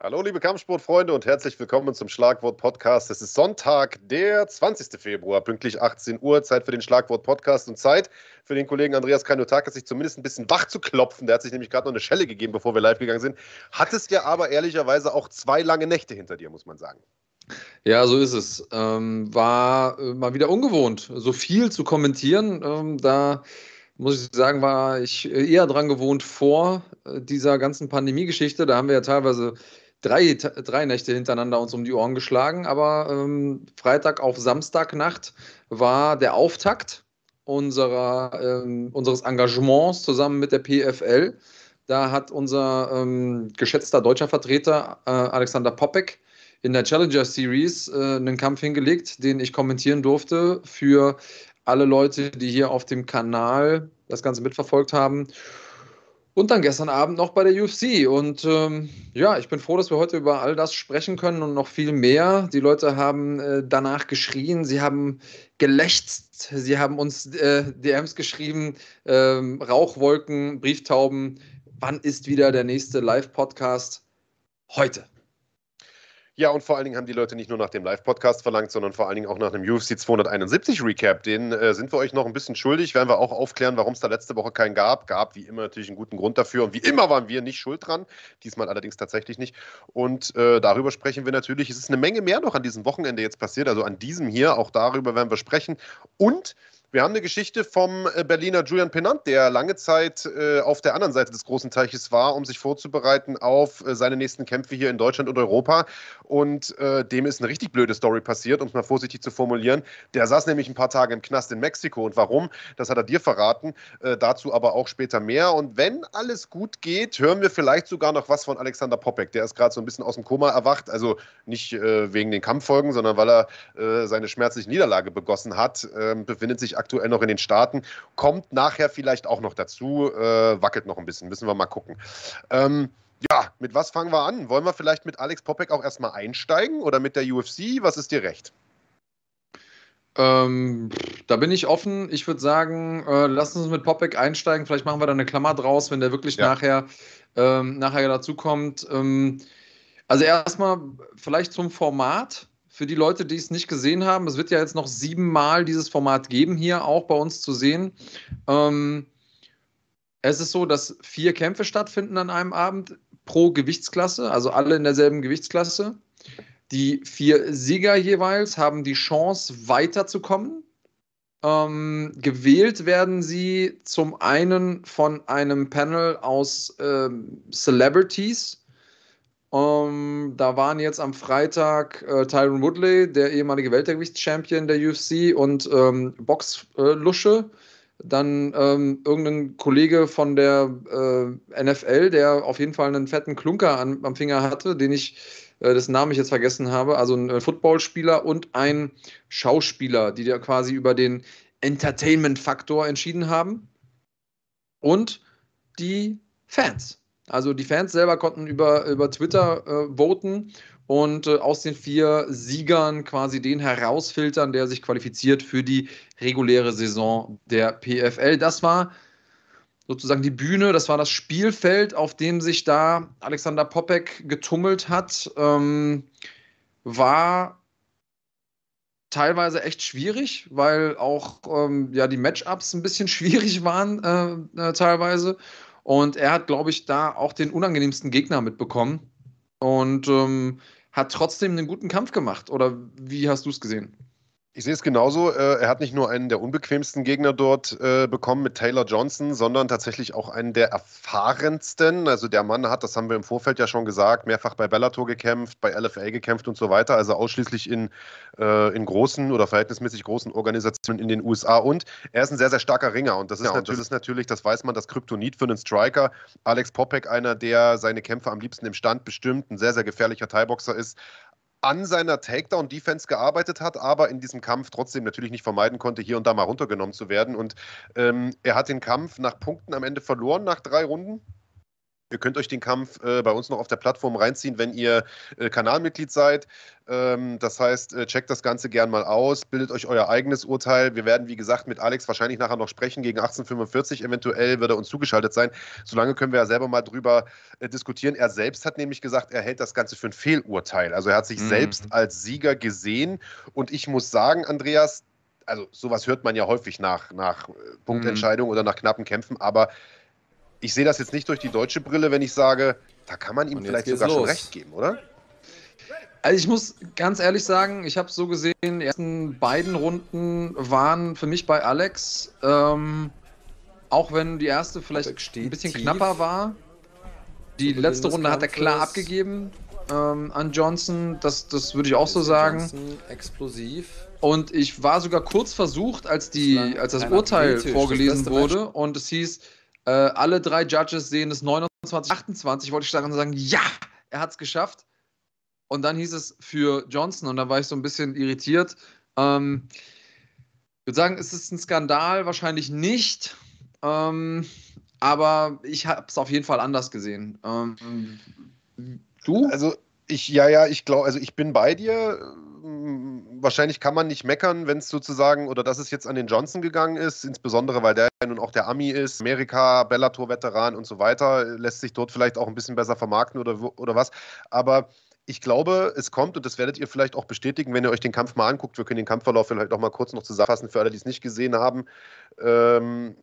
Hallo, liebe Kampfsportfreunde und herzlich willkommen zum Schlagwort-Podcast. Es ist Sonntag, der 20. Februar, pünktlich 18 Uhr. Zeit für den Schlagwort-Podcast und Zeit für den Kollegen Andreas Kainotakis, sich zumindest ein bisschen wach zu klopfen. Der hat sich nämlich gerade noch eine Schelle gegeben, bevor wir live gegangen sind. Hattest ja aber ehrlicherweise auch zwei lange Nächte hinter dir, muss man sagen. Ja, so ist es. Ähm, war äh, mal wieder ungewohnt, so viel zu kommentieren. Ähm, da muss ich sagen, war ich eher dran gewohnt vor äh, dieser ganzen Pandemie-Geschichte. Da haben wir ja teilweise drei, drei Nächte hintereinander uns um die Ohren geschlagen, aber ähm, Freitag auf Samstagnacht war der Auftakt unserer, ähm, unseres Engagements zusammen mit der PFL. Da hat unser ähm, geschätzter deutscher Vertreter äh, Alexander Popek in der Challenger Series äh, einen Kampf hingelegt, den ich kommentieren durfte für alle Leute, die hier auf dem Kanal das Ganze mitverfolgt haben. Und dann gestern Abend noch bei der UFC. Und ähm, ja, ich bin froh, dass wir heute über all das sprechen können und noch viel mehr. Die Leute haben äh, danach geschrien, sie haben gelächzt, sie haben uns äh, DMs geschrieben, äh, Rauchwolken, Brieftauben. Wann ist wieder der nächste Live-Podcast? Heute. Ja, und vor allen Dingen haben die Leute nicht nur nach dem Live-Podcast verlangt, sondern vor allen Dingen auch nach einem UFC 271 Recap. Den äh, sind wir euch noch ein bisschen schuldig. Werden wir auch aufklären, warum es da letzte Woche keinen gab. Gab wie immer natürlich einen guten Grund dafür. Und wie immer waren wir nicht schuld dran. Diesmal allerdings tatsächlich nicht. Und äh, darüber sprechen wir natürlich. Es ist eine Menge mehr noch an diesem Wochenende jetzt passiert. Also an diesem hier. Auch darüber werden wir sprechen. Und wir haben eine Geschichte vom äh, Berliner Julian Penant, der lange Zeit äh, auf der anderen Seite des großen Teiches war, um sich vorzubereiten auf äh, seine nächsten Kämpfe hier in Deutschland und Europa. Und äh, dem ist eine richtig blöde Story passiert, um es mal vorsichtig zu formulieren. Der saß nämlich ein paar Tage im Knast in Mexiko. Und warum? Das hat er dir verraten. Äh, dazu aber auch später mehr. Und wenn alles gut geht, hören wir vielleicht sogar noch was von Alexander Popek. Der ist gerade so ein bisschen aus dem Koma erwacht. Also nicht äh, wegen den Kampffolgen, sondern weil er seine schmerzliche Niederlage begossen hat. Ähm, befindet sich aktuell noch in den Staaten, kommt nachher vielleicht auch noch dazu, äh, wackelt noch ein bisschen, müssen wir mal gucken. Ähm, ja, mit was fangen wir an? Wollen wir vielleicht mit Alex Popek auch erstmal einsteigen oder mit der UFC? Was ist dir recht? Ähm, da bin ich offen. Ich würde sagen, äh, lass uns mit Popek einsteigen. Vielleicht machen wir da eine Klammer draus, wenn der wirklich ja. nachher, ähm, nachher dazu kommt. Ähm, also erstmal vielleicht zum Format für die Leute, die es nicht gesehen haben, es wird ja jetzt noch siebenmal dieses Format geben, hier auch bei uns zu sehen. Ähm, es ist so, dass vier Kämpfe stattfinden an einem Abend pro Gewichtsklasse, also alle in derselben Gewichtsklasse. Die vier Sieger jeweils haben die Chance, weiterzukommen. Ähm, gewählt werden sie zum einen von einem Panel aus ähm, Celebrities, um, ähm, da waren jetzt am Freitag äh, Tyron Woodley, der ehemalige Weltergewichtschampion der UFC, und ähm, Boxlusche. Äh, dann ähm, irgendein Kollege von der äh, NFL, der auf jeden Fall einen fetten Klunker an, am Finger hatte, den ich, äh, dessen Namen ich jetzt vergessen habe, also ein äh, Footballspieler und ein Schauspieler, die da quasi über den Entertainment-Faktor entschieden haben. Und die Fans. Also die Fans selber konnten über, über Twitter äh, voten und äh, aus den vier Siegern quasi den herausfiltern, der sich qualifiziert für die reguläre Saison der PFL. Das war sozusagen die Bühne, das war das Spielfeld, auf dem sich da Alexander Popek getummelt hat. Ähm, war teilweise echt schwierig, weil auch ähm, ja, die Matchups ein bisschen schwierig waren äh, äh, teilweise. Und er hat, glaube ich, da auch den unangenehmsten Gegner mitbekommen und ähm, hat trotzdem einen guten Kampf gemacht. Oder wie hast du es gesehen? Ich sehe es genauso. Äh, er hat nicht nur einen der unbequemsten Gegner dort äh, bekommen mit Taylor Johnson, sondern tatsächlich auch einen der erfahrensten. Also der Mann hat, das haben wir im Vorfeld ja schon gesagt, mehrfach bei Bellator gekämpft, bei LFA gekämpft und so weiter. Also ausschließlich in, äh, in großen oder verhältnismäßig großen Organisationen in den USA. Und er ist ein sehr, sehr starker Ringer. Und das ist, ja, natürlich, das, ist natürlich, das weiß man, das Kryptonit für einen Striker. Alex Popek, einer, der seine Kämpfe am liebsten im Stand bestimmt, ein sehr, sehr gefährlicher Thai-Boxer ist, an seiner Takedown-Defense gearbeitet hat, aber in diesem Kampf trotzdem natürlich nicht vermeiden konnte, hier und da mal runtergenommen zu werden. Und ähm, er hat den Kampf nach Punkten am Ende verloren, nach drei Runden. Ihr könnt euch den Kampf äh, bei uns noch auf der Plattform reinziehen, wenn ihr äh, Kanalmitglied seid. Ähm, das heißt, äh, checkt das Ganze gern mal aus, bildet euch euer eigenes Urteil. Wir werden, wie gesagt, mit Alex wahrscheinlich nachher noch sprechen. Gegen 1845 eventuell wird er uns zugeschaltet sein. Solange können wir ja selber mal drüber äh, diskutieren. Er selbst hat nämlich gesagt, er hält das Ganze für ein Fehlurteil. Also er hat sich mhm. selbst als Sieger gesehen. Und ich muss sagen, Andreas, also sowas hört man ja häufig nach, nach äh, Punktentscheidungen mhm. oder nach knappen Kämpfen, aber ich sehe das jetzt nicht durch die deutsche Brille, wenn ich sage, da kann man ihm vielleicht sogar los. schon recht geben, oder? Also ich muss ganz ehrlich sagen, ich habe so gesehen, die ersten beiden Runden waren für mich bei Alex, ähm, auch wenn die erste vielleicht ein bisschen tief. knapper war. Die so letzte Runde hat er klar abgegeben ähm, an Johnson, das, das würde ich auch so sagen. Johnson, explosiv. Und ich war sogar kurz versucht, als, die, als das Urteil vorgelesen das wurde und es hieß, äh, alle drei Judges sehen es 29, 28, wollte ich daran sagen, ja, er hat es geschafft. Und dann hieß es für Johnson und da war ich so ein bisschen irritiert. Ähm, ich würde sagen, ist es ein Skandal? Wahrscheinlich nicht. Ähm, aber ich habe es auf jeden Fall anders gesehen. Ähm, du? Also ich, ja, ja, ich glaube, also ich bin bei dir wahrscheinlich kann man nicht meckern, wenn es sozusagen, oder dass es jetzt an den Johnson gegangen ist, insbesondere weil der nun auch der Ami ist, Amerika, Bellator-Veteran und so weiter, lässt sich dort vielleicht auch ein bisschen besser vermarkten oder, oder was. Aber ich glaube, es kommt, und das werdet ihr vielleicht auch bestätigen, wenn ihr euch den Kampf mal anguckt. Wir können den Kampfverlauf vielleicht auch mal kurz noch zusammenfassen für alle, die es nicht gesehen haben. Ähm,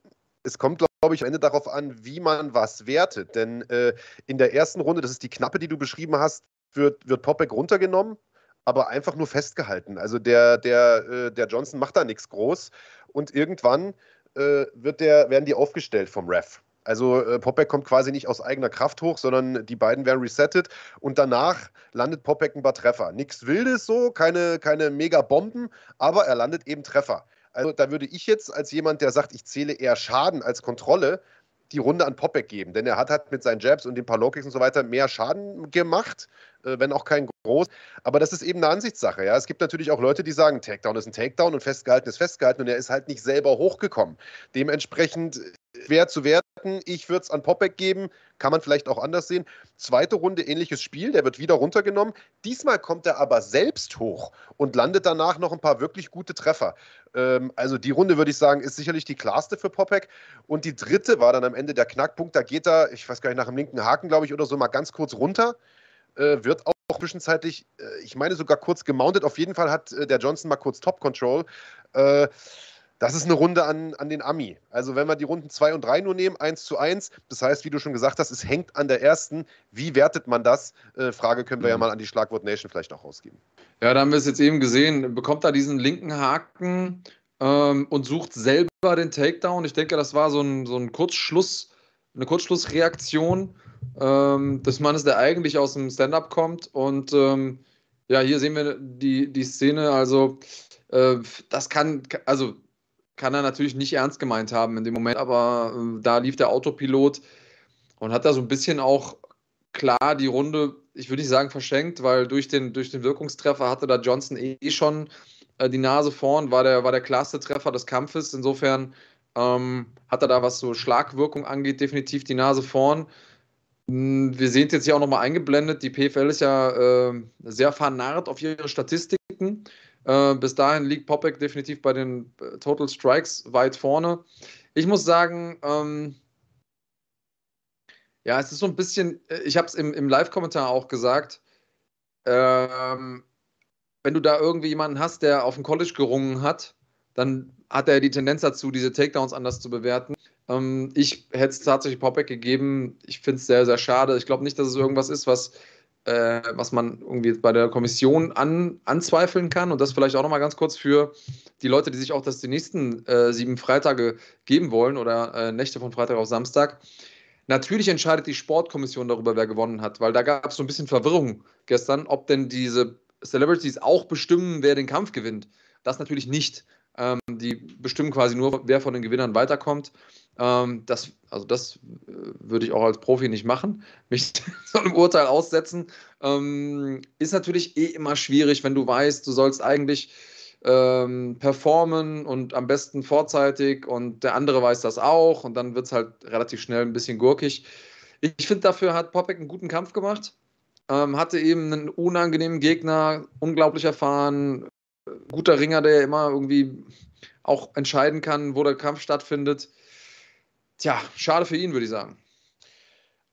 es kommt, glaube ich, am Ende darauf an, wie man was wertet. Denn äh, in der ersten Runde, das ist die knappe, die du beschrieben hast, wird, wird Popek runtergenommen aber einfach nur festgehalten. Also der, der, äh, der Johnson macht da nichts groß und irgendwann äh, wird der, werden die aufgestellt vom Ref. Also äh, Popek kommt quasi nicht aus eigener Kraft hoch, sondern die beiden werden resettet und danach landet Popek ein paar Treffer. Nichts Wildes so, keine, keine Mega-Bomben, aber er landet eben Treffer. Also da würde ich jetzt als jemand, der sagt, ich zähle eher Schaden als Kontrolle, die Runde an Popek geben. Denn er hat halt mit seinen Jabs und den paar Low-Kicks und so weiter mehr Schaden gemacht, wenn auch kein groß. Aber das ist eben eine Ansichtssache. Ja? Es gibt natürlich auch Leute, die sagen, Takedown ist ein Takedown und festgehalten ist festgehalten und er ist halt nicht selber hochgekommen. Dementsprechend schwer zu werten. Ich würde es an Popek geben. Kann man vielleicht auch anders sehen. Zweite Runde, ähnliches Spiel. Der wird wieder runtergenommen. Diesmal kommt er aber selbst hoch und landet danach noch ein paar wirklich gute Treffer. Ähm, also die Runde, würde ich sagen, ist sicherlich die klarste für Popek. Und die dritte war dann am Ende der Knackpunkt. Da geht er, ich weiß gar nicht, nach dem linken Haken, glaube ich, oder so mal ganz kurz runter. Äh, wird auch zwischenzeitlich, äh, ich meine sogar kurz gemountet. Auf jeden Fall hat äh, der Johnson mal kurz Top Control. Äh, das ist eine Runde an, an den Ami. Also wenn wir die Runden 2 und 3 nur nehmen, 1 zu 1, das heißt, wie du schon gesagt hast, es hängt an der ersten. Wie wertet man das? Äh, Frage können wir mhm. ja mal an die Schlagwort Nation vielleicht auch rausgeben. Ja, da haben wir es jetzt eben gesehen. Bekommt er diesen linken Haken ähm, und sucht selber den Takedown. Ich denke, das war so ein, so ein Kurzschluss, eine Kurzschlussreaktion ähm, des Mannes, der eigentlich aus dem Stand-up kommt. Und ähm, ja, hier sehen wir die, die Szene. Also, äh, das kann, also kann er natürlich nicht ernst gemeint haben in dem Moment, aber äh, da lief der Autopilot und hat da so ein bisschen auch klar die Runde, ich würde nicht sagen verschenkt, weil durch den, durch den Wirkungstreffer hatte da Johnson eh schon äh, die Nase vorn, war der, war der klarste Treffer des Kampfes. Insofern ähm, hat er da, was so Schlagwirkung angeht, definitiv die Nase vorn. Hm, wir sehen es jetzt hier auch nochmal eingeblendet. Die PFL ist ja äh, sehr vernarrt auf ihre Statistiken. Äh, bis dahin liegt Popek definitiv bei den äh, Total Strikes weit vorne. Ich muss sagen, ähm, ja, es ist so ein bisschen, äh, ich habe es im, im Live-Kommentar auch gesagt, ähm, wenn du da irgendwie jemanden hast, der auf dem College gerungen hat, dann hat er die Tendenz dazu, diese Takedowns anders zu bewerten. Ähm, ich hätte es tatsächlich Popek gegeben. Ich finde es sehr, sehr schade. Ich glaube nicht, dass es irgendwas ist, was äh, was man irgendwie bei der Kommission an, anzweifeln kann. Und das vielleicht auch nochmal ganz kurz für die Leute, die sich auch das die nächsten äh, sieben Freitage geben wollen oder äh, Nächte von Freitag auf Samstag. Natürlich entscheidet die Sportkommission darüber, wer gewonnen hat, weil da gab es so ein bisschen Verwirrung gestern, ob denn diese Celebrities auch bestimmen, wer den Kampf gewinnt. Das natürlich nicht. Ähm, die bestimmen quasi nur, wer von den Gewinnern weiterkommt. Ähm, das, also das äh, würde ich auch als Profi nicht machen, mich so einem Urteil aussetzen. Ähm, ist natürlich eh immer schwierig, wenn du weißt, du sollst eigentlich ähm, performen und am besten vorzeitig und der andere weiß das auch und dann wird es halt relativ schnell ein bisschen gurkig. Ich finde, dafür hat Popek einen guten Kampf gemacht. Ähm, hatte eben einen unangenehmen Gegner, unglaublich erfahren, guter Ringer, der immer irgendwie auch entscheiden kann, wo der Kampf stattfindet. Tja, schade für ihn, würde ich sagen.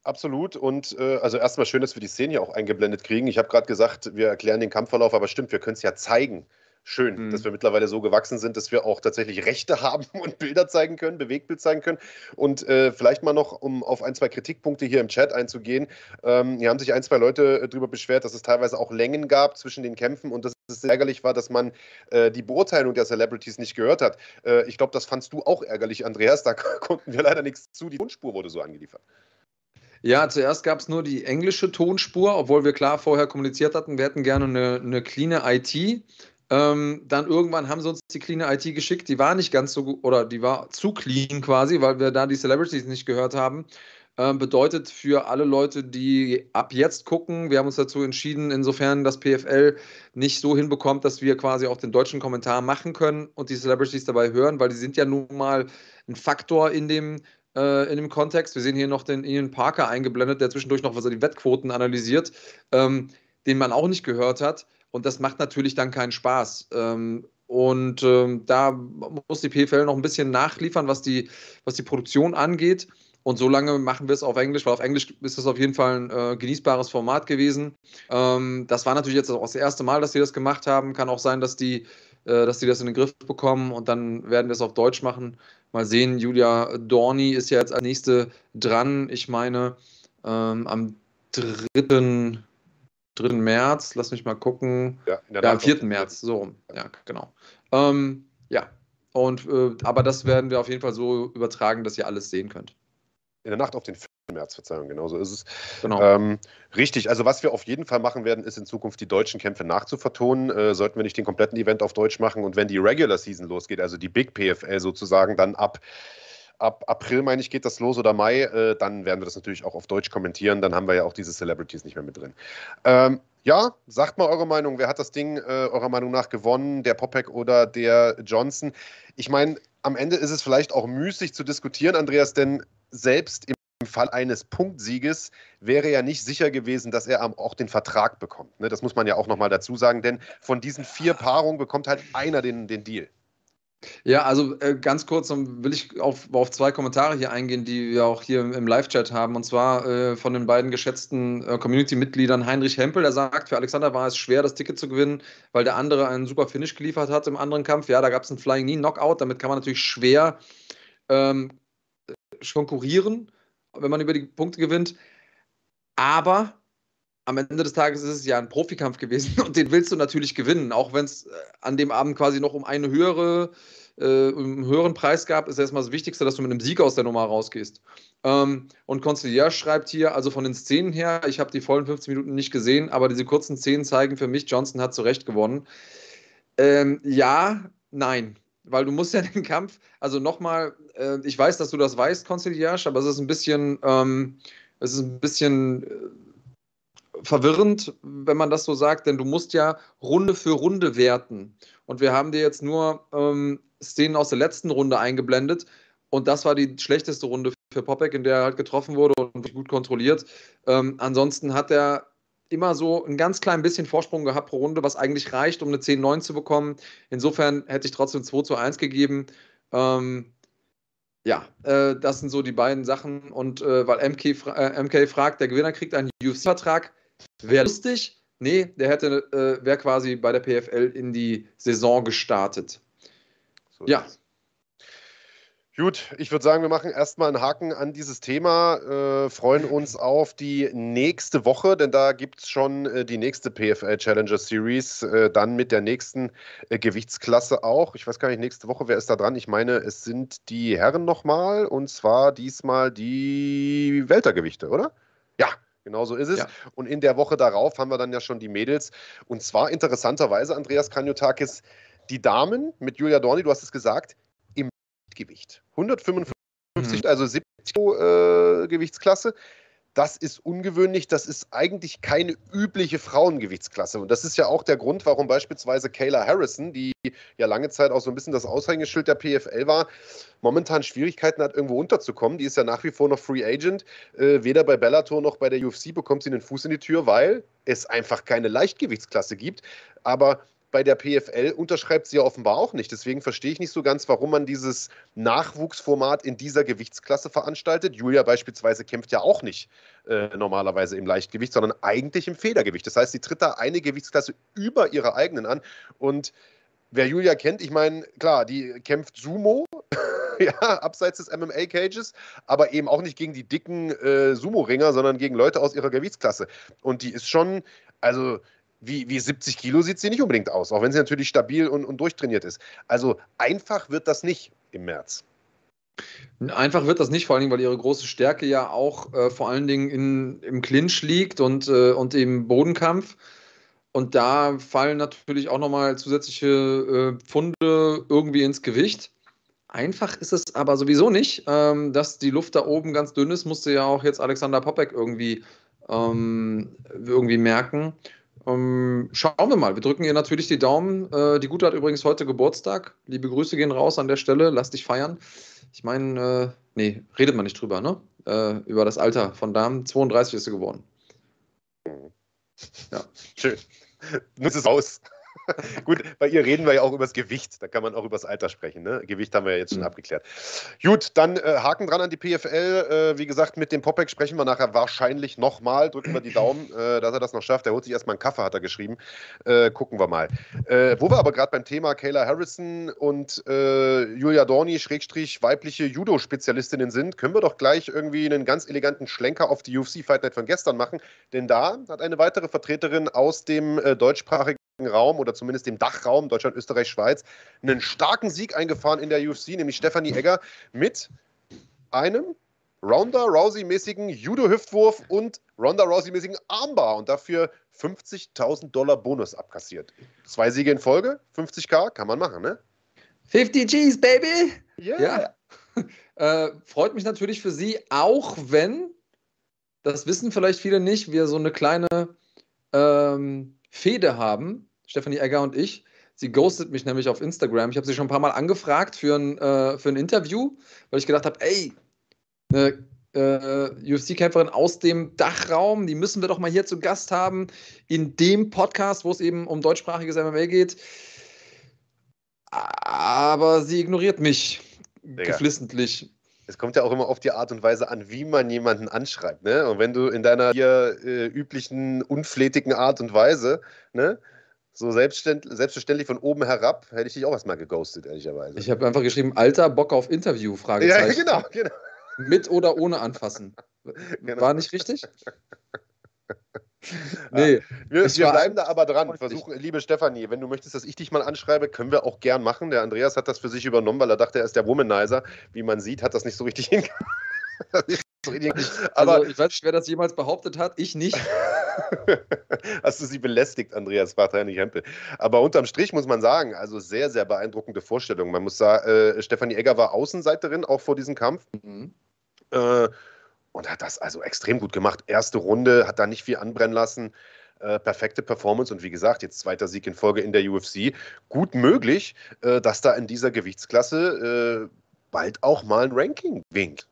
Absolut. Und äh, also erstmal schön, dass wir die Szene ja auch eingeblendet kriegen. Ich habe gerade gesagt, wir erklären den Kampfverlauf, aber stimmt, wir können es ja zeigen schön, mhm. dass wir mittlerweile so gewachsen sind, dass wir auch tatsächlich Rechte haben und Bilder zeigen können, Bewegtbild zeigen können. Und äh, vielleicht mal noch, um auf ein, zwei Kritikpunkte hier im Chat einzugehen. Ähm, hier haben sich ein, zwei Leute äh, darüber beschwert, dass es teilweise auch Längen gab zwischen den Kämpfen und dass es ärgerlich war, dass man äh, die Beurteilung der Celebrities nicht gehört hat. Äh, ich glaube, das fandst du auch ärgerlich, Andreas. Da konnten wir leider nichts zu. Die Tonspur wurde so angeliefert. Ja, zuerst gab es nur die englische Tonspur, obwohl wir klar vorher kommuniziert hatten, wir hätten gerne eine, eine clean IT. Ähm, dann irgendwann haben sie uns die clean IT geschickt. Die war nicht ganz so, oder die war zu clean quasi, weil wir da die Celebrities nicht gehört haben. Ähm, bedeutet für alle Leute, die ab jetzt gucken, wir haben uns dazu entschieden, insofern das PFL nicht so hinbekommt, dass wir quasi auch den deutschen Kommentar machen können und die Celebrities dabei hören, weil die sind ja nun mal ein Faktor in dem äh, in dem Kontext. Wir sehen hier noch den Ian Parker eingeblendet, der zwischendurch noch was die Wettquoten analysiert, ähm, den man auch nicht gehört hat. Und das macht natürlich dann keinen Spaß. Ähm, und ähm, da muss die PFL noch ein bisschen nachliefern, was die, was die Produktion angeht. Und so lange machen wir es auf Englisch, weil auf Englisch ist das auf jeden Fall ein äh, genießbares Format gewesen. Ähm, das war natürlich jetzt auch das erste Mal, dass sie das gemacht haben. Kann auch sein, dass die, äh, dass die das in den Griff bekommen und dann werden wir es auf Deutsch machen. Mal sehen, Julia Dorni ist ja jetzt als nächste dran. Ich meine, ähm, am 3. 3. März, lass mich mal gucken. Ja, ja am 4. März, so rum. Ja, genau. Ähm, ja, und, äh, aber das werden wir auf jeden Fall so übertragen, dass ihr alles sehen könnt. In der Nacht auf den 4. März, Verzeihung, genau so ist es. Genau. Ähm, richtig, also was wir auf jeden Fall machen werden, ist in Zukunft die deutschen Kämpfe nachzuvertonen. Äh, sollten wir nicht den kompletten Event auf Deutsch machen und wenn die Regular Season losgeht, also die Big PFL sozusagen, dann ab ab April, meine ich, geht das los oder Mai, äh, dann werden wir das natürlich auch auf Deutsch kommentieren. Dann haben wir ja auch diese Celebrities nicht mehr mit drin. Ähm, ja, sagt mal eure Meinung. Wer hat das Ding äh, eurer Meinung nach gewonnen? Der Popek oder der Johnson? Ich meine, am Ende ist es vielleicht auch müßig zu diskutieren, Andreas, denn selbst im Fall eines Punktsieges wäre ja nicht sicher gewesen, dass er auch den Vertrag bekommt. Ne? Das muss man ja auch nochmal dazu sagen, denn von diesen vier Paarungen bekommt halt einer den, den Deal. Ja, also äh, ganz kurz will ich auf, auf zwei Kommentare hier eingehen, die wir auch hier im, Live-Chat haben. Und zwar äh, von den beiden geschätzten äh, Community-Mitgliedern Heinrich Hempel, der sagt, für Alexander war es schwer, das Ticket zu gewinnen, weil der andere einen super Finish geliefert hat im anderen Kampf. Ja, da gab es einen Flying Knee Knockout, damit kann man natürlich schwer ähm, konkurrieren, wenn man über die Punkte gewinnt. Aber am Ende des Tages ist es ja ein Profikampf gewesen und den willst du natürlich gewinnen, auch wenn es äh, an dem Abend quasi noch um eine höhere, äh, einen höheren Preis gab, ist erstmal das Wichtigste, dass du mit einem Sieg aus der Nummer rausgehst. Ähm, und Conciliar schreibt hier, also von den Szenen her, ich habe die vollen 15 Minuten nicht gesehen, aber diese kurzen Szenen zeigen für mich, Johnson hat zu Recht gewonnen. Ähm, ja, nein, weil du musst ja den Kampf, also nochmal, äh, ich weiß, dass du das weißt, Conciliage, aber es ist ein bisschen, ähm, es ist ein bisschen äh, verwirrend, wenn man das so sagt, denn du musst ja Runde für Runde werten. Und wir haben dir jetzt nur ähm, Szenen aus der letzten Runde eingeblendet. Und das war die schlechteste Runde für Popek, in der er halt getroffen wurde und gut kontrolliert. Ähm, ansonsten hat er immer so ein ganz klein bisschen Vorsprung gehabt pro Runde, was eigentlich reicht, um eine 10-9 zu bekommen. Insofern hätte ich trotzdem 2 zu 1 gegeben. Ähm, ja, äh, das sind so die beiden Sachen. Und äh, weil MK, äh, MK fragt, der Gewinner kriegt einen UFC-Vertrag. Wäre lustig. Nee, der hätte, äh, wäre quasi bei der PFL in die Saison gestartet. So ja. Gut, ich würde sagen, wir machen erstmal einen Haken an dieses Thema, äh, freuen uns auf die nächste Woche, denn da gibt es schon äh, die nächste PFL Challenger Series, äh, dann mit der nächsten äh, Gewichtsklasse auch. Ich weiß gar nicht, nächste Woche, wer ist da dran? Ich meine, es sind die Herren nochmal und zwar diesmal die Weltergewichte, oder? Ja, Genau so ist es. Ja. Und in der Woche darauf haben wir dann ja schon die Mädels. Und zwar interessanterweise, Andreas Kanyotakis, die Damen mit Julia Dorni, du hast es gesagt, im Gewicht. 155, mhm. also 70 äh, Gewichtsklasse. Das ist ungewöhnlich, das ist eigentlich keine übliche Frauengewichtsklasse. Und das ist ja auch der Grund, warum beispielsweise Kayla Harrison, die ja lange Zeit auch so ein bisschen das Aushängeschild der PFL war, momentan Schwierigkeiten hat, irgendwo unterzukommen. Die ist ja nach wie vor noch Free Agent. Äh, weder bei Bellator noch bei der UFC bekommt sie einen Fuß in die Tür, weil es einfach keine Leichtgewichtsklasse gibt. Aber bei der PFL unterschreibt sie ja offenbar auch nicht. Deswegen verstehe ich nicht so ganz, warum man dieses Nachwuchsformat in dieser Gewichtsklasse veranstaltet. Julia beispielsweise kämpft ja auch nicht äh, normalerweise im Leichtgewicht, sondern eigentlich im Federgewicht. Das heißt, sie tritt da eine Gewichtsklasse über ihre eigenen an. Und wer Julia kennt, ich meine, klar, die kämpft Sumo. ja, abseits des MMA-Cages, aber eben auch nicht gegen die dicken äh, Sumo-Ringer, sondern gegen Leute aus ihrer Gewichtsklasse. Und die ist schon, also wie, wie 70 Kilo sieht sie nicht unbedingt aus, auch wenn sie natürlich stabil und, und durchtrainiert ist. Also einfach wird das nicht im März. Einfach wird das nicht, vor allen Dingen, weil ihre große Stärke ja auch äh, vor allen Dingen in, im Clinch liegt und, äh, und im Bodenkampf. Und da fallen natürlich auch nochmal zusätzliche äh, Pfunde irgendwie ins Gewicht. Einfach ist es aber sowieso nicht. Ähm, dass die Luft da oben ganz dünn ist, musste ja auch jetzt Alexander Popek irgendwie, ähm, irgendwie merken. Ähm, schauen wir mal. Wir drücken ihr natürlich die Daumen. Äh, die Gute hat übrigens heute Geburtstag. Liebe Grüße gehen raus an der Stelle. Lass dich feiern. Ich meine, äh, nee, redet man nicht drüber, ne? Äh, über das Alter von Damen. 32 ist sie geworden. Ja. Schön. Nutze es aus. Gut, bei ihr reden wir ja auch über das Gewicht. Da kann man auch über das Alter sprechen. Ne? Gewicht haben wir ja jetzt schon mhm. abgeklärt. Gut, dann äh, Haken dran an die PFL. Äh, wie gesagt, mit dem Popek sprechen wir nachher wahrscheinlich nochmal. Drücken wir die Daumen, äh, dass er das noch schafft. Er holt sich erstmal einen Kaffee, hat er geschrieben. Äh, gucken wir mal. Äh, wo wir aber gerade beim Thema Kayla Harrison und äh, Julia Dorni, Schrägstrich, weibliche Judo-Spezialistinnen sind, können wir doch gleich irgendwie einen ganz eleganten Schlenker auf die UFC Fight Night von gestern machen. Denn da hat eine weitere Vertreterin aus dem deutschsprachigen Raum oder zumindest dem Dachraum Deutschland, Österreich, Schweiz einen starken Sieg eingefahren in der UFC, nämlich Stefanie Egger mit einem Ronda Rousey-mäßigen Judo-Hüftwurf und Ronda Rousey-mäßigen Armbar und dafür 50.000 Dollar Bonus abkassiert. Zwei Siege in Folge, 50k, kann man machen, ne? 50 G's, Baby! Yeah. Ja. Äh, freut mich natürlich für Sie, auch wenn, das wissen vielleicht viele nicht, wir so eine kleine ähm, Fehde haben, Stefanie Egger und ich. Sie ghostet mich nämlich auf Instagram. Ich habe sie schon ein paar Mal angefragt für ein, äh, für ein Interview, weil ich gedacht habe, ey, eine äh, UFC-Kämpferin aus dem Dachraum, die müssen wir doch mal hier zu Gast haben, in dem Podcast, wo es eben um deutschsprachiges MMA geht. Aber sie ignoriert mich Digga. geflissentlich es kommt ja auch immer auf die Art und Weise an, wie man jemanden anschreibt. Ne? Und wenn du in deiner hier äh, üblichen, unflätigen Art und Weise, ne, so selbstverständlich, selbstverständlich von oben herab, hätte ich dich auch erstmal geghostet, ehrlicherweise. Ich habe einfach geschrieben, Alter, Bock auf Interview, Fragezeichen. Ja, genau, genau. Mit oder ohne anfassen. Genau. War nicht richtig? nee. Wir, wir bleiben da aber dran. Versuchen, liebe Stefanie, wenn du möchtest, dass ich dich mal anschreibe, können wir auch gern machen. Der Andreas hat das für sich übernommen, weil er dachte, er ist der Womanizer. Wie man sieht, hat das nicht so richtig hingekriegt. aber also, ich weiß nicht, wer das jemals behauptet hat, ich nicht. Hast du sie belästigt, Andreas Bartani Hempel. Aber unterm Strich muss man sagen, also sehr, sehr beeindruckende Vorstellung. Man muss sagen, äh, Stefanie Egger war Außenseiterin auch vor diesem Kampf. Mhm. Äh, und hat das also extrem gut gemacht. Erste Runde, hat da nicht viel anbrennen lassen. Äh, perfekte Performance und wie gesagt, jetzt zweiter Sieg in Folge in der UFC. Gut möglich, äh, dass da in dieser Gewichtsklasse äh, bald auch mal ein Ranking winkt.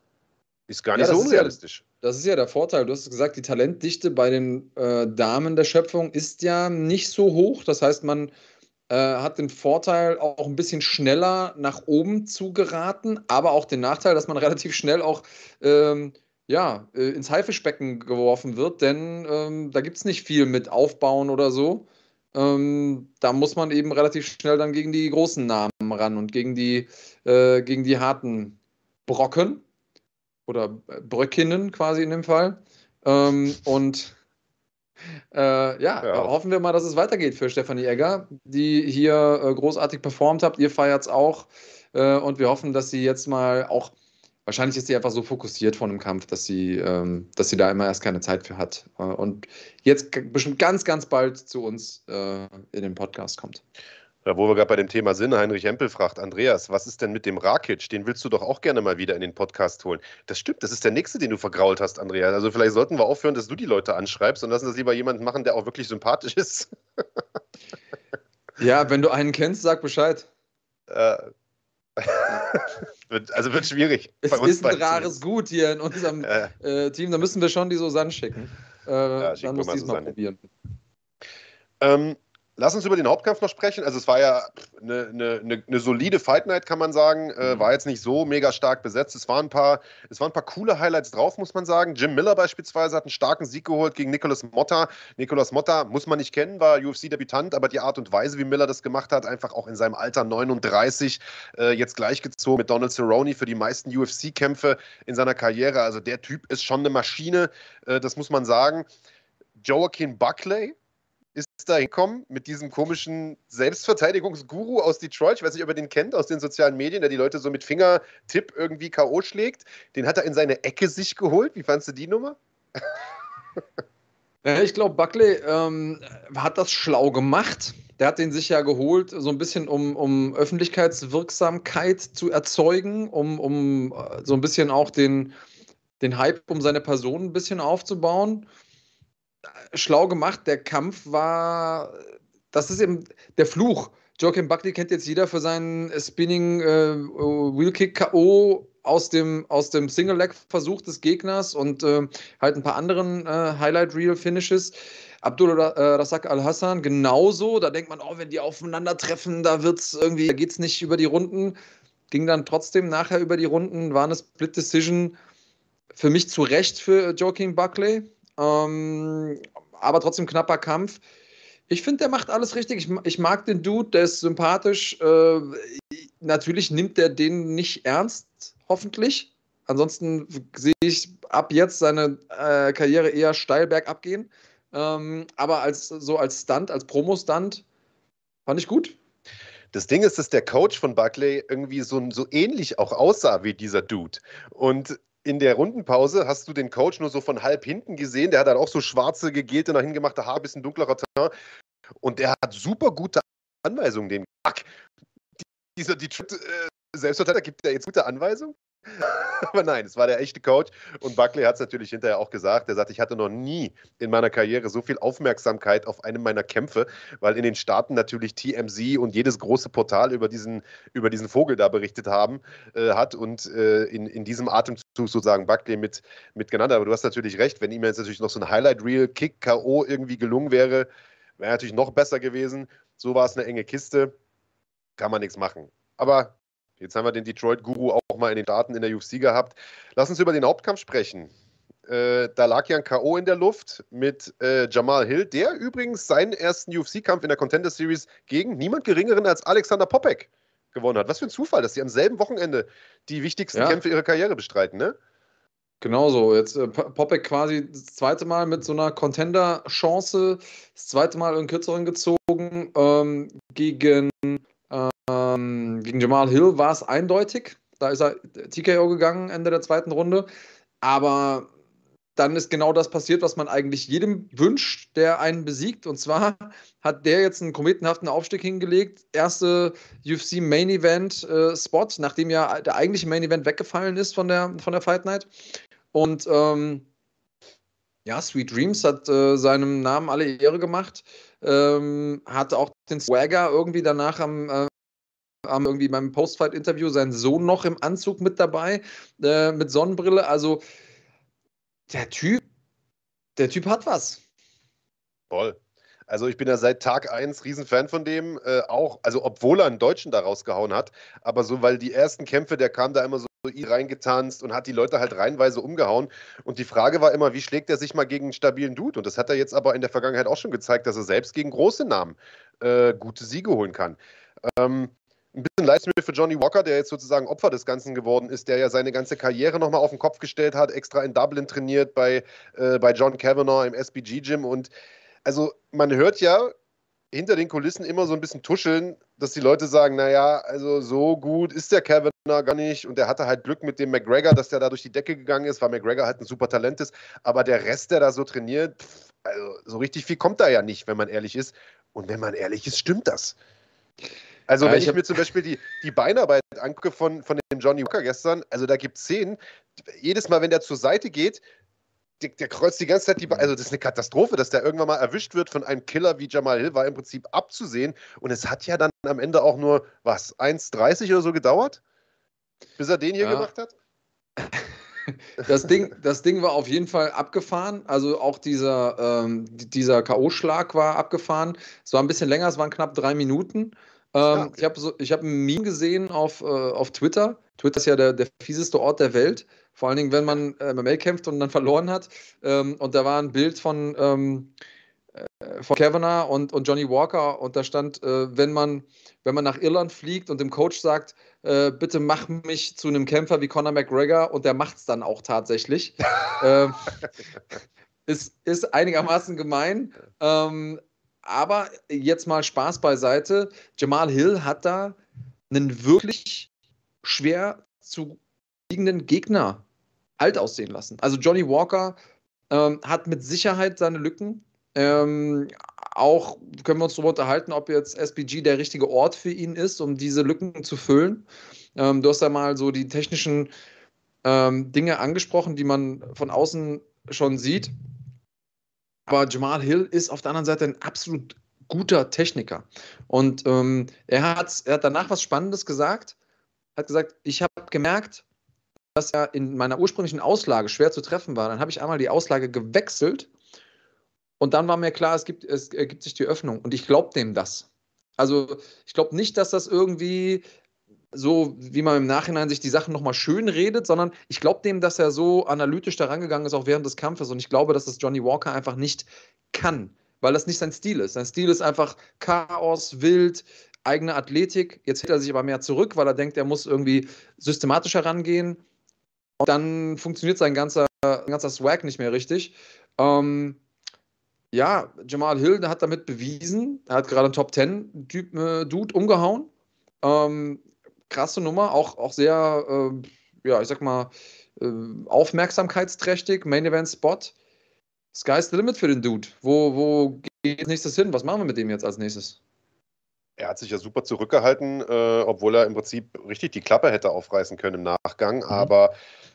Ist gar nicht ja, so unrealistisch. Ist ja, das ist ja der Vorteil. Du hast gesagt, die Talentdichte bei den äh, Damen der Schöpfung ist ja nicht so hoch. Das heißt, man äh, hat den Vorteil, auch ein bisschen schneller nach oben zu geraten, aber auch den Nachteil, dass man relativ schnell auch ähm, ja, äh, ins Haifischbecken geworfen wird, denn ähm, da gibt es nicht viel mit Aufbauen oder so. Ähm, da muss man eben relativ schnell dann gegen die großen Namen ran und gegen die, äh, gegen die harten Brocken oder Bröckinnen quasi in dem Fall. Ähm, und äh, ja, ja, hoffen wir mal, dass es weitergeht für Stefanie Egger, die hier äh, großartig performt hat. Ihr feiert es auch. Äh, und wir hoffen, dass sie jetzt mal auch wahrscheinlich ist sie einfach so fokussiert von dem Kampf, dass sie, ähm, dass sie da immer erst keine Zeit für hat. Äh, und jetzt bestimmt ganz, ganz bald zu uns äh, in den Podcast kommt. Ja, wo wir gerade bei dem Thema sind, Heinrich Hempel fragt, Andreas, was ist denn mit dem Rakic? Den willst du doch auch gerne mal wieder in den Podcast holen. Das stimmt, das ist der nächste, den du vergrault hast, Andreas. Also vielleicht sollten wir aufhören, dass du die Leute anschreibst und lassen das lieber jemanden machen, der auch wirklich sympathisch ist. ja, wenn du einen kennst, sag Bescheid. Äh, also wird schwierig. Es ist ein rares Gut hier in unserem äh. Äh, Team. Da müssen wir schon die Susanne schicken. Äh, ja, dann muss ich es mal probieren. Ähm, Lass uns über den Hauptkampf noch sprechen. Also es war ja eine, eine, eine solide Fight Night, kann man sagen. Äh, mhm. war jetzt nicht so mega stark besetzt. Es waren, ein paar, es waren ein paar coole Highlights drauf, muss man sagen. Jim Miller beispielsweise hat einen starken Sieg geholt gegen Nicolas Motta. Nicolas Motta muss man nicht kennen, war UFC-Debütant, aber die Art und Weise, wie Miller das gemacht hat, einfach auch in seinem Alter 39, äh, jetzt gleichgezogen mit Donald Cerrone für die meisten UFC-Kämpfe in seiner Karriere. Also der Typ ist schon eine Maschine, äh, das muss man sagen. Joaquin Buckley, da hinkommen mit diesem komischen Selbstverteidigungsguru aus Detroit. Ich weiß nicht, ob ihr den kennt aus den sozialen Medien, der die Leute so mit Fingertipp irgendwie K.O. schlägt. Den hat er in seine Ecke sich geholt. Wie fandest du die Nummer? Ich glaube, Buckley ähm, hat das schlau gemacht. Der hat den sich ja geholt, so ein bisschen um, um Öffentlichkeitswirksamkeit zu erzeugen, um, um äh, so ein bisschen auch den, den Hype um seine Person ein bisschen aufzubauen schlau gemacht. Der Kampf war, das ist eben der Fluch. Joaquin Buckley kennt jetzt jeder für seinen Spinning äh, Wheelkick K.O. aus dem, aus dem Single-Leg-Versuch des Gegners und äh, halt ein paar anderen äh, Highlight-Reel-Finishes. Abdul äh, Rasak Al-Hassan genauso. Da denkt man, oh, wenn die aufeinandertreffen, da wird's irgendwie, da geht's nicht über die Runden. Ging dann trotzdem nachher über die Runden, war eine Split Decision für mich zu Recht für Joaquin Buckley. Ähm, aber trotzdem knapper Kampf. Ich finde, der macht alles richtig. Ich, ich, mag den Dude, der ist sympathisch. Äh, natürlich nimmt er den nicht ernst, hoffentlich. Ansonsten sehe ich ab jetzt seine äh, Karriere eher steil bergab gehen. Ähm, aber als so als Stunt, als Promo-Stunt, fand ich gut. Das Ding ist, dass der Coach von Buckley irgendwie so, so ähnlich auch aussah wie dieser Dude. Und in der Rundenpause hast du den Coach nur so von halb hinten gesehen. Der hat dann auch so schwarze, gegelte, nach hingemachte Haare, bisschen dunklerer Teint. Und der hat super gute Anweisungen, den Fuck. Dieser Detroit äh, Selbstverteidiger gibt ja jetzt gute Anweisungen. Aber nein, es war der echte Coach. Und Buckley hat es natürlich hinterher auch gesagt. Er sagt, ich hatte noch nie in meiner Karriere so viel Aufmerksamkeit auf einem meiner Kämpfe, weil in den Staaten natürlich TMZ und jedes große Portal über diesen, über diesen Vogel da berichtet haben, äh, hat und äh, in, in diesem Atemzug sozusagen Buckley mit, mit genannt. Aber du hast natürlich recht, wenn ihm jetzt natürlich noch so ein Highlight-Reel, Kick, K.O. irgendwie gelungen wäre, wäre natürlich noch besser gewesen. So war es eine enge Kiste. Kann man nichts machen. Aber Jetzt haben wir den Detroit-Guru auch mal in den Daten in der UFC gehabt. Lass uns über den Hauptkampf sprechen. Äh, da lag ja ein K.O. in der Luft mit äh, Jamal Hill, der übrigens seinen ersten UFC-Kampf in der Contender Series gegen niemand Geringeren als Alexander Popek gewonnen hat. Was für ein Zufall, dass sie am selben Wochenende die wichtigsten ja. Kämpfe ihrer Karriere bestreiten, ne? Genauso. Jetzt äh, Popek quasi das zweite Mal mit so einer Contender-Chance, das zweite Mal in kürzeren gezogen ähm, gegen ähm, gegen Jamal Hill war es eindeutig. Da ist er TKO gegangen, Ende der zweiten Runde. Aber dann ist genau das passiert, was man eigentlich jedem wünscht, der einen besiegt. Und zwar hat der jetzt einen kometenhaften Aufstieg hingelegt. Erste UFC Main Event äh, Spot, nachdem ja der eigentliche Main Event weggefallen ist von der, von der Fight Night. Und ähm, ja, Sweet Dreams hat äh, seinem Namen alle Ehre gemacht. Ähm, hatte auch den Swagger irgendwie danach am, äh, haben irgendwie beim Postfight-Interview seinen Sohn noch im Anzug mit dabei, äh, mit Sonnenbrille. Also der Typ, der Typ hat was. Voll. Also ich bin ja seit Tag 1 Riesenfan von dem, äh, auch, also obwohl er einen Deutschen da rausgehauen hat, aber so, weil die ersten Kämpfe, der kam da immer so reingetanzt und hat die Leute halt reihenweise umgehauen. Und die Frage war immer, wie schlägt er sich mal gegen einen stabilen Dude? Und das hat er jetzt aber in der Vergangenheit auch schon gezeigt, dass er selbst gegen große Namen äh, gute Siege holen kann. Ähm, ein bisschen leid mir für Johnny Walker, der jetzt sozusagen Opfer des Ganzen geworden ist, der ja seine ganze Karriere nochmal auf den Kopf gestellt hat, extra in Dublin trainiert bei, äh, bei John Kavanaugh im SBG-Gym. Und also man hört ja hinter den Kulissen immer so ein bisschen tuscheln, dass die Leute sagen, naja, also so gut ist der Kavanaugh gar nicht. Und der hatte halt Glück mit dem McGregor, dass der da durch die Decke gegangen ist, weil McGregor halt ein super Talent ist. Aber der Rest, der da so trainiert, pff, also so richtig viel kommt da ja nicht, wenn man ehrlich ist. Und wenn man ehrlich ist, stimmt das Also, wenn ich, ich mir zum Beispiel die, die Beinarbeit angucke von, von dem Johnny Walker gestern, also da gibt es Szenen, jedes Mal, wenn der zur Seite geht, der, der, kreuzt die ganze Zeit die Beine. Also, das ist eine Katastrophe, dass der irgendwann mal erwischt wird von einem Killer wie Jamal Hill, war im Prinzip abzusehen. Und es hat ja dann am Ende auch nur, was, 1,30 oder so gedauert, bis er den hier ja. gemacht hat? Das Ding, das Ding war auf jeden Fall abgefahren. Also auch dieser, ähm, dieser K.O.-Schlag war abgefahren. Es war ein bisschen länger, es waren knapp drei Minuten. Ähm, ja, okay. Ich habe so, hab ein Meme gesehen auf, äh, auf Twitter. Twitter ist ja der, der fieseste Ort der Welt. Vor allen Dingen, wenn man äh, MMA kämpft und dann verloren hat. Ähm, und da war ein Bild von, ähm, äh, von Kavanagh und, und Johnny Walker und da stand, äh, wenn, man, wenn man nach Irland fliegt und dem Coach sagt, äh, bitte mach mich zu einem Kämpfer wie Conor McGregor und der macht es dann auch tatsächlich. ähm, ist, ist einigermaßen gemein. Ähm, aber jetzt mal Spaß beiseite. Jamal Hill hat da einen wirklich schwer zu liegenden Gegner alt aussehen lassen. Also Johnny Walker ähm, hat mit Sicherheit seine Lücken. Ähm, auch können wir uns darüber unterhalten, ob jetzt SBG der richtige Ort für ihn ist, um diese Lücken zu füllen. Ähm, du hast ja mal so die technischen ähm, Dinge angesprochen, die man von außen schon sieht. Aber Jamal Hill ist auf der anderen Seite ein absolut guter Techniker. Und ähm, er, hat, er hat danach was Spannendes gesagt. Hat gesagt, ich habe gemerkt, dass er in meiner ursprünglichen Auslage schwer zu treffen war. Dann habe ich einmal die Auslage gewechselt und dann war mir klar, es gibt, es ergibt sich die Öffnung. Und ich glaube dem das. Also ich glaube nicht, dass das irgendwie so, wie man im Nachhinein sich die Sachen nochmal schön redet, sondern ich glaube dem, dass er so analytisch daran gegangen ist, auch während des Kampfes. Und ich glaube, dass das Johnny Walker einfach nicht kann, weil das nicht sein Stil ist. Sein Stil ist einfach Chaos, wild, eigene Athletik. Jetzt hält er sich aber mehr zurück, weil er denkt, er muss irgendwie systematischer rangehen. Dann funktioniert sein ganzer, ganzer Swag nicht mehr richtig. Ähm, ja, Jamal Hill hat damit bewiesen, er hat gerade einen Top 10 Typ, äh, Dude umgehauen. Ähm, krasse Nummer, auch, auch sehr, äh, ja, ich sag mal, äh, aufmerksamkeitsträchtig, Main Event Spot. Sky's the limit für den Dude. Wo, wo geht nächstes hin? Was machen wir mit dem jetzt als nächstes? Er hat sich ja super zurückgehalten, äh, obwohl er im Prinzip richtig die Klappe hätte aufreißen können im Nachgang. Mhm. Aber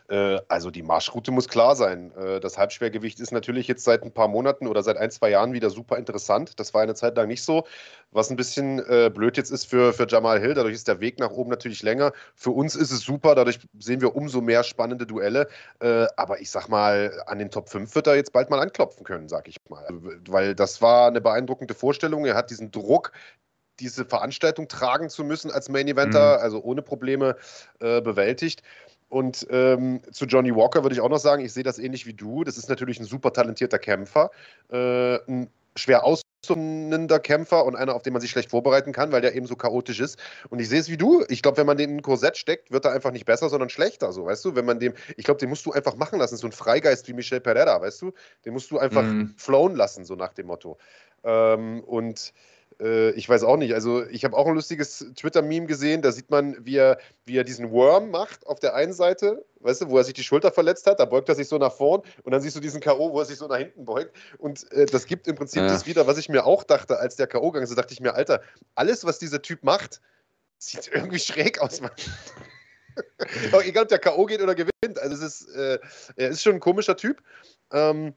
also die Marschroute muss klar sein. Äh, das Halbschwergewicht ist natürlich jetzt seit ein paar Monaten oder seit ein, zwei Jahren wieder super interessant. Das war eine Zeit lang nicht so. Was ein bisschen äh, blöd jetzt ist für, für Jamal Hill, dadurch ist der Weg nach oben natürlich länger. Für uns ist es super, dadurch sehen wir umso mehr spannende Duelle. Äh, aber ich sag mal, an den Top 5 wird er jetzt bald mal anklopfen können, sag ich mal. Weil das war eine beeindruckende Vorstellung. Er hat diesen Druck, diese Veranstaltung tragen zu müssen als Main Eventer, mhm. also ohne Probleme äh, bewältigt. Und ähm, zu Johnny Walker würde ich auch noch sagen, ich sehe das ähnlich wie du. Das ist natürlich ein super talentierter Kämpfer, äh, ein schwer auszunehmender Kämpfer und einer, auf den man sich schlecht vorbereiten kann, weil der eben so chaotisch ist. Und ich sehe es wie du. Ich glaube, wenn man den in ein Korsett steckt, wird er einfach nicht besser, sondern schlechter. So, weißt du, wenn man dem, ich glaube, den musst du einfach machen lassen. So ein Freigeist wie Michel Pereira, weißt du, den musst du einfach mhm. flown lassen, so nach dem Motto. Ähm, und ich weiß auch nicht. Also, ich habe auch ein lustiges Twitter-Meme gesehen. Da sieht man, wie er, wie er diesen Worm macht auf der einen Seite, weißt du, wo er sich die Schulter verletzt hat. Da beugt er sich so nach vorn und dann siehst du diesen K.O., wo er sich so nach hinten beugt. Und äh, das gibt im Prinzip ja. das wieder, was ich mir auch dachte, als der K.O. gang. So dachte ich mir, Alter, alles, was dieser Typ macht, sieht irgendwie schräg aus, Mann. egal, ob der K.O. geht oder gewinnt. Also, es ist, äh, er ist schon ein komischer Typ. Ähm,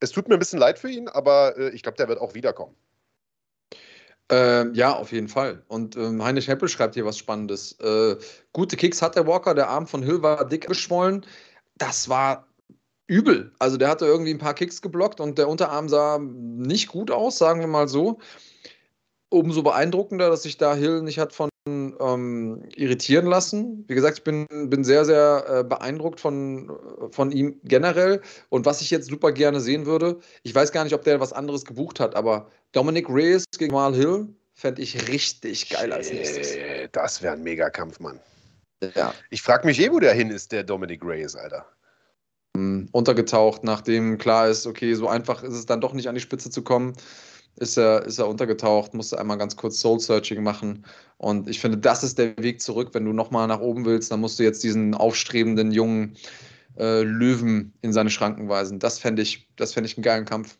es tut mir ein bisschen leid für ihn, aber äh, ich glaube, der wird auch wiederkommen. Ähm, ja, auf jeden Fall. Und ähm, Heinrich Heppel schreibt hier was Spannendes. Äh, gute Kicks hat der Walker, der Arm von Hill war dick geschwollen. Das war übel. Also der hatte irgendwie ein paar Kicks geblockt und der Unterarm sah nicht gut aus, sagen wir mal so. Umso beeindruckender, dass sich da Hill nicht hat von ähm, irritieren lassen. Wie gesagt, ich bin, bin sehr, sehr äh, beeindruckt von, von ihm generell. Und was ich jetzt super gerne sehen würde, ich weiß gar nicht, ob der was anderes gebucht hat, aber Dominic Reyes gegen Mal Hill fände ich richtig geil als nächstes. Das wäre ein Megakampf, Mann. Ja. Ich frage mich eh, wo der hin ist, der Dominic Reyes, Alter. Um, untergetaucht, nachdem klar ist, okay, so einfach ist es dann doch nicht an die Spitze zu kommen ist er, ist er untergetaucht, musste einmal ganz kurz Soul-Searching machen. Und ich finde, das ist der Weg zurück. Wenn du nochmal nach oben willst, dann musst du jetzt diesen aufstrebenden jungen äh, Löwen in seine Schranken weisen. Das fände ich, das fänd ich einen geilen Kampf.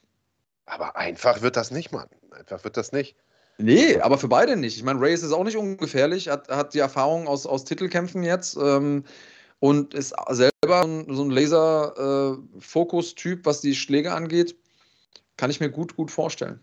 Aber einfach wird das nicht, Mann. Einfach wird das nicht. Nee, aber für beide nicht. Ich meine, Ray ist auch nicht ungefährlich, hat, hat die Erfahrung aus, aus Titelkämpfen jetzt ähm, und ist selber so ein Laser-Fokus-Typ, äh, was die Schläge angeht. Kann ich mir gut, gut vorstellen.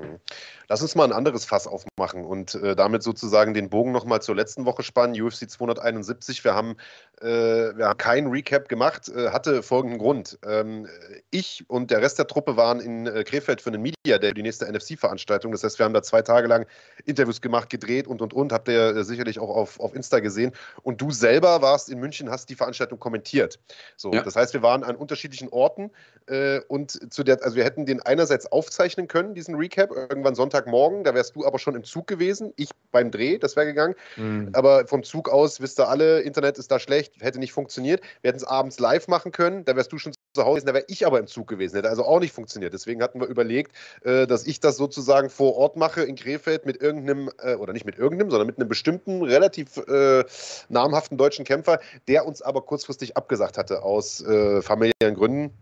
Mhm. Lass uns mal ein anderes Fass aufmachen und äh, damit sozusagen den Bogen nochmal zur letzten Woche spannen. UFC 271. Wir haben, äh, wir haben keinen Recap gemacht, äh, hatte folgenden Grund. Ähm, ich und der Rest der Truppe waren in äh, Krefeld für einen Media Day, die nächste NFC-Veranstaltung. Das heißt, wir haben da zwei Tage lang Interviews gemacht, gedreht und und und. Habt ihr sicherlich auch auf, auf Insta gesehen. Und du selber warst in München, hast die Veranstaltung kommentiert. So, ja. Das heißt, wir waren an unterschiedlichen Orten äh, und zu der, also wir hätten den einerseits aufzeichnen können, diesen Recap, irgendwann Sonntag Sonntagmorgen, da wärst du aber schon im Zug gewesen, ich beim Dreh, das wäre gegangen. Mhm. Aber vom Zug aus, wisst ihr alle, Internet ist da schlecht, hätte nicht funktioniert. Wir hätten es abends live machen können, da wärst du schon zu Hause gewesen, da wäre ich aber im Zug gewesen, hätte also auch nicht funktioniert. Deswegen hatten wir überlegt, äh, dass ich das sozusagen vor Ort mache in Krefeld mit irgendeinem, äh, oder nicht mit irgendeinem, sondern mit einem bestimmten, relativ äh, namhaften deutschen Kämpfer, der uns aber kurzfristig abgesagt hatte aus äh, familiären Gründen.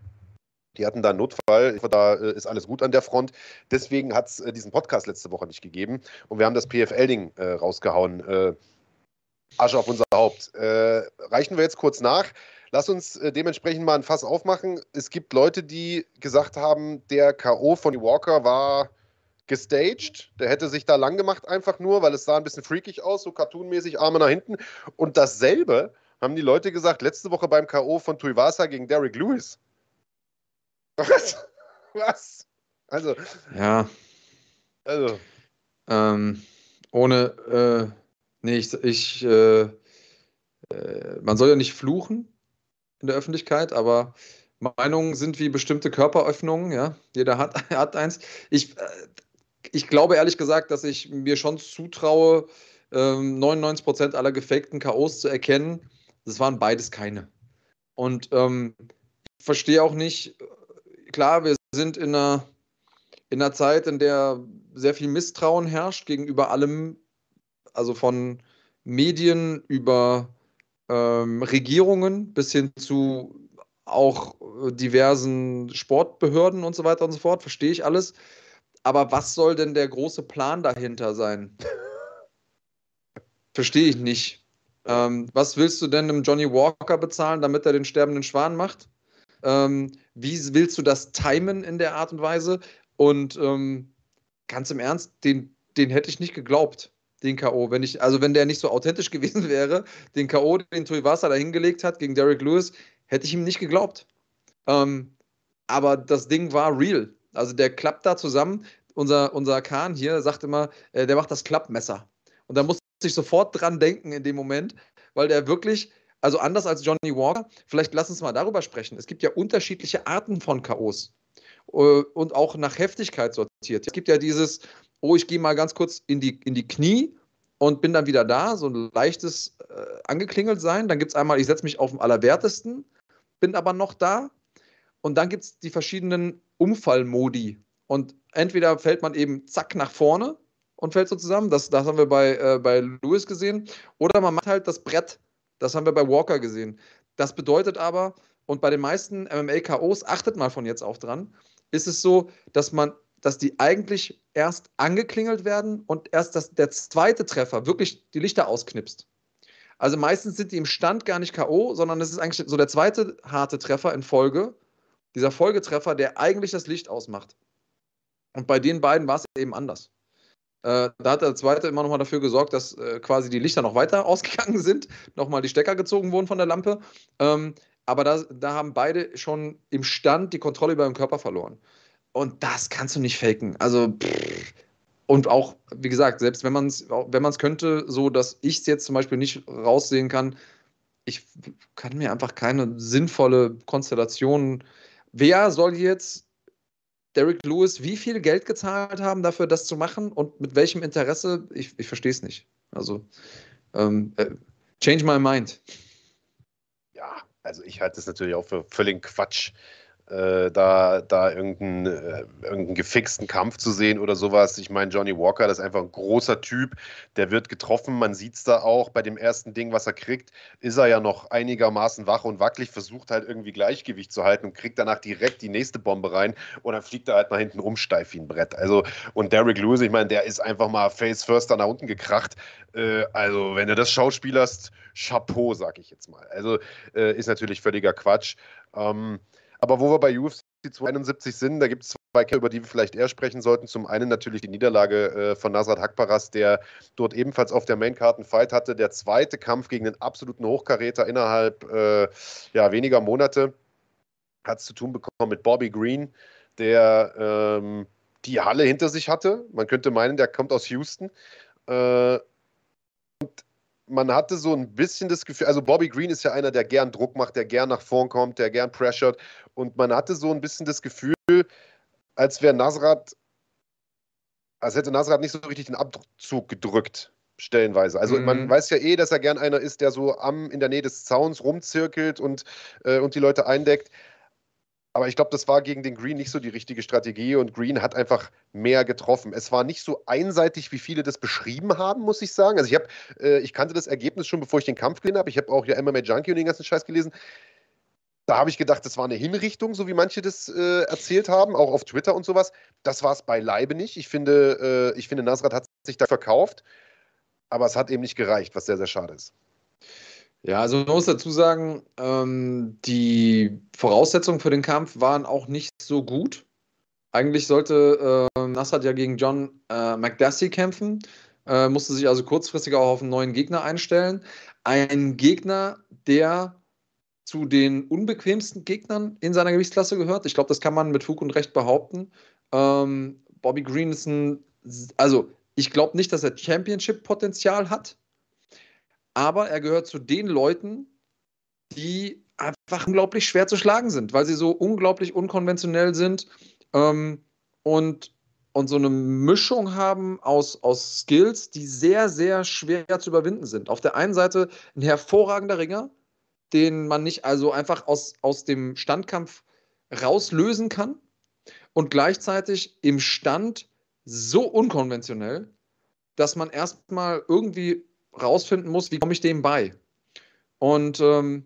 Die hatten da einen Notfall, da äh, ist alles gut an der Front. Deswegen hat es äh, diesen Podcast letzte Woche nicht gegeben. Und wir haben das PFL-Ding äh, rausgehauen. Asche auf unser Haupt. Äh, reichen wir jetzt kurz nach. Lass uns äh, dementsprechend mal ein Fass aufmachen. Es gibt Leute, die gesagt haben, der K.O. von Walker war gestaged. Der hätte sich da lang gemacht, einfach nur, weil es sah ein bisschen freakig aus, so cartoonmäßig, Arme nach hinten. Und dasselbe haben die Leute gesagt letzte Woche beim K.O. von Tuivasa gegen Derek Lewis. Was? Was? Also. Ja. Also. Ähm, ohne. Äh, nee, ich. ich äh, äh, man soll ja nicht fluchen in der Öffentlichkeit, aber Meinungen sind wie bestimmte Körperöffnungen, ja. Jeder hat, hat eins. Ich, äh, ich glaube ehrlich gesagt, dass ich mir schon zutraue, 99 ähm, Prozent aller gefakten K.O.s zu erkennen. Das waren beides keine. Und ähm, ich verstehe auch nicht, klar, wir sind in einer, in einer Zeit, in der sehr viel Misstrauen herrscht gegenüber allem, also von Medien über ähm, Regierungen bis hin zu auch diversen Sportbehörden und so weiter und so fort, verstehe ich alles. Aber was soll denn der große Plan dahinter sein? verstehe ich nicht. Ähm, was willst du denn einem Johnny Walker bezahlen, damit er den sterbenden Schwan macht? Ähm, wie willst du das timen in der Art und Weise? Und ähm, ganz im Ernst, den, den hätte ich nicht geglaubt, den K.O. Wenn ich, also wenn der nicht so authentisch gewesen wäre, den K.O., den Tuivasa da hingelegt hat gegen Derek Lewis, hätte ich ihm nicht geglaubt. Ähm, aber das Ding war real. Also der klappt da zusammen. Unser, unser Kahn hier sagt immer, äh, der macht das Klappmesser. Und da muss ich sofort dran denken in dem Moment, weil der wirklich also anders als Johnny Walker, vielleicht lass uns mal darüber sprechen. Es gibt ja unterschiedliche Arten von K.O.s äh, und auch nach Heftigkeit sortiert. Es gibt ja dieses, oh, ich gehe mal ganz kurz in die, in die Knie und bin dann wieder da, so ein leichtes äh, angeklingelt sein. Dann gibt es einmal, ich setze mich auf den Allerwertesten, bin aber noch da. Und dann gibt es die verschiedenen Umfallmodi. Und entweder fällt man eben zack nach vorne und fällt so zusammen. Das, das haben wir bei, äh, bei Lewis gesehen. Oder man macht halt das Brett das haben wir bei Walker gesehen. Das bedeutet aber, und bei den meisten MMA-KOs, achtet mal von jetzt auf dran, ist es so, dass man, dass die eigentlich erst angeklingelt werden und erst das, der zweite Treffer wirklich die Lichter ausknipst. Also meistens sind die im Stand gar nicht K.O., sondern es ist eigentlich so der zweite harte Treffer in Folge, dieser Folgetreffer, der eigentlich das Licht ausmacht. Und bei den beiden war es eben anders. Äh, da hat der zweite immer noch mal dafür gesorgt, dass äh, quasi die Lichter noch weiter ausgegangen sind, nochmal die Stecker gezogen wurden von der Lampe. Ähm, aber da, da haben beide schon im Stand die Kontrolle über den Körper verloren. Und das kannst du nicht faken. Also, pff. und auch, wie gesagt, selbst wenn man es wenn könnte, so dass ich es jetzt zum Beispiel nicht raussehen kann, ich kann mir einfach keine sinnvolle Konstellation. Wer soll jetzt Derek Lewis wie viel Geld gezahlt haben dafür, das zu machen und mit welchem Interesse, ich, ich verstehe es nicht. Also, ähm, äh, change my mind. Ja, also ich halte es natürlich auch für völlig Quatsch. Äh, da, da irgendeinen, äh, irgendeinen gefixten Kampf zu sehen oder sowas. Ich meine, Johnny Walker, das ist einfach ein großer Typ, der wird getroffen, man sieht es da auch. Bei dem ersten Ding, was er kriegt, ist er ja noch einigermaßen wach und wackelig, versucht halt irgendwie Gleichgewicht zu halten und kriegt danach direkt die nächste Bombe rein und dann fliegt er halt nach hinten rum steif wie ein Brett. Also, und Derek Lewis, ich meine, der ist einfach mal face first da nach unten gekracht. Äh, also, wenn du das schauspielerst, Chapeau, sag ich jetzt mal. Also, äh, ist natürlich völliger Quatsch. Ähm, aber wo wir bei UFC 271 sind, da gibt es zwei Kämpfe, über die wir vielleicht eher sprechen sollten. Zum einen natürlich die Niederlage äh, von Nasrat Hakparas, der dort ebenfalls auf der Maincard Fight hatte. Der zweite Kampf gegen den absoluten Hochkaräter innerhalb äh, ja, weniger Monate hat es zu tun bekommen mit Bobby Green, der ähm, die Halle hinter sich hatte. Man könnte meinen, der kommt aus Houston. Äh, und man hatte so ein bisschen das Gefühl, also Bobby Green ist ja einer, der gern Druck macht, der gern nach vorn kommt, der gern pressured. Und man hatte so ein bisschen das Gefühl, als wäre Nasrat, als hätte Nasrat nicht so richtig den Abzug gedrückt, stellenweise. Also mhm. man weiß ja eh, dass er gern einer ist, der so am, in der Nähe des Zauns rumzirkelt und, äh, und die Leute eindeckt. Aber ich glaube, das war gegen den Green nicht so die richtige Strategie und Green hat einfach mehr getroffen. Es war nicht so einseitig, wie viele das beschrieben haben, muss ich sagen. Also ich habe, äh, ich kannte das Ergebnis schon, bevor ich den Kampf gesehen habe. Ich habe auch ja MMA Junkie und den ganzen Scheiß gelesen. Da habe ich gedacht, das war eine Hinrichtung, so wie manche das äh, erzählt haben, auch auf Twitter und sowas. Das war es beileibe nicht. Ich finde, äh, ich finde, Nasrat hat sich da verkauft, aber es hat eben nicht gereicht, was sehr, sehr schade ist. Ja, also man muss dazu sagen, ähm, die Voraussetzungen für den Kampf waren auch nicht so gut. Eigentlich sollte äh, Nassad ja gegen John äh, McDassie kämpfen, äh, musste sich also kurzfristig auch auf einen neuen Gegner einstellen. Ein Gegner, der zu den unbequemsten Gegnern in seiner Gewichtsklasse gehört. Ich glaube, das kann man mit Fug und Recht behaupten. Ähm, Bobby Green ist ein, also ich glaube nicht, dass er Championship-Potenzial hat aber er gehört zu den Leuten, die einfach unglaublich schwer zu schlagen sind, weil sie so unglaublich unkonventionell sind ähm, und, und so eine Mischung haben aus, aus Skills, die sehr, sehr schwer zu überwinden sind. Auf der einen Seite ein hervorragender Ringer, den man nicht also einfach aus, aus dem Standkampf rauslösen kann und gleichzeitig im Stand so unkonventionell, dass man erstmal irgendwie rausfinden muss, wie komme ich dem bei. Und ähm,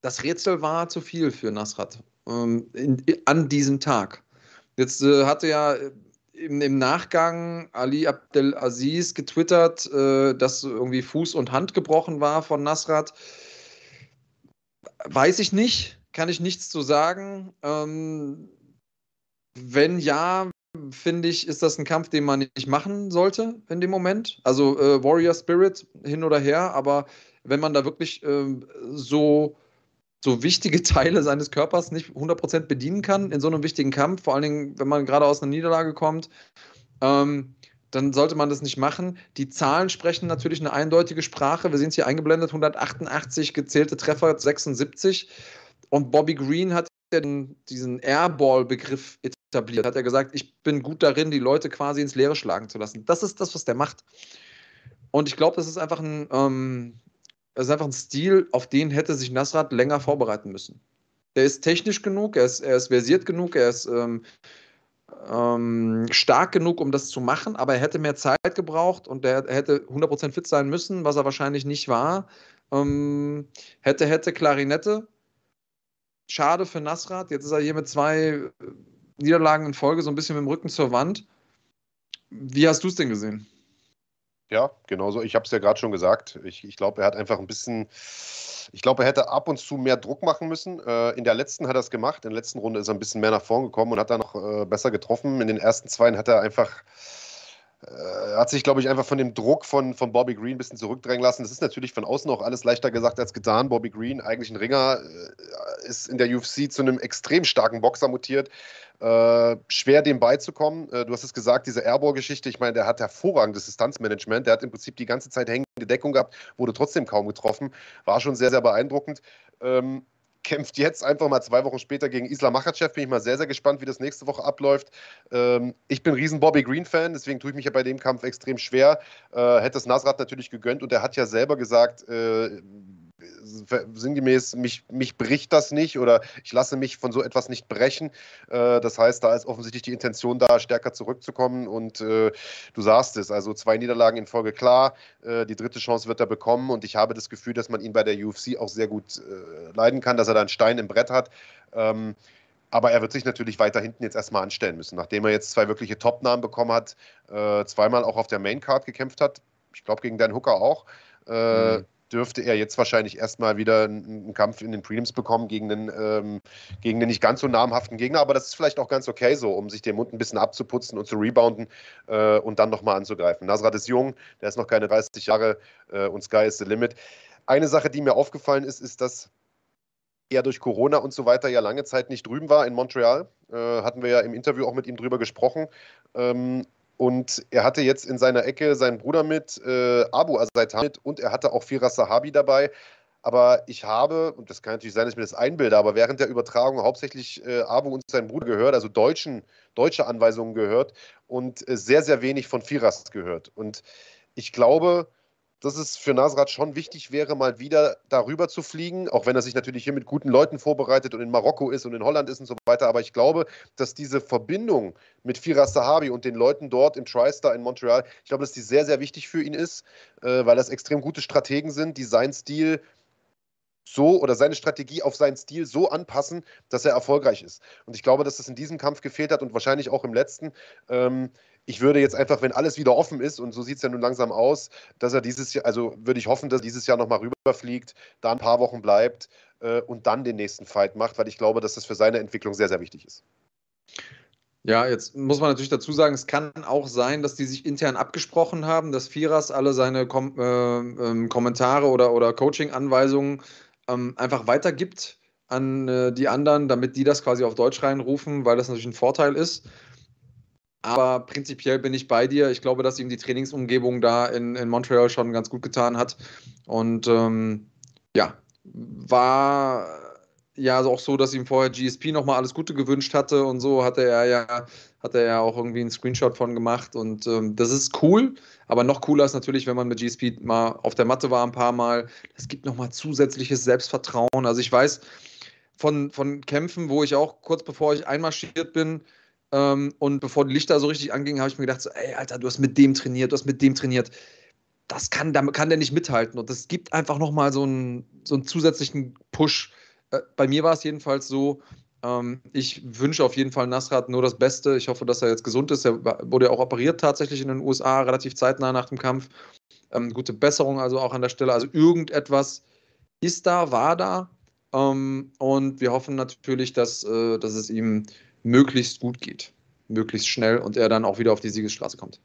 das Rätsel war zu viel für Nasrat ähm, in, an diesem Tag. Jetzt äh, hatte ja äh, im, im, Nachgang Ali Abdelaziz getwittert, äh, dass irgendwie Fuß und Hand gebrochen war von Nasrat. Weiß ich nicht, kann ich nichts zu sagen. Ähm, wenn ja, finde ich, ist das ein Kampf, den man nicht machen sollte in dem Moment. Also äh, Warrior Spirit hin oder her, aber wenn man da wirklich äh, so, so wichtige Teile seines Körpers nicht 100% bedienen kann in so einem wichtigen Kampf, vor allen Dingen, wenn man gerade aus einer Niederlage kommt, ähm, dann sollte man das nicht machen. Die Zahlen sprechen natürlich eine eindeutige Sprache. Wir sehen es hier eingeblendet, 188 gezählte Treffer, 76. Und Bobby Green hat diesen Airball-Begriff etabliert. Hat er gesagt, ich bin gut darin, die Leute quasi ins Leere schlagen zu lassen. Das ist das, was der macht. Und ich glaube, das ist einfach ein, ähm, das ist einfach ein Stil, auf den hätte sich Nasrat länger vorbereiten müssen. Der ist technisch genug, er ist, er ist versiert genug, er ist ähm, ähm, stark genug, um das zu machen, aber er hätte mehr Zeit gebraucht und er hätte 100% fit sein müssen, was er wahrscheinlich nicht war. Ähm, hätte, hätte Klarinette. Schade für Nasrat. Jetzt ist er hier mit zwei Niederlagen in Folge so ein bisschen mit dem Rücken zur Wand. Wie hast du es denn gesehen? Ja, genauso. Ich habe es ja gerade schon gesagt. Ich, ich glaube, er hat einfach ein bisschen, ich glaube, er hätte ab und zu mehr Druck machen müssen. Äh, in der letzten hat er es gemacht. In der letzten Runde ist er ein bisschen mehr nach vorn gekommen und hat da noch äh, besser getroffen. In den ersten zwei hat er einfach äh, hat sich, glaube ich, einfach von dem Druck von, von Bobby Green ein bisschen zurückdrängen lassen. Das ist natürlich von außen auch alles leichter gesagt als getan. Bobby Green, eigentlich ein Ringer, äh, ist in der UFC zu einem extrem starken Boxer mutiert. Äh, schwer dem beizukommen. Äh, du hast es gesagt, diese Airball-Geschichte, ich meine, der hat hervorragendes Distanzmanagement. Der hat im Prinzip die ganze Zeit hängende Deckung gehabt, wurde trotzdem kaum getroffen. War schon sehr, sehr beeindruckend. Ähm, kämpft jetzt einfach mal zwei Wochen später gegen Islam Makhachev. Bin ich mal sehr, sehr gespannt, wie das nächste Woche abläuft. Ähm, ich bin riesen Bobby Green-Fan, deswegen tue ich mich ja bei dem Kampf extrem schwer. Äh, hätte es Nasrat natürlich gegönnt und er hat ja selber gesagt, äh, sinngemäß, mich, mich bricht das nicht oder ich lasse mich von so etwas nicht brechen. Äh, das heißt, da ist offensichtlich die Intention da, stärker zurückzukommen und äh, du sagst es, also zwei Niederlagen in Folge klar, äh, die dritte Chance wird er bekommen und ich habe das Gefühl, dass man ihn bei der UFC auch sehr gut äh, leiden kann, dass er da einen Stein im Brett hat. Ähm, aber er wird sich natürlich weiter hinten jetzt erstmal anstellen müssen, nachdem er jetzt zwei wirkliche Top-Namen bekommen hat, äh, zweimal auch auf der Main-Card gekämpft hat. Ich glaube, gegen Dan Hooker auch. Äh, mhm dürfte er jetzt wahrscheinlich erstmal wieder einen, Kampf in den Prelims bekommen gegen einen, ähm, gegen einen nicht ganz so namhaften Gegner. Aber das ist vielleicht auch ganz okay so, um sich den Mund ein bisschen abzuputzen und zu rebounden äh, und dann nochmal anzugreifen. Nasrat ist jung, der ist noch keine 30 Jahre äh, und Sky is the limit. Eine Sache, die mir aufgefallen ist, ist, dass er durch Corona und so weiter ja lange Zeit nicht drüben war in Montreal. Äh, hatten wir ja im Interview auch mit ihm drüber gesprochen. Ähm, und er hatte jetzt in seiner Ecke seinen Bruder mit, äh, Abu Azaitan mit und er hatte auch Firas Sahabi dabei. Aber ich habe, und das kann natürlich sein, dass ich mir das einbilde, aber während der Übertragung hauptsächlich äh, Abu und sein Bruder gehört, also deutschen, deutsche Anweisungen gehört und äh, sehr, sehr wenig von Firas gehört. Und ich glaube, dass es für Nasrat schon wichtig wäre, mal wieder darüber zu fliegen, auch wenn er sich natürlich hier mit guten Leuten vorbereitet und in Marokko ist und in Holland ist und so weiter. Aber ich glaube, dass diese Verbindung mit Firas Sahabi und den Leuten dort im TriStar in Montreal, ich glaube, dass die sehr, sehr wichtig für ihn ist, äh, weil das extrem gute Strategen sind, die seinen Stil so oder seine Strategie auf seinen Stil so anpassen, dass er erfolgreich ist. Und ich glaube, dass das in diesem Kampf gefehlt hat und wahrscheinlich auch im letzten. Ähm, ich würde jetzt einfach, wenn alles wieder offen ist, und so sieht es ja nun langsam aus, dass er dieses Jahr, also würde ich hoffen, dass er dieses Jahr nochmal rüberfliegt, da ein paar Wochen bleibt äh, und dann den nächsten Fight macht, weil ich glaube, dass das für seine Entwicklung sehr, sehr wichtig ist. Ja, jetzt muss man natürlich dazu sagen, es kann auch sein, dass die sich intern abgesprochen haben, dass Firas alle seine Kom äh, äh, Kommentare oder, oder Coaching-Anweisungen ähm, einfach weitergibt an äh, die anderen, damit die das quasi auf Deutsch reinrufen, weil das natürlich ein Vorteil ist. Aber prinzipiell bin ich bei dir. Ich glaube, dass ihm die Trainingsumgebung da in, in Montreal schon ganz gut getan hat. Und ähm, ja, war ja auch so, dass ihm vorher GSP nochmal alles Gute gewünscht hatte und so hatte er ja, hat er ja auch irgendwie einen Screenshot von gemacht. Und ähm, das ist cool, aber noch cooler ist natürlich, wenn man mit GSP mal auf der Matte war ein paar Mal. Es gibt nochmal zusätzliches Selbstvertrauen. Also ich weiß von, von Kämpfen, wo ich auch kurz bevor ich einmarschiert bin, ähm, und bevor die Lichter so richtig angingen, habe ich mir gedacht, so, ey, Alter, du hast mit dem trainiert, du hast mit dem trainiert. Das kann, damit kann der nicht mithalten. Und das gibt einfach nochmal so einen, so einen zusätzlichen Push. Äh, bei mir war es jedenfalls so, ähm, ich wünsche auf jeden Fall Nasrat nur das Beste. Ich hoffe, dass er jetzt gesund ist. Er wurde ja auch operiert tatsächlich in den USA, relativ zeitnah nach dem Kampf. Ähm, gute Besserung also auch an der Stelle. Also irgendetwas ist da, war da. Ähm, und wir hoffen natürlich, dass, äh, dass es ihm möglichst gut geht, möglichst schnell und er dann auch wieder auf die Siegesstraße kommt.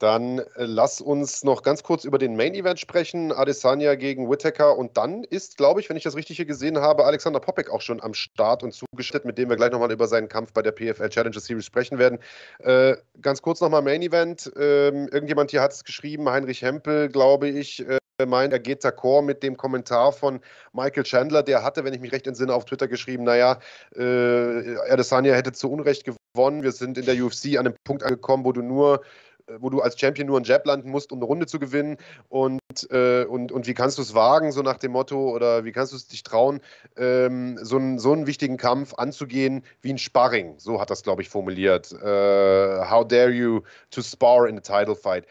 Dann äh, lass uns noch ganz kurz über den Main Event sprechen. Adesanya gegen Whittaker. Und dann ist, glaube ich, wenn ich das richtig hier gesehen habe, Alexander Popek auch schon am Start und zugestellt, mit dem wir gleich nochmal über seinen Kampf bei der PFL Challenger Series sprechen werden. Äh, ganz kurz nochmal Main Event. Ähm, irgendjemand hier hat es geschrieben, Heinrich Hempel, glaube ich, äh, meint, er geht d'accord mit dem Kommentar von Michael Chandler. Der hatte, wenn ich mich recht entsinne, auf Twitter geschrieben, naja, äh, Adesanya hätte zu Unrecht gewonnen. Wir sind in der UFC an einem Punkt angekommen, wo du nur äh, wo du als Champion nur einen Jab landen musst, um eine Runde zu gewinnen. Und, äh, und, und wie kannst du es wagen, so nach dem Motto, oder wie kannst du es dich trauen, ähm, so, einen, so einen wichtigen Kampf anzugehen wie ein Sparring? So hat das, glaube ich, formuliert. Äh, how dare you to spar in a title fight?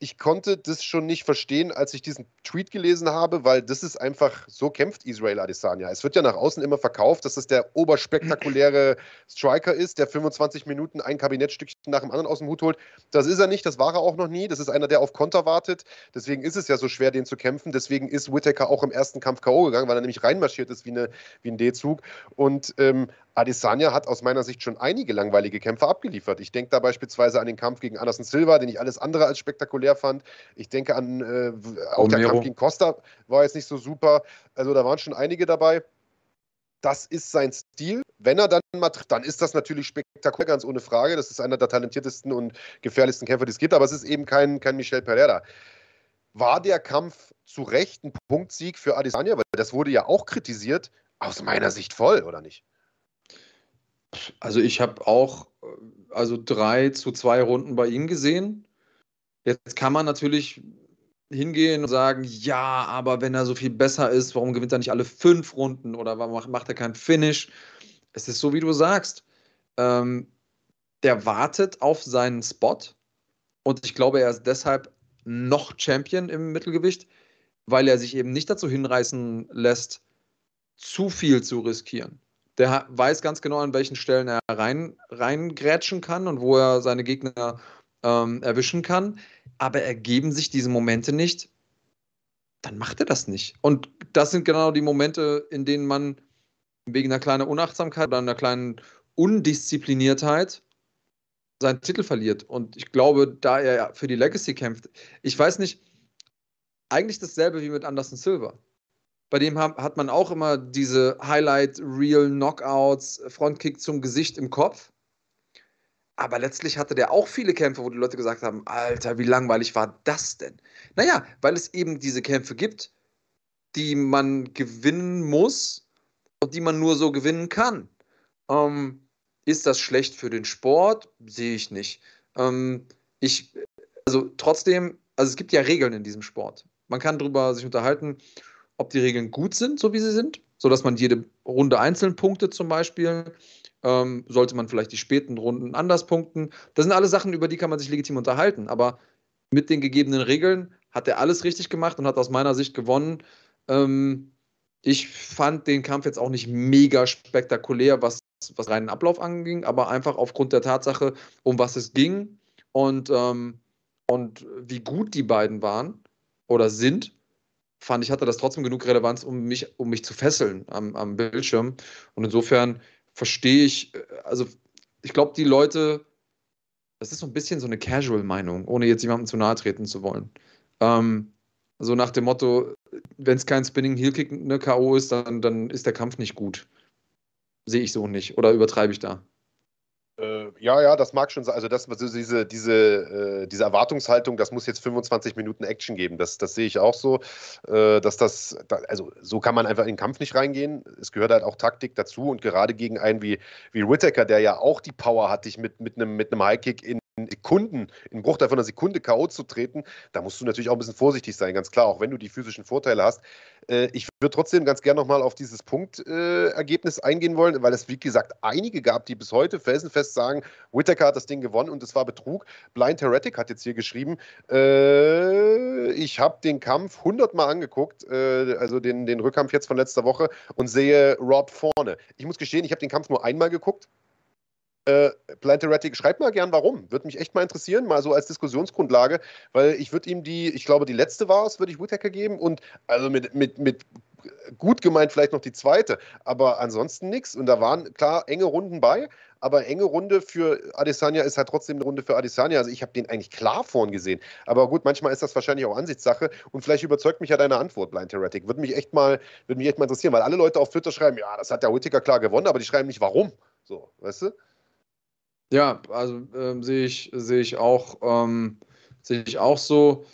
Ich konnte das schon nicht verstehen, als ich diesen Tweet gelesen habe, weil das ist einfach, so kämpft Israel Adesanya. Es wird ja nach außen immer verkauft, dass das der oberspektakuläre Striker ist, der 25 Minuten ein Kabinettstückchen nach dem anderen aus dem Hut holt. Das ist er nicht, das war er auch noch nie. Das ist einer, der auf Konter wartet. Deswegen ist es ja so schwer, den zu kämpfen. Deswegen ist Whittaker auch im ersten Kampf K.O. gegangen, weil er nämlich reinmarschiert ist wie, eine, wie ein D-Zug. Und ähm, Adesanya hat aus meiner Sicht schon einige langweilige Kämpfe abgeliefert. Ich denke da beispielsweise an den Kampf gegen Anderson Silva, den ich alles andere als spektakulär fand. Ich denke an äh, auch der Kampf gegen Costa war jetzt nicht so super. Also da waren schon einige dabei. Das ist sein Stil. Wenn er dann mal trifft, dann ist das natürlich spektakulär, ganz ohne Frage. Das ist einer der talentiertesten und gefährlichsten Kämpfer, die es gibt. Aber es ist eben kein, kein Michel Pereira. War der Kampf zu Recht ein Punktsieg für Adesanya? Weil das wurde ja auch kritisiert. Aus meiner Sicht voll, oder nicht? Also ich habe auch äh, also drei zu zwei Runden bei ihm gesehen. Jetzt kann man natürlich hingehen und sagen, ja, aber wenn er so viel besser ist, warum gewinnt er nicht alle fünf Runden oder warum macht er keinen Finish? Es ist so, wie du sagst. Ähm, der wartet auf seinen Spot und ich glaube, er ist deshalb noch Champion im Mittelgewicht, weil er sich eben nicht dazu hinreißen lässt, zu viel zu riskieren. Der weiß ganz genau, an welchen Stellen er rein, reingrätschen kann und wo er seine Gegner ähm, erwischen kann. Aber ergeben sich diese Momente nicht, dann macht er das nicht. Und das sind genau die Momente, in denen man wegen einer kleinen Unachtsamkeit oder einer kleinen Undiszipliniertheit seinen Titel verliert. Und ich glaube, da er für die Legacy kämpft, ich weiß nicht, eigentlich dasselbe wie mit Anderson Silver. Bei dem hat man auch immer diese Highlight-Real-Knockouts, Frontkick zum Gesicht im Kopf. Aber letztlich hatte der auch viele Kämpfe, wo die Leute gesagt haben: Alter, wie langweilig war das denn? Naja, weil es eben diese Kämpfe gibt, die man gewinnen muss und die man nur so gewinnen kann. Ähm, ist das schlecht für den Sport? Sehe ich nicht. Ähm, ich, also trotzdem, also es gibt ja Regeln in diesem Sport. Man kann darüber sich unterhalten, ob die Regeln gut sind, so wie sie sind, sodass man jede Runde einzeln punktet zum Beispiel. Ähm, sollte man vielleicht die späten Runden anders punkten. Das sind alles Sachen, über die kann man sich legitim unterhalten. Aber mit den gegebenen Regeln hat er alles richtig gemacht und hat aus meiner Sicht gewonnen. Ähm, ich fand den Kampf jetzt auch nicht mega spektakulär, was, was reinen Ablauf anging, aber einfach aufgrund der Tatsache, um was es ging und, ähm, und wie gut die beiden waren oder sind, fand ich, hatte das trotzdem genug Relevanz, um mich, um mich zu fesseln am, am Bildschirm. Und insofern verstehe ich, äh, also ich glaube, die Leute, das ist so ein bisschen so eine Casual-Meinung, ohne jetzt jemandem zu nahe treten zu wollen. Ähm, so nach dem Motto, wenn es kein Spinning Heel Kick eine K.O. ist, dann, dann ist der Kampf nicht gut. Sehe ich so nicht. Oder übertreibe ich da? Äh, ja, ja, das mag schon sein. Also das, also diese, diese, äh, diese Erwartungshaltung, das muss jetzt 25 Minuten Action geben. Das, das sehe ich auch so. Äh, dass das, da, also so kann man einfach in den Kampf nicht reingehen. Es gehört halt auch Taktik dazu und gerade gegen einen wie, wie Whittaker, der ja auch die Power hat, dich mit, mit einem mit einem Highkick in Sekunden, in Bruchteil von einer Sekunde K.O. zu treten, da musst du natürlich auch ein bisschen vorsichtig sein, ganz klar, auch wenn du die physischen Vorteile hast. Äh, ich würde trotzdem ganz gerne nochmal auf dieses Punktergebnis äh, eingehen wollen, weil es, wie gesagt, einige gab, die bis heute felsenfest sagen, Whittaker hat das Ding gewonnen und es war Betrug. Blind Heretic hat jetzt hier geschrieben, äh, ich habe den Kampf 100 Mal angeguckt, äh, also den, den Rückkampf jetzt von letzter Woche und sehe Rob vorne. Ich muss gestehen, ich habe den Kampf nur einmal geguckt äh, Planteretic, schreibt mal gern warum. Würde mich echt mal interessieren, mal so als Diskussionsgrundlage, weil ich würde ihm die, ich glaube, die letzte war es, würde ich Whittaker geben und also mit, mit, mit gut gemeint vielleicht noch die zweite, aber ansonsten nichts. Und da waren klar enge Runden bei, aber enge Runde für Adesanya ist halt trotzdem eine Runde für Adesanya. Also ich habe den eigentlich klar vorn gesehen. Aber gut, manchmal ist das wahrscheinlich auch Ansichtssache und vielleicht überzeugt mich ja deine Antwort, Blind Theoretic. Würde mich echt mal, würde mich echt mal interessieren, weil alle Leute auf Twitter schreiben, ja, das hat der Whittaker klar gewonnen, aber die schreiben nicht warum. So, weißt du? Ja, also ähm, sehe ich, sehe ich auch, ähm, sehe ich auch so.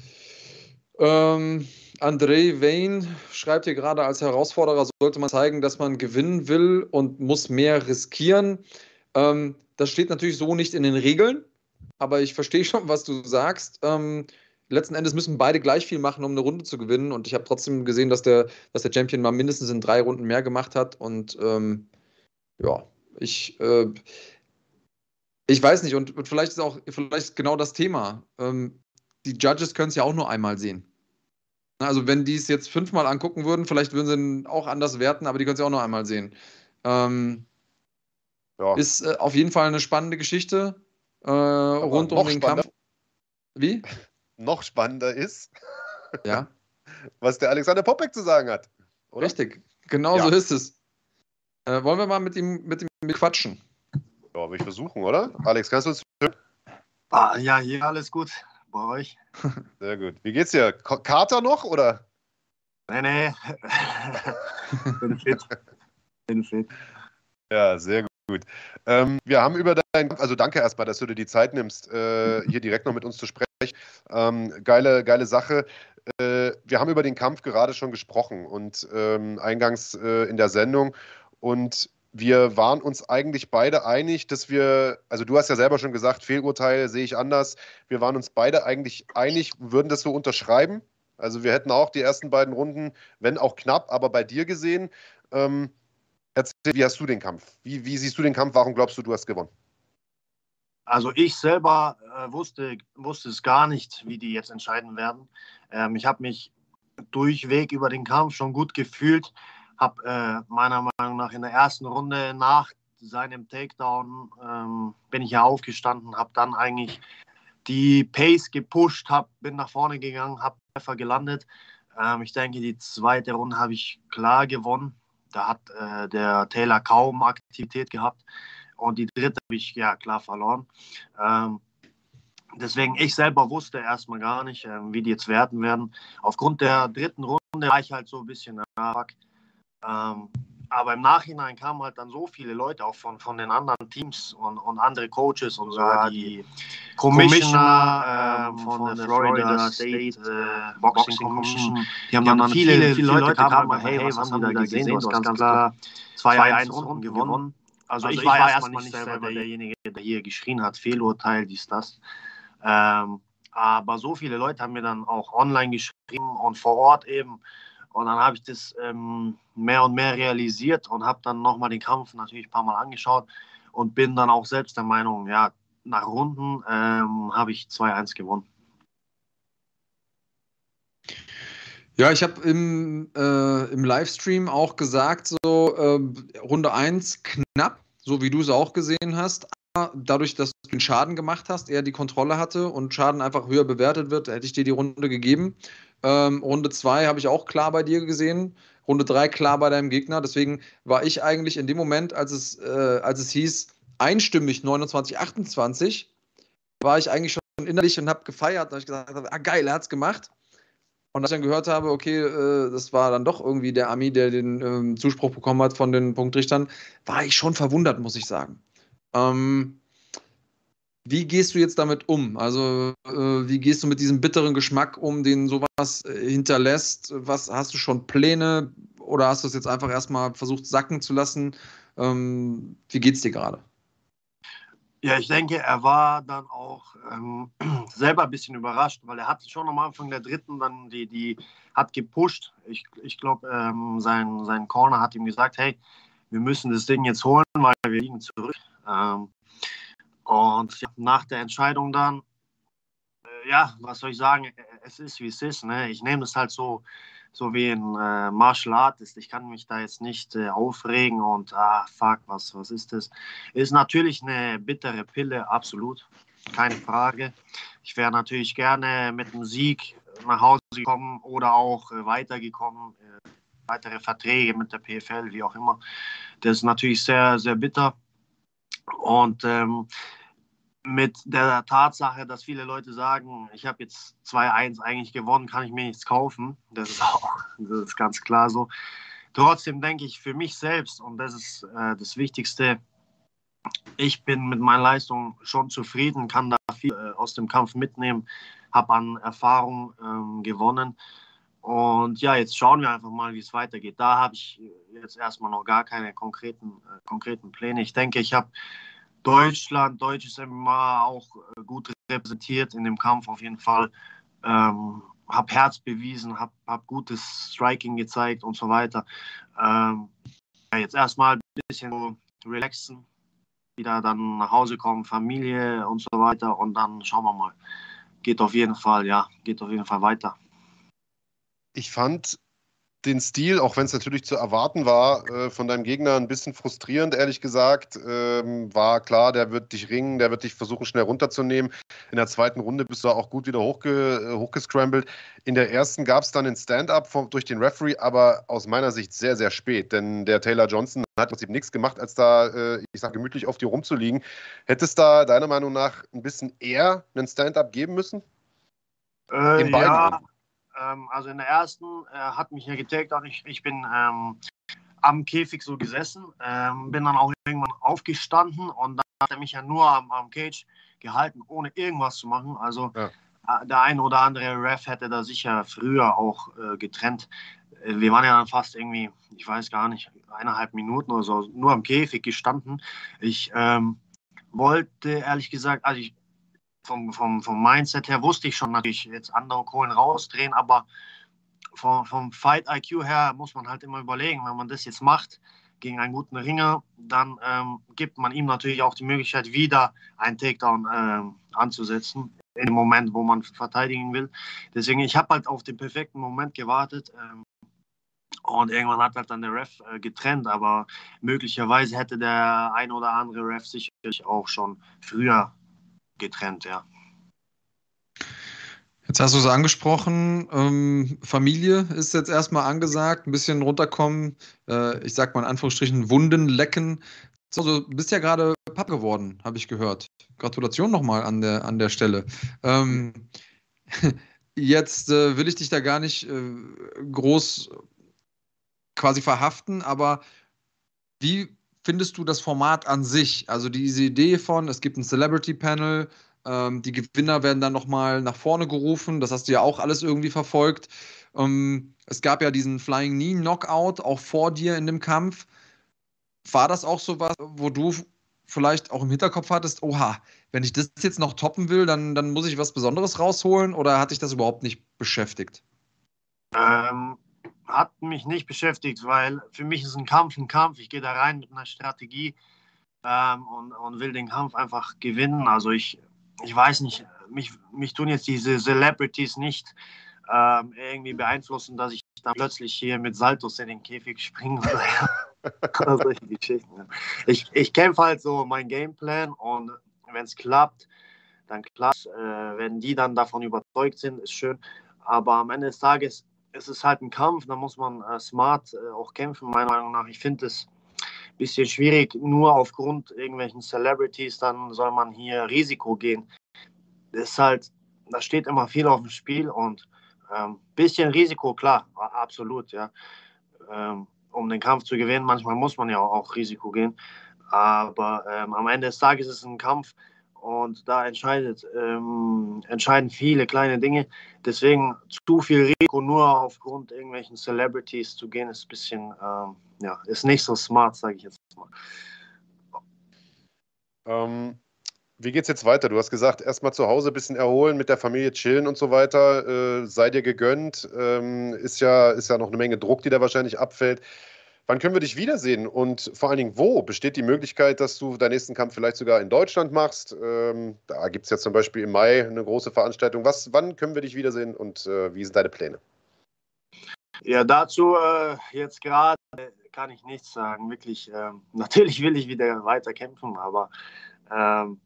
Ähm, André Wayne schreibt hier gerade, als Herausforderer sollte man zeigen, dass man gewinnen will und muss mehr riskieren. Ähm, das steht natürlich so nicht in den Regeln, aber ich verstehe schon, was du sagst. Ähm, letzten Endes müssen beide gleich viel machen, um eine Runde zu gewinnen. Und ich habe trotzdem gesehen, dass der, dass der Champion mal mindestens in drei Runden mehr gemacht hat. Und ähm, ja, ich, äh, ich weiß nicht, und, und vielleicht ist auch vielleicht genau das Thema. Ähm, die Judges können es ja auch nur einmal sehen. Also, wenn die es jetzt fünfmal angucken würden, vielleicht würden sie ihn auch anders werten, aber die können es ja auch nur einmal sehen. Ähm, ja. Ist äh, auf jeden Fall eine spannende Geschichte äh, rund um den spannender. Kampf. Wie? noch spannender ist, ja. was der Alexander Popek zu sagen hat. Oder? Richtig, genau ja. so ist es. Äh, wollen wir mal mit ihm, mit ihm quatschen? Ja, will ich versuchen, oder? Alex, kannst du uns hören? Ah, ja, hier alles gut. Bei euch? Sehr gut. Wie geht's dir? Kater noch, oder? Nee, nee. Bin fit. Bin fit. Ja, sehr gut. Ähm, wir haben über dein, also danke erstmal, dass du dir die Zeit nimmst, äh, hier direkt noch mit uns zu sprechen. Ähm, geile, geile Sache. Äh, wir haben über den Kampf gerade schon gesprochen und ähm, eingangs äh, in der Sendung. Und wir waren uns eigentlich beide einig, dass wir, also du hast ja selber schon gesagt, Fehlurteil sehe ich anders. Wir waren uns beide eigentlich einig, würden das so unterschreiben. Also wir hätten auch die ersten beiden Runden, wenn auch knapp, aber bei dir gesehen. Ähm, erzähl, wie hast du den Kampf? Wie, wie siehst du den Kampf? Warum glaubst du, du hast gewonnen? Also ich selber äh, wusste, wusste es gar nicht, wie die jetzt entscheiden werden. Ähm, ich habe mich durchweg über den Kampf schon gut gefühlt. Habe äh, meiner Meinung nach in der ersten Runde nach seinem Takedown ähm, bin ich ja aufgestanden, habe dann eigentlich die Pace gepusht, hab, bin nach vorne gegangen, habe Treffer gelandet. Ähm, ich denke, die zweite Runde habe ich klar gewonnen. Da hat äh, der Taylor kaum Aktivität gehabt. Und die dritte habe ich ja klar verloren. Ähm, deswegen, ich selber wusste erstmal gar nicht, ähm, wie die jetzt werten werden. Aufgrund der dritten Runde war ich halt so ein bisschen, fuck. Ähm, aber im Nachhinein kamen halt dann so viele Leute auch von, von den anderen Teams und, und andere Coaches und sogar die Commissioner äh, von, von, der Florida, State, State äh, Boxing, Commission. Die haben, die dann, dann viele, viele, viele Leute kamen, hey, was haben die da gesehen? Du hast ganz klar 2-1 Runden gewonnen. Also, also ich, war erstmal nicht selber derjenige, der hier geschrien hat, Fehlurteil, dies, das. Ähm, aber so viele Leute haben mir dann auch online geschrieben und vor Ort eben. Und dann habe ich das ähm, mehr und mehr realisiert und habe dann nochmal den Kampf natürlich ein paar Mal angeschaut und bin dann auch selbst der Meinung, ja, nach Runden ähm, habe ich 2-1 gewonnen. Ja, ich habe im, äh, im Livestream auch gesagt, so äh, Runde 1 knapp, so wie du es auch gesehen hast. Dadurch, dass du den Schaden gemacht hast, er die Kontrolle hatte und Schaden einfach höher bewertet wird, hätte ich dir die Runde gegeben. Ähm, Runde 2 habe ich auch klar bei dir gesehen. Runde 3 klar bei deinem Gegner. Deswegen war ich eigentlich in dem Moment, als es, äh, als es hieß, einstimmig 29, 28, war ich eigentlich schon innerlich und habe gefeiert. Da habe ich gesagt, ah geil, er hat es gemacht. Und als ich dann gehört habe, okay, äh, das war dann doch irgendwie der Ami, der den ähm, Zuspruch bekommen hat von den Punktrichtern, war ich schon verwundert, muss ich sagen. Ähm, wie gehst du jetzt damit um? Also, äh, wie gehst du mit diesem bitteren Geschmack um, den sowas äh, hinterlässt? Was hast du schon Pläne oder hast du es jetzt einfach erstmal versucht sacken zu lassen? Ähm, wie geht's dir gerade? Ja, ich denke, er war dann auch ähm, selber ein bisschen überrascht, weil er hat schon am Anfang der dritten dann die, die hat gepusht. Ich, ich glaube, ähm, sein, sein Corner hat ihm gesagt, hey, wir müssen das Ding jetzt holen, weil wir liegen zurück. Ähm, und nach der Entscheidung dann, äh, ja, was soll ich sagen, es ist wie es ist. Ne? Ich nehme es halt so, so wie ein äh, Martial Artist. Ich kann mich da jetzt nicht äh, aufregen und, ah, fuck, was, was ist das? Ist natürlich eine bittere Pille, absolut, keine Frage. Ich wäre natürlich gerne mit einem Sieg nach Hause gekommen oder auch äh, weitergekommen. Äh, weitere Verträge mit der PFL, wie auch immer. Das ist natürlich sehr, sehr bitter. Und ähm, mit der Tatsache, dass viele Leute sagen, ich habe jetzt 2-1 eigentlich gewonnen, kann ich mir nichts kaufen. Das ist auch das ist ganz klar so. Trotzdem denke ich für mich selbst, und das ist äh, das Wichtigste, ich bin mit meiner Leistung schon zufrieden, kann da viel äh, aus dem Kampf mitnehmen, habe an Erfahrung ähm, gewonnen. Und ja, jetzt schauen wir einfach mal, wie es weitergeht. Da habe ich jetzt erstmal noch gar keine konkreten, äh, konkreten Pläne. Ich denke, ich habe Deutschland, deutsches MMA auch äh, gut repräsentiert in dem Kampf auf jeden Fall. Ähm, habe Herz bewiesen, habe hab gutes Striking gezeigt und so weiter. Ähm, ja, jetzt erstmal ein bisschen relaxen, wieder dann nach Hause kommen, Familie und so weiter und dann schauen wir mal. Geht auf jeden Fall, ja, geht auf jeden Fall weiter. Ich fand den Stil, auch wenn es natürlich zu erwarten war, äh, von deinem Gegner ein bisschen frustrierend, ehrlich gesagt. Ähm, war klar, der wird dich ringen, der wird dich versuchen, schnell runterzunehmen. In der zweiten Runde bist du auch gut wieder hochge äh, hochgescrambled. In der ersten gab es dann den Stand-up durch den Referee, aber aus meiner Sicht sehr, sehr spät, denn der Taylor Johnson hat im Prinzip nichts gemacht, als da, äh, ich sag, gemütlich auf dir rumzuliegen. Hättest da deiner Meinung nach ein bisschen eher einen Stand-up geben müssen? Äh, in beiden ja. Runden. Ähm, also in der ersten äh, hat mich ja getaggt und ich, ich bin ähm, am Käfig so gesessen, ähm, bin dann auch irgendwann aufgestanden und dann hat er mich ja nur am, am Cage gehalten, ohne irgendwas zu machen. Also ja. äh, der eine oder andere Ref hätte da sicher früher auch äh, getrennt. Äh, wir waren ja dann fast irgendwie, ich weiß gar nicht, eineinhalb Minuten oder so, nur am Käfig gestanden. Ich ähm, wollte ehrlich gesagt, also ich vom, vom, vom Mindset her wusste ich schon natürlich jetzt andere Kohlen rausdrehen, aber vom, vom Fight IQ her muss man halt immer überlegen, wenn man das jetzt macht gegen einen guten Ringer, dann ähm, gibt man ihm natürlich auch die Möglichkeit, wieder einen Takedown ähm, anzusetzen in dem Moment, wo man verteidigen will. Deswegen, ich habe halt auf den perfekten Moment gewartet. Ähm, und irgendwann hat halt dann der Ref äh, getrennt, aber möglicherweise hätte der ein oder andere Ref sicherlich auch schon früher getrennt, ja. Jetzt hast du es angesprochen, ähm, Familie ist jetzt erstmal angesagt, ein bisschen runterkommen, äh, ich sag mal in Anführungsstrichen Wunden lecken. Also, du bist ja gerade Papp geworden, habe ich gehört. Gratulation nochmal an der, an der Stelle. Ähm, jetzt äh, will ich dich da gar nicht äh, groß quasi verhaften, aber wie findest du das Format an sich? Also diese Idee von, es gibt ein Celebrity Panel, ähm, die Gewinner werden dann nochmal nach vorne gerufen. Das hast du ja auch alles irgendwie verfolgt. Ähm, es gab ja diesen Flying Knee Knockout auch vor dir in dem Kampf. War das auch so was, wo du vielleicht auch im Hinterkopf hattest, oha, wenn ich das jetzt noch toppen will, dann, dann muss ich was Besonderes rausholen oder hat dich das überhaupt nicht beschäftigt? Ähm, hat mich nicht beschäftigt, weil für mich ist ein Kampf ein Kampf. Ich gehe da rein mit einer Strategie ähm, und, und will den Kampf einfach gewinnen. Also ich ich weiß nicht, mich, mich tun jetzt diese Celebrities nicht ähm, irgendwie beeinflussen, dass ich dann plötzlich hier mit Saltos in den Käfig springe oder solche Geschichten. Ich, ich kämpfe halt so mein Gameplan und wenn es klappt, dann klappt äh, Wenn die dann davon überzeugt sind, ist schön. Aber am Ende des Tages ist es halt ein Kampf, da muss man äh, smart äh, auch kämpfen, meiner Meinung nach. Ich finde es bisschen schwierig, nur aufgrund irgendwelchen Celebrities, dann soll man hier Risiko gehen. Das ist halt, da steht immer viel auf dem Spiel und ein ähm, bisschen Risiko, klar, absolut, ja. Ähm, um den Kampf zu gewinnen, manchmal muss man ja auch Risiko gehen. Aber ähm, am Ende des Tages ist es ein Kampf und da entscheidet, ähm, entscheiden viele kleine Dinge. Deswegen zu viel Risiko nur aufgrund irgendwelchen Celebrities zu gehen, ist ein bisschen, ähm, ja, ist nicht so smart, sage ich jetzt mal. Ähm, wie geht's jetzt weiter? Du hast gesagt, erstmal zu Hause ein bisschen erholen, mit der Familie chillen und so weiter. Äh, sei dir gegönnt. Ähm, ist, ja, ist ja noch eine Menge Druck, die da wahrscheinlich abfällt. Wann können wir dich wiedersehen und vor allen Dingen wo? Besteht die Möglichkeit, dass du deinen nächsten Kampf vielleicht sogar in Deutschland machst? Ähm, da gibt es ja zum Beispiel im Mai eine große Veranstaltung. Was, wann können wir dich wiedersehen und äh, wie sind deine Pläne? Ja, dazu äh, jetzt gerade kann ich nichts sagen. Wirklich, äh, natürlich will ich wieder weiter kämpfen, aber ähm,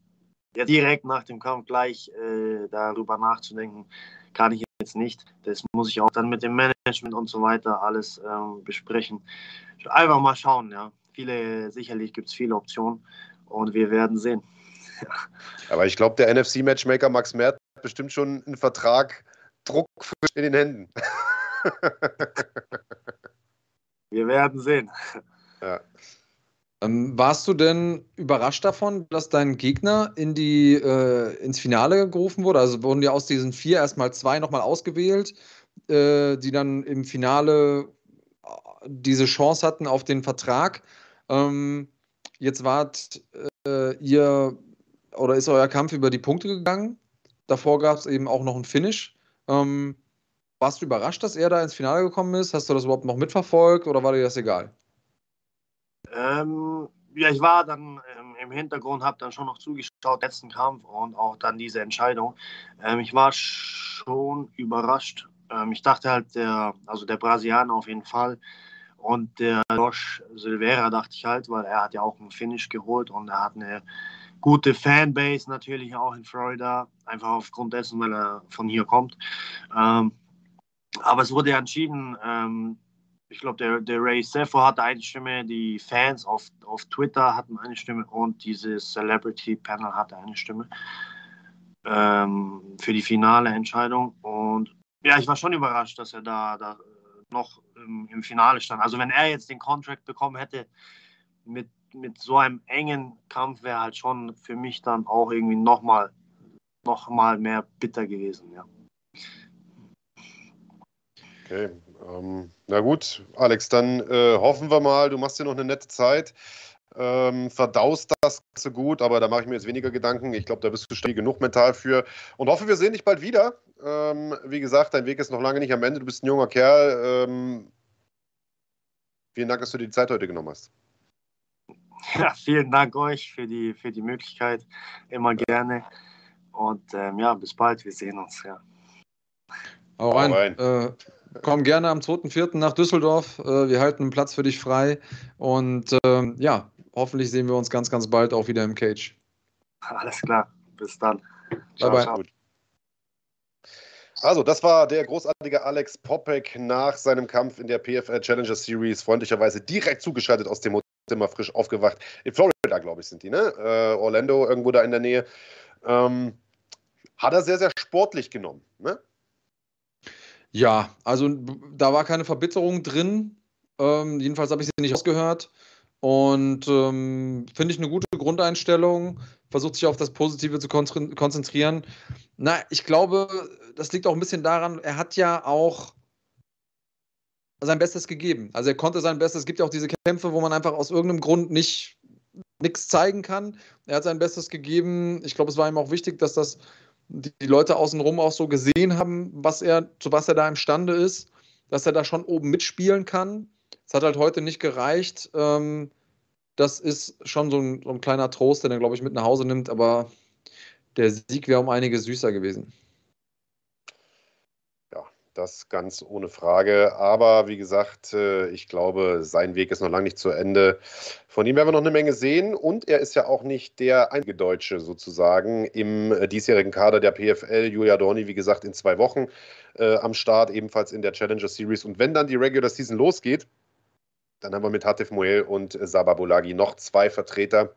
ja, direkt nach dem Kampf gleich äh, darüber nachzudenken, kann ich jetzt nicht. Das muss ich auch dann mit dem Management und so weiter alles ähm, besprechen. Einfach mal schauen, ja. Viele, sicherlich gibt es viele Optionen und wir werden sehen. Aber ich glaube, der NFC-Matchmaker Max Mert hat bestimmt schon einen Vertrag Druck in den Händen. wir werden sehen. Ja. Ähm, warst du denn überrascht davon, dass dein Gegner in die, äh, ins Finale gerufen wurde? Also wurden ja aus diesen vier erstmal zwei nochmal ausgewählt, äh, die dann im Finale äh, diese Chance hatten auf den Vertrag. Ähm, jetzt wart äh, ihr oder ist euer Kampf über die Punkte gegangen. Davor gab es eben auch noch ein Finish. Ähm, warst du überrascht, dass er da ins Finale gekommen ist? Hast du das überhaupt noch mitverfolgt oder war dir das egal? Ähm, ja, ich war dann ähm, im Hintergrund, habe dann schon noch zugeschaut, letzten Kampf und auch dann diese Entscheidung. Ähm, ich war schon überrascht. Ähm, ich dachte halt, der, also der Brasilianer auf jeden Fall und der Josh Silveira dachte ich halt, weil er hat ja auch einen Finish geholt und er hat eine gute Fanbase natürlich auch in Florida, einfach aufgrund dessen, weil er von hier kommt. Ähm, aber es wurde ja entschieden, ähm, ich glaube, der, der Ray Sefo hatte eine Stimme, die Fans auf, auf Twitter hatten eine Stimme und dieses Celebrity Panel hatte eine Stimme ähm, für die finale Entscheidung. Und ja, ich war schon überrascht, dass er da, da noch im, im Finale stand. Also wenn er jetzt den Contract bekommen hätte mit, mit so einem engen Kampf, wäre halt schon für mich dann auch irgendwie nochmal noch mal mehr bitter gewesen, ja. Okay, ähm, na gut, Alex, dann äh, hoffen wir mal, du machst dir noch eine nette Zeit. ähm, verdaust das so gut, aber da mache ich mir jetzt weniger Gedanken. Ich glaube, da bist du stabil genug mental für und hoffe, wir sehen dich bald wieder. Ähm, wie gesagt, dein Weg ist noch lange nicht am Ende. Du bist ein junger Kerl. Ähm, vielen Dank, dass du dir die Zeit heute genommen hast. Ja, vielen Dank euch für die, für die Möglichkeit. Immer gerne. Und ähm, ja, bis bald. Wir sehen uns. Ja. Hau rein. Hau rein. Äh, komm gerne am 2.4. nach Düsseldorf. Äh, wir halten einen Platz für dich frei. Und ähm, ja, hoffentlich sehen wir uns ganz, ganz bald auch wieder im Cage. Alles klar. Bis dann. Ciao, bye, bye. Also, das war der großartige Alex Popek nach seinem Kampf in der PFL Challenger Series. Freundlicherweise direkt zugeschaltet aus dem Hotel, immer frisch aufgewacht. In Florida, glaube ich, sind die, ne? Äh, Orlando, irgendwo da in der Nähe. Ähm, hat er sehr, sehr sportlich genommen, ne? Ja, also da war keine Verbitterung drin. Ähm, jedenfalls habe ich sie nicht ausgehört. Und ähm, finde ich eine gute Grundeinstellung. Versucht sich auf das Positive zu konzentrieren. Na, ich glaube, das liegt auch ein bisschen daran, er hat ja auch sein Bestes gegeben. Also er konnte sein Bestes. Es gibt ja auch diese Kämpfe, wo man einfach aus irgendeinem Grund nicht nichts zeigen kann. Er hat sein Bestes gegeben. Ich glaube, es war ihm auch wichtig, dass das die, Leute außenrum auch so gesehen haben, was er, zu was er da imstande ist, dass er da schon oben mitspielen kann. Es hat halt heute nicht gereicht. Ähm, das ist schon so ein, so ein kleiner Trost, den er, glaube ich, mit nach Hause nimmt, aber der Sieg wäre um einiges süßer gewesen. Das ganz ohne Frage. Aber wie gesagt, äh, ich glaube, sein Weg ist noch lange nicht zu Ende. Von ihm werden wir noch eine Menge sehen. Und er ist ja auch nicht der einzige Deutsche sozusagen im äh, diesjährigen Kader der PFL. Julia Dorni, wie gesagt, in zwei Wochen äh, am Start, ebenfalls in der Challenger Series. Und wenn dann die Regular Season losgeht, dann haben wir mit Hatif Moel und Sabah Bolagi noch zwei Vertreter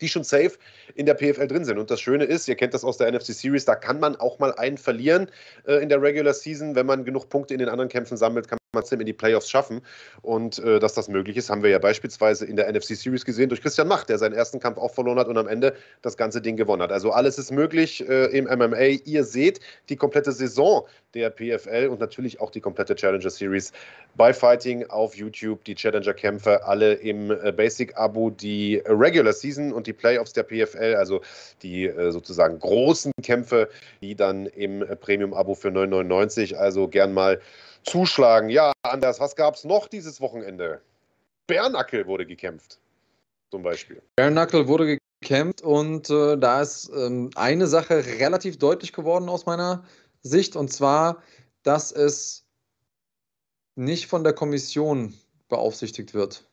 die schon safe in der PFL drin sind. Und das Schöne ist, ihr kennt das aus der NFC Series, da kann man auch mal einen verlieren äh, in der Regular Season. Wenn man genug Punkte in den anderen Kämpfen sammelt, kann es in die Playoffs schaffen. Und äh, dass das möglich ist, haben wir ja beispielsweise in der NFC Series gesehen durch Christian Macht, der seinen ersten Kampf auch verloren hat und am Ende das ganze Ding gewonnen hat. Also alles ist möglich äh, im MMA. Ihr seht die komplette Saison der PFL und natürlich auch die komplette Challenger Series bei Fighting auf YouTube. Die Challenger-Kämpfe alle im äh, Basic-Abo, die Regular Season und die Playoffs der PFL, also die äh, sozusagen großen Kämpfe, die dann im äh, Premium-Abo für 9,99. Also gern mal zuschlagen. Ja, Anders, was gab es noch dieses Wochenende? Bärnackel wurde gekämpft, zum Beispiel. Bärnackel wurde gekämpft und äh, da ist ähm, eine Sache relativ deutlich geworden aus meiner Sicht und zwar, dass es nicht von der Kommission beaufsichtigt wird.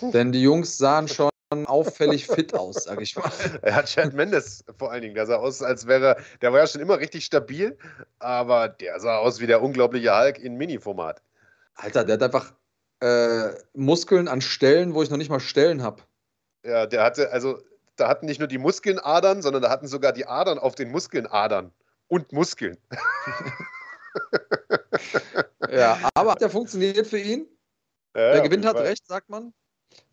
Denn die Jungs sahen schon auffällig fit aus, sag ich mal. Er hat Chad Mendes vor allen Dingen, der sah aus, als wäre, der war ja schon immer richtig stabil, aber der sah aus wie der unglaubliche Hulk in Mini-Format. Alter, der hat einfach äh, Muskeln an Stellen, wo ich noch nicht mal Stellen habe. Ja, der hatte, also da hatten nicht nur die Muskeln Adern, sondern da hatten sogar die Adern auf den Muskeln Adern und Muskeln. ja, aber hat der funktioniert für ihn? Ja, der Gewinn hat recht, sagt man.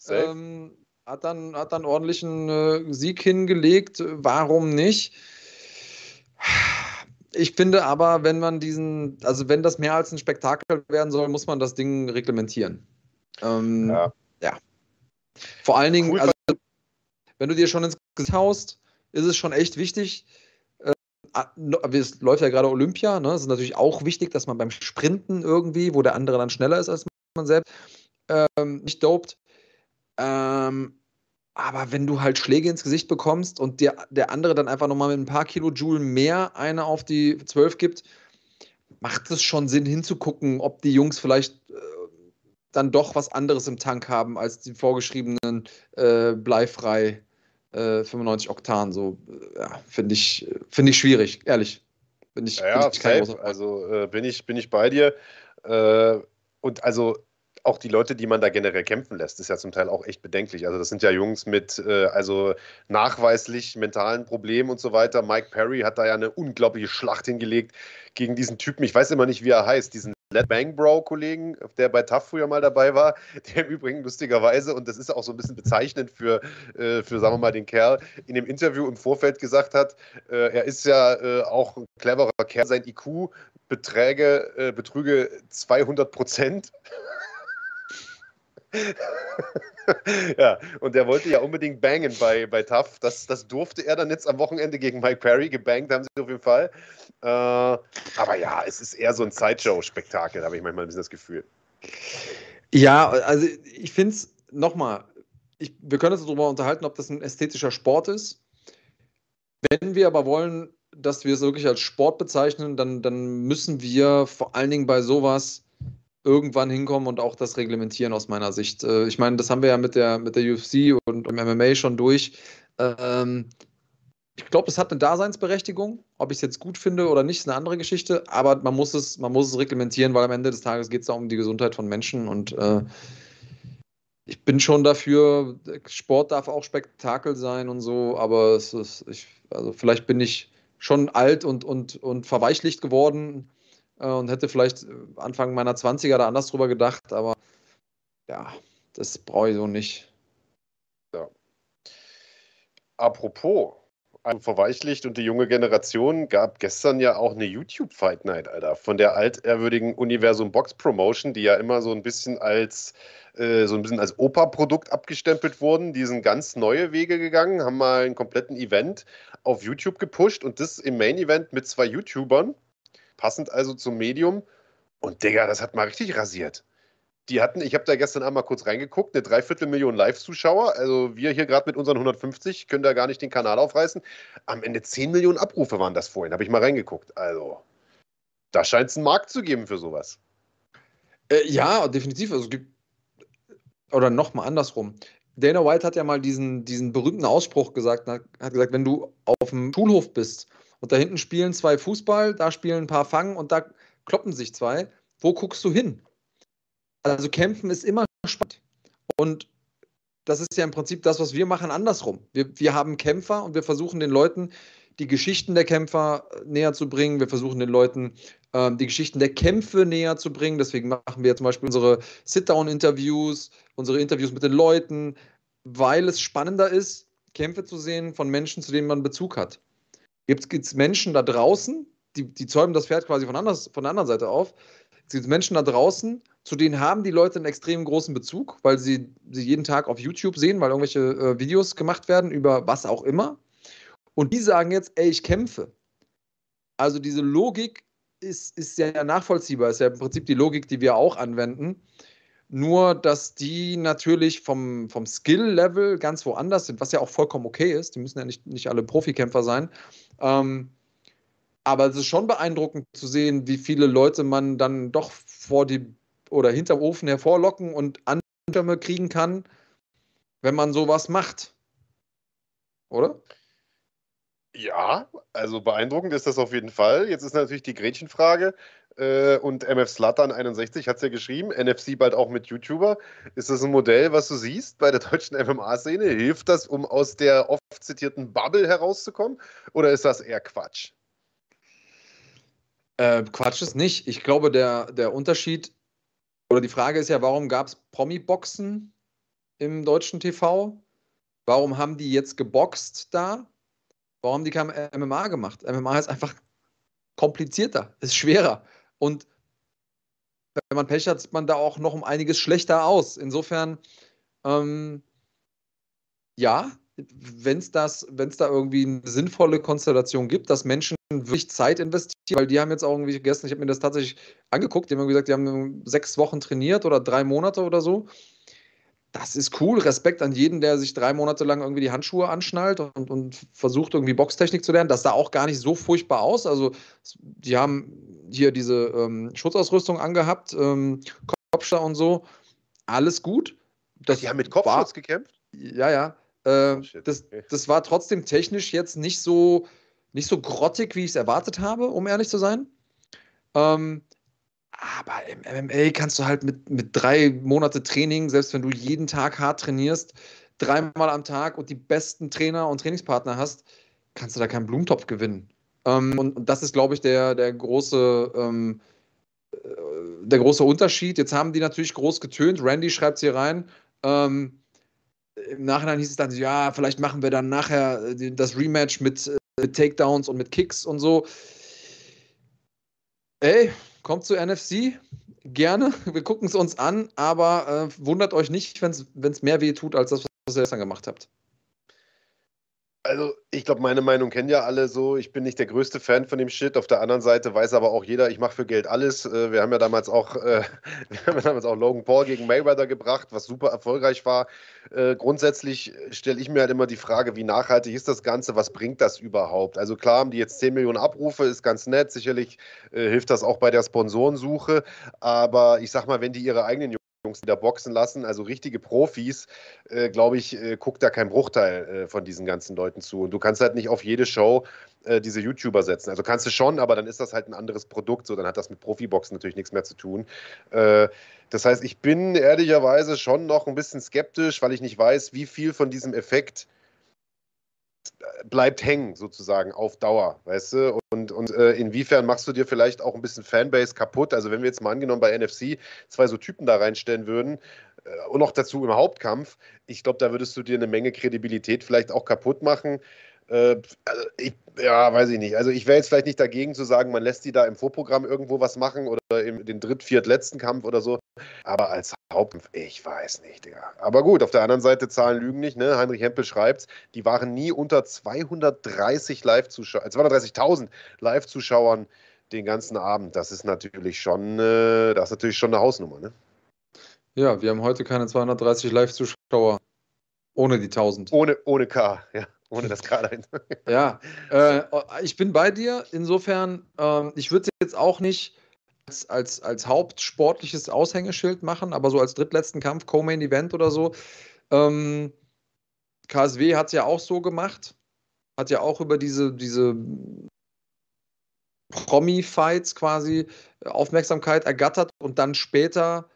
Ähm, hat dann, hat dann ordentlichen äh, Sieg hingelegt. Warum nicht? Ich finde aber, wenn man diesen, also wenn das mehr als ein Spektakel werden soll, muss man das Ding reglementieren. Ähm, ja. ja. Vor allen Dingen, cool. also, wenn du dir schon ins Gesicht haust, ist es schon echt wichtig. Äh, es läuft ja gerade Olympia, ne? Es ist natürlich auch wichtig, dass man beim Sprinten irgendwie, wo der andere dann schneller ist als man selbst, ähm, nicht dopt. Ähm, aber wenn du halt Schläge ins Gesicht bekommst und dir, der andere dann einfach nochmal mit ein paar Kilojoule mehr eine auf die 12 gibt, macht es schon Sinn hinzugucken, ob die Jungs vielleicht äh, dann doch was anderes im Tank haben als die vorgeschriebenen äh, bleifrei äh, 95 Oktan. So, äh, ja, finde ich, find ich schwierig, ehrlich. Bin ich, ja, bin ich. Also äh, bin, ich, bin ich bei dir. Äh, und also auch die Leute, die man da generell kämpfen lässt, ist ja zum Teil auch echt bedenklich. Also das sind ja Jungs mit äh, also nachweislich mentalen Problemen und so weiter. Mike Perry hat da ja eine unglaubliche Schlacht hingelegt gegen diesen Typen. Ich weiß immer nicht, wie er heißt, diesen Let Bang Bro Kollegen, der bei TAF früher mal dabei war, der im Übrigen lustigerweise, und das ist auch so ein bisschen bezeichnend für, äh, für sagen wir mal, den Kerl, in dem Interview im Vorfeld gesagt hat, äh, er ist ja äh, auch ein cleverer Kerl, sein IQ beträge, äh, betrüge 200 Prozent. ja, und der wollte ja unbedingt bangen bei, bei TAF. Das, das durfte er dann jetzt am Wochenende gegen Mike Perry. Gebangt haben sie auf jeden Fall. Äh, aber ja, es ist eher so ein Sideshow-Spektakel, habe ich manchmal ein bisschen das Gefühl. Ja, also ich finde es nochmal, wir können uns darüber unterhalten, ob das ein ästhetischer Sport ist. Wenn wir aber wollen, dass wir es wirklich als Sport bezeichnen, dann, dann müssen wir vor allen Dingen bei sowas irgendwann hinkommen und auch das reglementieren aus meiner Sicht. Äh, ich meine, das haben wir ja mit der, mit der UFC und im MMA schon durch. Ähm, ich glaube, das hat eine Daseinsberechtigung. Ob ich es jetzt gut finde oder nicht, ist eine andere Geschichte. Aber man muss es, man muss es reglementieren, weil am Ende des Tages geht es da um die Gesundheit von Menschen. Und äh, ich bin schon dafür, Sport darf auch Spektakel sein und so. Aber es ist, ich, also vielleicht bin ich schon alt und, und, und verweichlicht geworden und hätte vielleicht Anfang meiner 20er da anders drüber gedacht. Aber ja, das brauche ich so nicht. Ja. Apropos, verweichlicht und die junge Generation gab gestern ja auch eine YouTube Fight Night, Alter, von der altehrwürdigen Universum Box Promotion, die ja immer so ein bisschen als äh, so ein bisschen als Opa-Produkt abgestempelt wurden. Die sind ganz neue Wege gegangen, haben mal einen kompletten Event auf YouTube gepusht und das im Main Event mit zwei YouTubern, passend also zum Medium. Und Digga, das hat mal richtig rasiert die hatten, ich habe da gestern einmal kurz reingeguckt, eine Dreiviertelmillion Live-Zuschauer. Also wir hier gerade mit unseren 150 können da gar nicht den Kanal aufreißen. Am Ende 10 Millionen Abrufe waren das vorhin, habe ich mal reingeguckt. Also da scheint es einen Markt zu geben für sowas. Äh, ja, definitiv. Also gibt oder nochmal andersrum. Dana White hat ja mal diesen, diesen berühmten Ausspruch gesagt, hat gesagt, wenn du auf dem Schulhof bist und da hinten spielen zwei Fußball, da spielen ein paar Fangen und da kloppen sich zwei, wo guckst du hin? Also kämpfen ist immer spannend. Und das ist ja im Prinzip das, was wir machen, andersrum. Wir, wir haben Kämpfer und wir versuchen den Leuten die Geschichten der Kämpfer äh, näher zu bringen. Wir versuchen den Leuten ähm, die Geschichten der Kämpfe näher zu bringen. Deswegen machen wir zum Beispiel unsere Sit-Down-Interviews, unsere Interviews mit den Leuten, weil es spannender ist, Kämpfe zu sehen von Menschen, zu denen man Bezug hat. Gibt es Menschen da draußen, die, die zäumen das Pferd quasi von, anders, von der anderen Seite auf. Es gibt Menschen da draußen, zu denen haben die Leute einen extrem großen Bezug, weil sie sie jeden Tag auf YouTube sehen, weil irgendwelche äh, Videos gemacht werden über was auch immer. Und die sagen jetzt, ey, ich kämpfe. Also diese Logik ist, ist ja nachvollziehbar, ist ja im Prinzip die Logik, die wir auch anwenden. Nur, dass die natürlich vom, vom Skill-Level ganz woanders sind, was ja auch vollkommen okay ist. Die müssen ja nicht, nicht alle Profikämpfer sein. Ähm, aber es ist schon beeindruckend zu sehen, wie viele Leute man dann doch vor die oder hinterm Ofen hervorlocken und Anschirme kriegen kann, wenn man sowas macht. Oder? Ja, also beeindruckend ist das auf jeden Fall. Jetzt ist natürlich die Gretchenfrage. Äh, und MF Slatan 61 hat es ja geschrieben, NFC bald auch mit YouTuber. Ist das ein Modell, was du siehst bei der deutschen MMA-Szene? Hilft das, um aus der oft zitierten Bubble herauszukommen? Oder ist das eher Quatsch? Äh, Quatsch ist nicht. Ich glaube, der, der Unterschied oder die Frage ist ja, warum gab es Promi-Boxen im deutschen TV? Warum haben die jetzt geboxt da? Warum haben die kein MMA gemacht? MMA ist einfach komplizierter, ist schwerer. Und wenn man Pech hat, sieht man da auch noch um einiges schlechter aus. Insofern, ähm, ja, wenn es da irgendwie eine sinnvolle Konstellation gibt, dass Menschen wirklich Zeit investieren, weil die haben jetzt auch irgendwie gegessen, ich habe mir das tatsächlich angeguckt, die haben gesagt, die haben sechs Wochen trainiert oder drei Monate oder so. Das ist cool. Respekt an jeden, der sich drei Monate lang irgendwie die Handschuhe anschnallt und, und versucht, irgendwie Boxtechnik zu lernen. Das sah auch gar nicht so furchtbar aus. Also, die haben hier diese ähm, Schutzausrüstung angehabt, ähm, Kopfschutz und so. Alles gut. Das die haben mit Kopfschutz war, gekämpft? Ja, ja. Äh, oh, das, das war trotzdem technisch jetzt nicht so nicht so grottig, wie ich es erwartet habe, um ehrlich zu sein. Ähm, aber im MMA kannst du halt mit, mit drei Monate Training, selbst wenn du jeden Tag hart trainierst, dreimal am Tag und die besten Trainer und Trainingspartner hast, kannst du da keinen Blumentopf gewinnen. Ähm, und, und, das ist, glaube ich, der, der große. Ähm, äh, der große Unterschied. Jetzt haben die natürlich groß getönt. Randy schreibt es hier rein. Ähm, Im Nachhinein hieß es dann, ja, vielleicht machen wir dann nachher äh, das Rematch mit äh, mit Takedowns und mit Kicks und so. Ey, kommt zu NFC, gerne, wir gucken es uns an, aber äh, wundert euch nicht, wenn es mehr weh tut, als das, was ihr gestern gemacht habt. Also, ich glaube, meine Meinung kennen ja alle so. Ich bin nicht der größte Fan von dem Shit. Auf der anderen Seite weiß aber auch jeder, ich mache für Geld alles. Äh, wir haben ja damals auch, äh, wir haben damals auch Logan Paul gegen Mayweather gebracht, was super erfolgreich war. Äh, grundsätzlich stelle ich mir halt immer die Frage, wie nachhaltig ist das Ganze? Was bringt das überhaupt? Also klar haben die jetzt 10 Millionen Abrufe, ist ganz nett. Sicherlich äh, hilft das auch bei der Sponsorensuche. Aber ich sag mal, wenn die ihre eigenen Jungs, die da boxen lassen, also richtige Profis, äh, glaube ich, äh, guckt da kein Bruchteil äh, von diesen ganzen Leuten zu. Und du kannst halt nicht auf jede Show äh, diese YouTuber setzen. Also kannst du schon, aber dann ist das halt ein anderes Produkt. So, dann hat das mit Profiboxen natürlich nichts mehr zu tun. Äh, das heißt, ich bin ehrlicherweise schon noch ein bisschen skeptisch, weil ich nicht weiß, wie viel von diesem Effekt bleibt hängen, sozusagen, auf Dauer, weißt du? Und, und äh, inwiefern machst du dir vielleicht auch ein bisschen Fanbase kaputt? Also, wenn wir jetzt mal angenommen bei NFC zwei so Typen da reinstellen würden äh, und noch dazu im Hauptkampf, ich glaube, da würdest du dir eine Menge Kredibilität vielleicht auch kaputt machen. Äh, also ich, ja, weiß ich nicht. Also ich wäre jetzt vielleicht nicht dagegen zu sagen, man lässt die da im Vorprogramm irgendwo was machen oder im den dritt-, viert-, letzten Kampf oder so. Aber als Hauptkampf, ich weiß nicht, Digga. Aber gut, auf der anderen Seite Zahlen lügen nicht, ne? Heinrich Hempel schreibt, die waren nie unter 230 Live-Zuschauern, 230.000 Live-Zuschauern den ganzen Abend. Das ist natürlich schon, äh, das ist natürlich schon eine Hausnummer, ne? Ja, wir haben heute keine 230 Live-Zuschauer. Ohne die 1000. Ohne, ohne K, ja ohne das hin. ja, äh, ich bin bei dir. Insofern, äh, ich würde es jetzt auch nicht als, als, als hauptsportliches Aushängeschild machen, aber so als drittletzten Kampf, Co-Main Event oder so. Ähm, KSW hat es ja auch so gemacht. Hat ja auch über diese, diese Promi-Fights quasi Aufmerksamkeit ergattert und dann später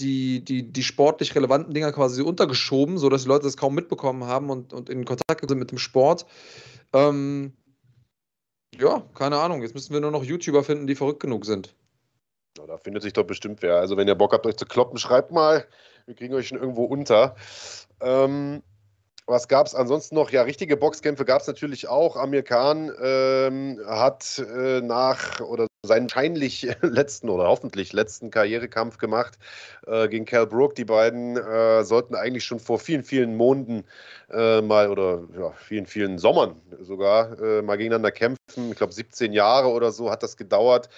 die, die, die sportlich relevanten Dinger quasi untergeschoben, sodass die Leute das kaum mitbekommen haben und, und in Kontakt sind mit dem Sport. Ähm, ja, keine Ahnung. Jetzt müssen wir nur noch YouTuber finden, die verrückt genug sind. Ja, da findet sich doch bestimmt wer. Also, wenn ihr Bock habt, euch zu kloppen, schreibt mal. Wir kriegen euch schon irgendwo unter. Ähm, was gab es ansonsten noch? Ja, richtige Boxkämpfe gab es natürlich auch. Amir Khan ähm, hat äh, nach oder seinen wahrscheinlich letzten oder hoffentlich letzten Karrierekampf gemacht äh, gegen Cal Brook. Die beiden äh, sollten eigentlich schon vor vielen, vielen Monaten äh, mal oder ja, vielen, vielen Sommern sogar äh, mal gegeneinander kämpfen. Ich glaube, 17 Jahre oder so hat das gedauert.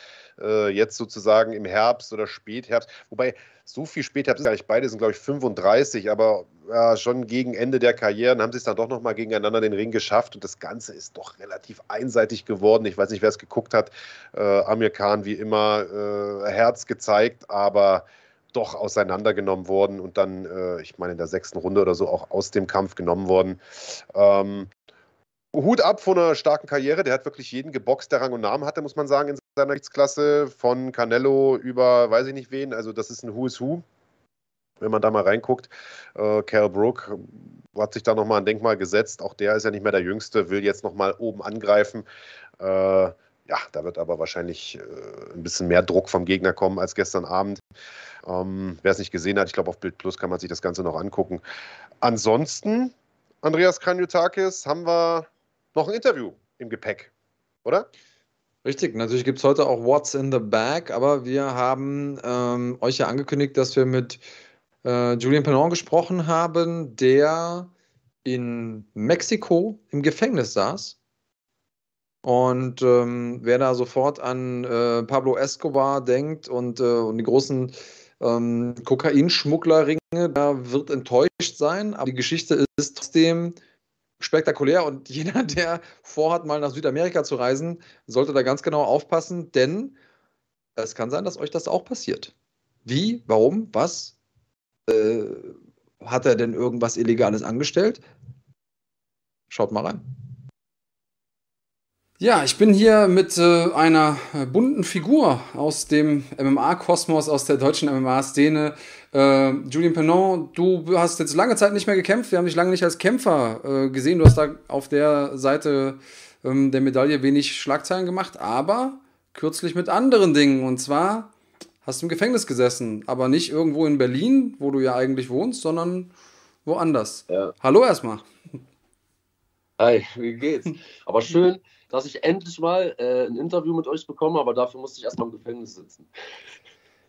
Äh, jetzt sozusagen im Herbst oder Spätherbst. Wobei so viel Spätherbst ist gar nicht. Beide sind, glaube ich, 35, aber ja, schon gegen Ende der Karrieren haben sie es dann doch nochmal gegeneinander den Ring geschafft und das Ganze ist doch relativ einseitig geworden. Ich weiß nicht, wer es geguckt hat. Äh, Amir Khan wie immer äh, Herz gezeigt, aber doch auseinandergenommen worden und dann, äh, ich meine, in der sechsten Runde oder so auch aus dem Kampf genommen worden. Ähm, Hut ab von einer starken Karriere. Der hat wirklich jeden geboxt, der Rang und Namen hatte, muss man sagen, in seiner Rechtsklasse. Von Canelo über weiß ich nicht wen. Also, das ist ein Who is Who. Wenn man da mal reinguckt, äh, Cal Brook hat sich da nochmal ein Denkmal gesetzt. Auch der ist ja nicht mehr der Jüngste, will jetzt nochmal oben angreifen. Äh, ja, da wird aber wahrscheinlich äh, ein bisschen mehr Druck vom Gegner kommen als gestern Abend. Ähm, Wer es nicht gesehen hat, ich glaube, auf Bild Plus kann man sich das Ganze noch angucken. Ansonsten, Andreas Kranjotakis, haben wir noch ein Interview im Gepäck, oder? Richtig, natürlich gibt es heute auch What's in the Bag, aber wir haben ähm, euch ja angekündigt, dass wir mit äh, Julian Penon gesprochen haben, der in Mexiko im Gefängnis saß. Und ähm, wer da sofort an äh, Pablo Escobar denkt und, äh, und die großen ähm, Kokainschmugglerringe, da wird enttäuscht sein. Aber die Geschichte ist trotzdem spektakulär und jeder, der vorhat, mal nach Südamerika zu reisen, sollte da ganz genau aufpassen, denn es kann sein, dass euch das auch passiert. Wie, warum, was? Äh, hat er denn irgendwas Illegales angestellt? Schaut mal rein. Ja, ich bin hier mit äh, einer äh, bunten Figur aus dem MMA-Kosmos, aus der deutschen MMA-Szene. Äh, Julien Penon, du hast jetzt lange Zeit nicht mehr gekämpft. Wir haben dich lange nicht als Kämpfer äh, gesehen. Du hast da auf der Seite ähm, der Medaille wenig Schlagzeilen gemacht, aber kürzlich mit anderen Dingen. Und zwar hast du im Gefängnis gesessen, aber nicht irgendwo in Berlin, wo du ja eigentlich wohnst, sondern woanders. Ja. Hallo erstmal. Hi, wie geht's? Aber schön dass ich endlich mal äh, ein Interview mit euch bekomme, aber dafür musste ich erstmal im Gefängnis sitzen.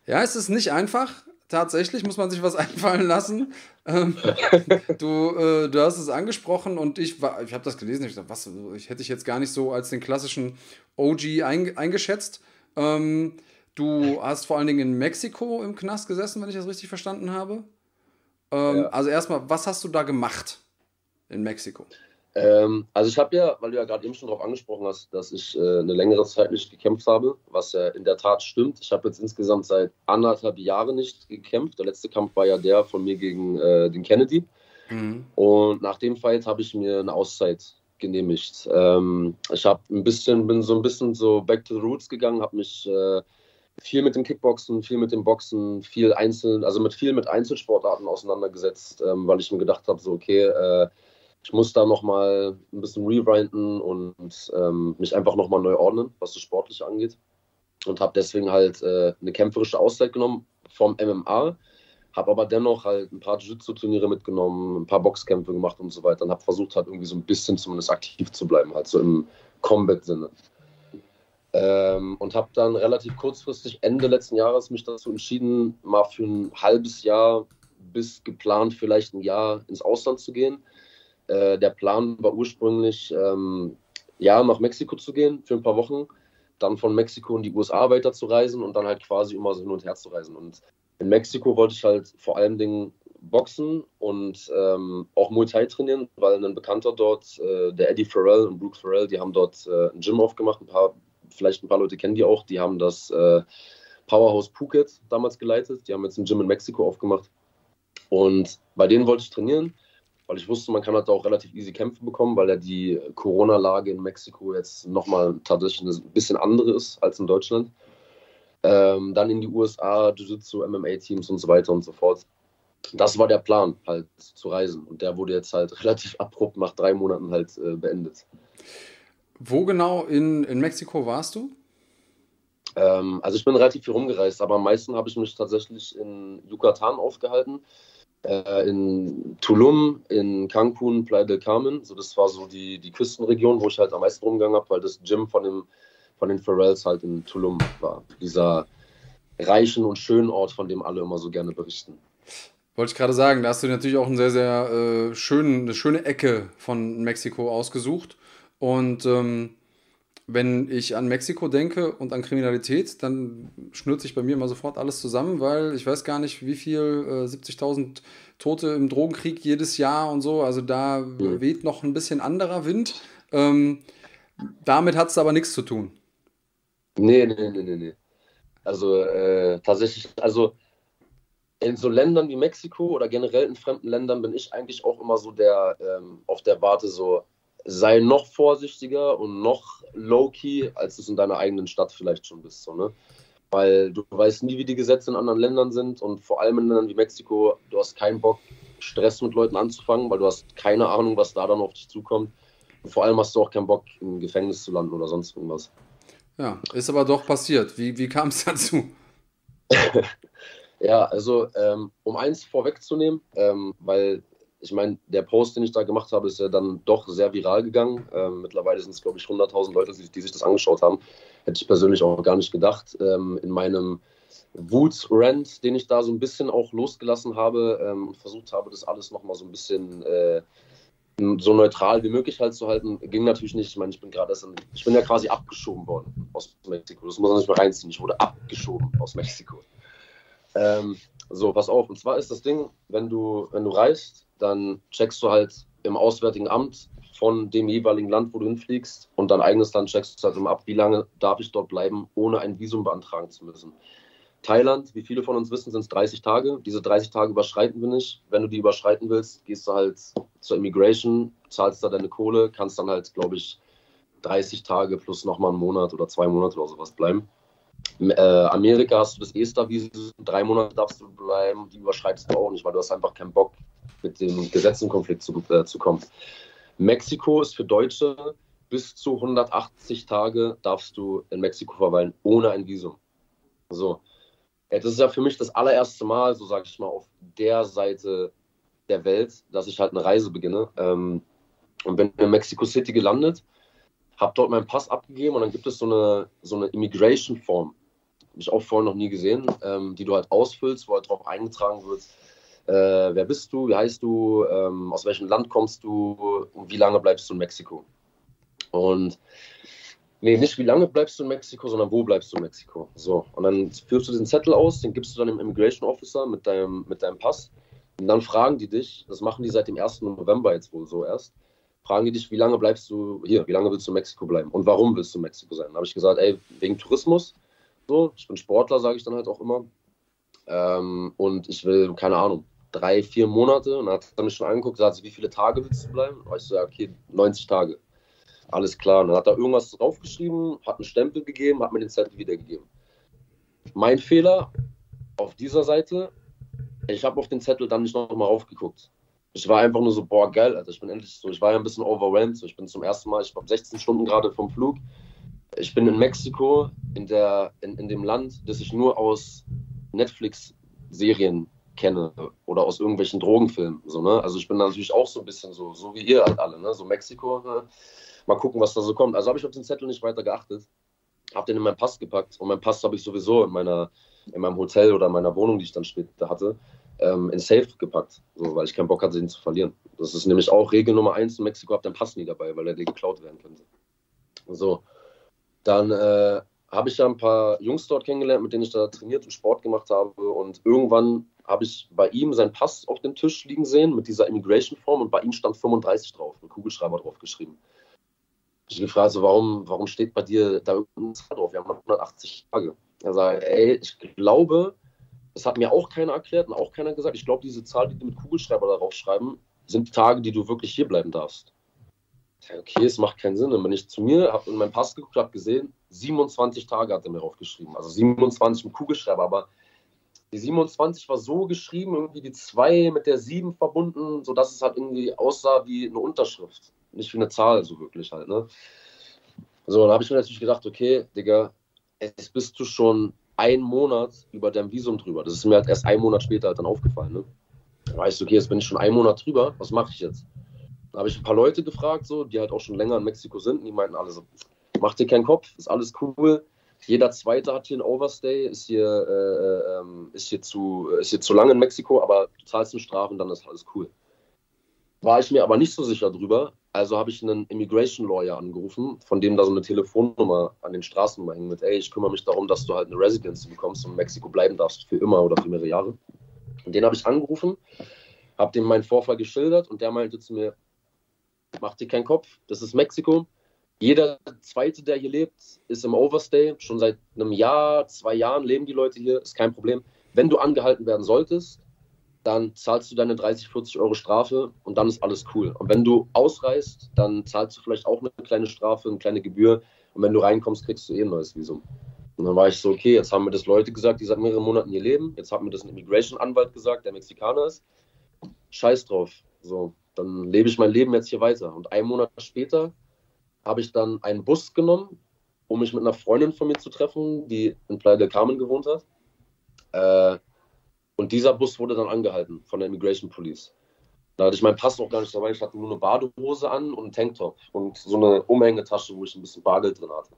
Ja, es ist nicht einfach. Tatsächlich muss man sich was einfallen lassen. Ähm, du, äh, du hast es angesprochen und ich, ich habe das gelesen. Ich dachte, was, ich hätte ich jetzt gar nicht so als den klassischen OG ein, eingeschätzt. Ähm, du hast vor allen Dingen in Mexiko im Knast gesessen, wenn ich das richtig verstanden habe. Ähm, ja. Also erstmal, was hast du da gemacht in Mexiko? Ähm, also ich habe ja, weil du ja gerade eben schon darauf angesprochen hast, dass ich äh, eine längere Zeit nicht gekämpft habe, was ja in der Tat stimmt. Ich habe jetzt insgesamt seit anderthalb Jahren nicht gekämpft. Der letzte Kampf war ja der von mir gegen äh, den Kennedy. Mhm. Und nach dem Fight habe ich mir eine Auszeit genehmigt. Ähm, ich habe ein bisschen, bin so ein bisschen so back to the roots gegangen, habe mich äh, viel mit dem Kickboxen, viel mit dem Boxen, viel einzeln, also mit viel mit Einzelsportarten auseinandergesetzt, ähm, weil ich mir gedacht habe, so okay, äh, ich muss da nochmal ein bisschen rewinden und ähm, mich einfach nochmal neu ordnen, was das Sportliche angeht. Und habe deswegen halt äh, eine kämpferische Auszeit genommen vom MMA, habe aber dennoch halt ein paar Jiu-Jitsu-Turniere mitgenommen, ein paar Boxkämpfe gemacht und so weiter und habe versucht halt irgendwie so ein bisschen zumindest aktiv zu bleiben, halt so im Combat-Sinne. Ähm, und habe dann relativ kurzfristig Ende letzten Jahres mich dazu entschieden, mal für ein halbes Jahr bis geplant vielleicht ein Jahr ins Ausland zu gehen. Äh, der Plan war ursprünglich, ähm, ja, nach Mexiko zu gehen für ein paar Wochen, dann von Mexiko in die USA weiter zu reisen und dann halt quasi immer so hin und her zu reisen. Und in Mexiko wollte ich halt vor allen Dingen Boxen und ähm, auch Muay Thai trainieren, weil ein Bekannter dort, äh, der Eddie Farrell und Brooke Farrell, die haben dort äh, ein Gym aufgemacht. Ein paar, vielleicht ein paar Leute kennen die auch. Die haben das äh, Powerhouse Phuket damals geleitet. Die haben jetzt ein Gym in Mexiko aufgemacht. Und bei denen wollte ich trainieren weil ich wusste, man kann halt auch relativ easy Kämpfe bekommen, weil ja die Corona-Lage in Mexiko jetzt nochmal tatsächlich ein bisschen andere ist als in Deutschland. Ähm, dann in die USA, Jiu-Jitsu, MMA-Teams und so weiter und so fort. Das war der Plan, halt zu reisen. Und der wurde jetzt halt relativ abrupt nach drei Monaten halt äh, beendet. Wo genau in, in Mexiko warst du? Ähm, also ich bin relativ viel rumgereist, aber am meisten habe ich mich tatsächlich in Yucatan aufgehalten äh, in Tulum, in Cancun, Playa del Carmen. So, das war so die, die Küstenregion, wo ich halt am meisten rumgegangen habe, weil das Gym von, dem, von den Pharrells halt in Tulum war. Dieser reichen und schönen Ort, von dem alle immer so gerne berichten. Wollte ich gerade sagen, da hast du natürlich auch eine sehr, sehr äh, schön, eine schöne Ecke von Mexiko ausgesucht. Und ähm, wenn ich an Mexiko denke und an Kriminalität, dann schnürt sich bei mir immer sofort alles zusammen, weil ich weiß gar nicht, wie viel, äh, 70.000 Tote im Drogenkrieg jedes Jahr und so. Also da mhm. weht noch ein bisschen anderer Wind. Ähm, damit hat es aber nichts zu tun. Nee, nee, nee, nee, nee. Also äh, tatsächlich, also in so Ländern wie Mexiko oder generell in fremden Ländern bin ich eigentlich auch immer so der ähm, auf der Warte so, sei noch vorsichtiger und noch low-key, als du es in deiner eigenen Stadt vielleicht schon bist. So, ne? Weil du weißt nie, wie die Gesetze in anderen Ländern sind und vor allem in Ländern wie Mexiko, du hast keinen Bock, Stress mit Leuten anzufangen, weil du hast keine Ahnung, was da dann auf dich zukommt. Und vor allem hast du auch keinen Bock, im Gefängnis zu landen oder sonst irgendwas. Ja, ist aber doch passiert. Wie, wie kam es dazu? ja, also ähm, um eins vorwegzunehmen, ähm, weil ich meine, der Post, den ich da gemacht habe, ist ja dann doch sehr viral gegangen. Ähm, mittlerweile sind es, glaube ich, 100.000 Leute, die, die, sich das angeschaut haben. Hätte ich persönlich auch gar nicht gedacht. Ähm, in meinem Wut-Rant, den ich da so ein bisschen auch losgelassen habe ähm, und versucht habe, das alles nochmal so ein bisschen äh, so neutral wie möglich halt zu halten, ging natürlich nicht. Ich meine, ich bin gerade ich bin ja quasi abgeschoben worden aus Mexiko. Das muss man nicht mal reinziehen. Ich wurde abgeschoben aus Mexiko. Ähm, so, pass auf. Und zwar ist das Ding, wenn du, wenn du reist, dann checkst du halt im Auswärtigen Amt von dem jeweiligen Land, wo du hinfliegst, und dein eigenes Land checkst du halt immer ab, wie lange darf ich dort bleiben, ohne ein Visum beantragen zu müssen. Thailand, wie viele von uns wissen, sind es 30 Tage. Diese 30 Tage überschreiten wir nicht. Wenn du die überschreiten willst, gehst du halt zur Immigration, zahlst da deine Kohle, kannst dann halt, glaube ich, 30 Tage plus nochmal einen Monat oder zwei Monate oder sowas bleiben. In äh, Amerika hast du das ESTA-Visum, drei Monate darfst du bleiben, die überschreitest du auch nicht, weil du hast einfach keinen Bock, mit dem Gesetzenkonflikt zu, äh, zu kommen. Mexiko ist für Deutsche bis zu 180 Tage darfst du in Mexiko verweilen, ohne ein Visum. So. Das ist ja für mich das allererste Mal, so sage ich mal, auf der Seite der Welt, dass ich halt eine Reise beginne. Ähm, und bin in Mexico City gelandet, habe dort meinen Pass abgegeben und dann gibt es so eine, so eine Immigration Form, ich auch vorher noch nie gesehen, ähm, die du halt ausfüllst, wo halt drauf eingetragen wird, äh, wer bist du, wie heißt du, ähm, aus welchem Land kommst du und wie lange bleibst du in Mexiko. Und nee, nicht wie lange bleibst du in Mexiko, sondern wo bleibst du in Mexiko. So, und dann führst du den Zettel aus, den gibst du dann dem Immigration Officer mit deinem, mit deinem Pass. Und dann fragen die dich, das machen die seit dem 1. November jetzt wohl so erst, fragen die dich, wie lange bleibst du hier, wie lange willst du in Mexiko bleiben und warum willst du in Mexiko sein? Da habe ich gesagt, ey, wegen Tourismus. So, ich bin Sportler, sage ich dann halt auch immer. Ähm, und ich will, keine Ahnung, drei, vier Monate. Und dann hat er mich schon angeguckt, gesagt, wie viele Tage willst du bleiben? Und ich so, ja, okay, 90 Tage. Alles klar. Und dann hat er irgendwas draufgeschrieben, hat einen Stempel gegeben, hat mir den Zettel wiedergegeben. Mein Fehler auf dieser Seite, ich habe auf den Zettel dann nicht nochmal raufgeguckt ich war einfach nur so, boah, geil, Alter. Ich bin endlich so, ich war ja ein bisschen overwhelmed. So. Ich bin zum ersten Mal, ich war 16 Stunden gerade vom Flug. Ich bin in Mexiko, in, der, in, in dem Land, das ich nur aus Netflix-Serien kenne oder aus irgendwelchen Drogenfilmen. So, ne? Also ich bin natürlich auch so ein bisschen so, so wie ihr halt alle, ne? So Mexiko, ne? mal gucken, was da so kommt. Also habe ich auf den Zettel nicht weiter geachtet. Habe den in meinen Pass gepackt und meinen Pass habe ich sowieso in meiner in meinem Hotel oder in meiner Wohnung, die ich dann später hatte, ähm, in Safe gepackt, so, weil ich keinen Bock hatte, ihn zu verlieren. Das ist nämlich auch Regel Nummer eins in Mexiko, habt deinen Pass nie dabei, weil er dir geklaut werden könnte. So, dann äh, habe ich ja ein paar Jungs dort kennengelernt, mit denen ich da trainiert und Sport gemacht habe und irgendwann habe ich bei ihm seinen Pass auf dem Tisch liegen sehen mit dieser Immigration Form und bei ihm stand 35 drauf, ein Kugelschreiber drauf geschrieben. Ich gefragt, so, warum, warum steht bei dir da irgendeine Zahl drauf? Wir haben noch 180 Tage. Er sagt, ey, ich glaube, das hat mir auch keiner erklärt und auch keiner gesagt. Ich glaube, diese Zahl, die die mit Kugelschreiber darauf schreiben, sind die Tage, die du wirklich hier bleiben darfst. Okay, es macht keinen Sinn. Dann bin ich zu mir, habe in meinen Pass geguckt, habe gesehen, 27 Tage hat er mir draufgeschrieben. Also 27 mit Kugelschreiber, aber die 27 war so geschrieben, irgendwie die 2 mit der 7 verbunden, sodass es halt irgendwie aussah wie eine Unterschrift. Nicht wie eine Zahl, so wirklich halt, ne? So, dann habe ich mir natürlich gedacht, okay, Digga, jetzt bist du schon einen Monat über dein Visum drüber. Das ist mir halt erst einen Monat später halt dann aufgefallen. Ne? Da war ich so, okay, jetzt bin ich schon einen Monat drüber, was mache ich jetzt? Da habe ich ein paar Leute gefragt, so, die halt auch schon länger in Mexiko sind, und die meinten alle so, mach dir keinen Kopf, ist alles cool. Jeder Zweite hat hier einen Overstay, ist hier, äh, ähm, ist, hier zu, ist hier zu lange in Mexiko, aber du zahlst eine Strafe und dann ist alles cool. War ich mir aber nicht so sicher drüber, also habe ich einen Immigration Lawyer angerufen, von dem da so eine Telefonnummer an den Straßennummer hängt mit, ey, ich kümmere mich darum, dass du halt eine Residency bekommst und in Mexiko bleiben darfst für immer oder für mehrere Jahre. Und den habe ich angerufen, habe dem meinen Vorfall geschildert und der meinte zu mir, mach dir keinen Kopf, das ist Mexiko. Jeder Zweite, der hier lebt, ist im Overstay. Schon seit einem Jahr, zwei Jahren leben die Leute hier, ist kein Problem. Wenn du angehalten werden solltest, dann zahlst du deine 30, 40 Euro Strafe und dann ist alles cool. Und wenn du ausreist, dann zahlst du vielleicht auch eine kleine Strafe, eine kleine Gebühr. Und wenn du reinkommst, kriegst du eh ein neues Visum. Und dann war ich so, okay, jetzt haben mir das Leute gesagt, die seit mehreren Monaten hier leben. Jetzt hat mir das ein Immigration-Anwalt gesagt, der Mexikaner ist. Scheiß drauf. So, dann lebe ich mein Leben jetzt hier weiter. Und einen Monat später habe ich dann einen Bus genommen, um mich mit einer Freundin von mir zu treffen, die in Playa del Carmen gewohnt hat. Äh, und dieser Bus wurde dann angehalten von der Immigration Police. Da hatte ich meinen Pass noch gar nicht dabei. Ich hatte nur eine Badehose an und einen Tanktop und so eine Umhängetasche, wo ich ein bisschen Bargeld drin hatte.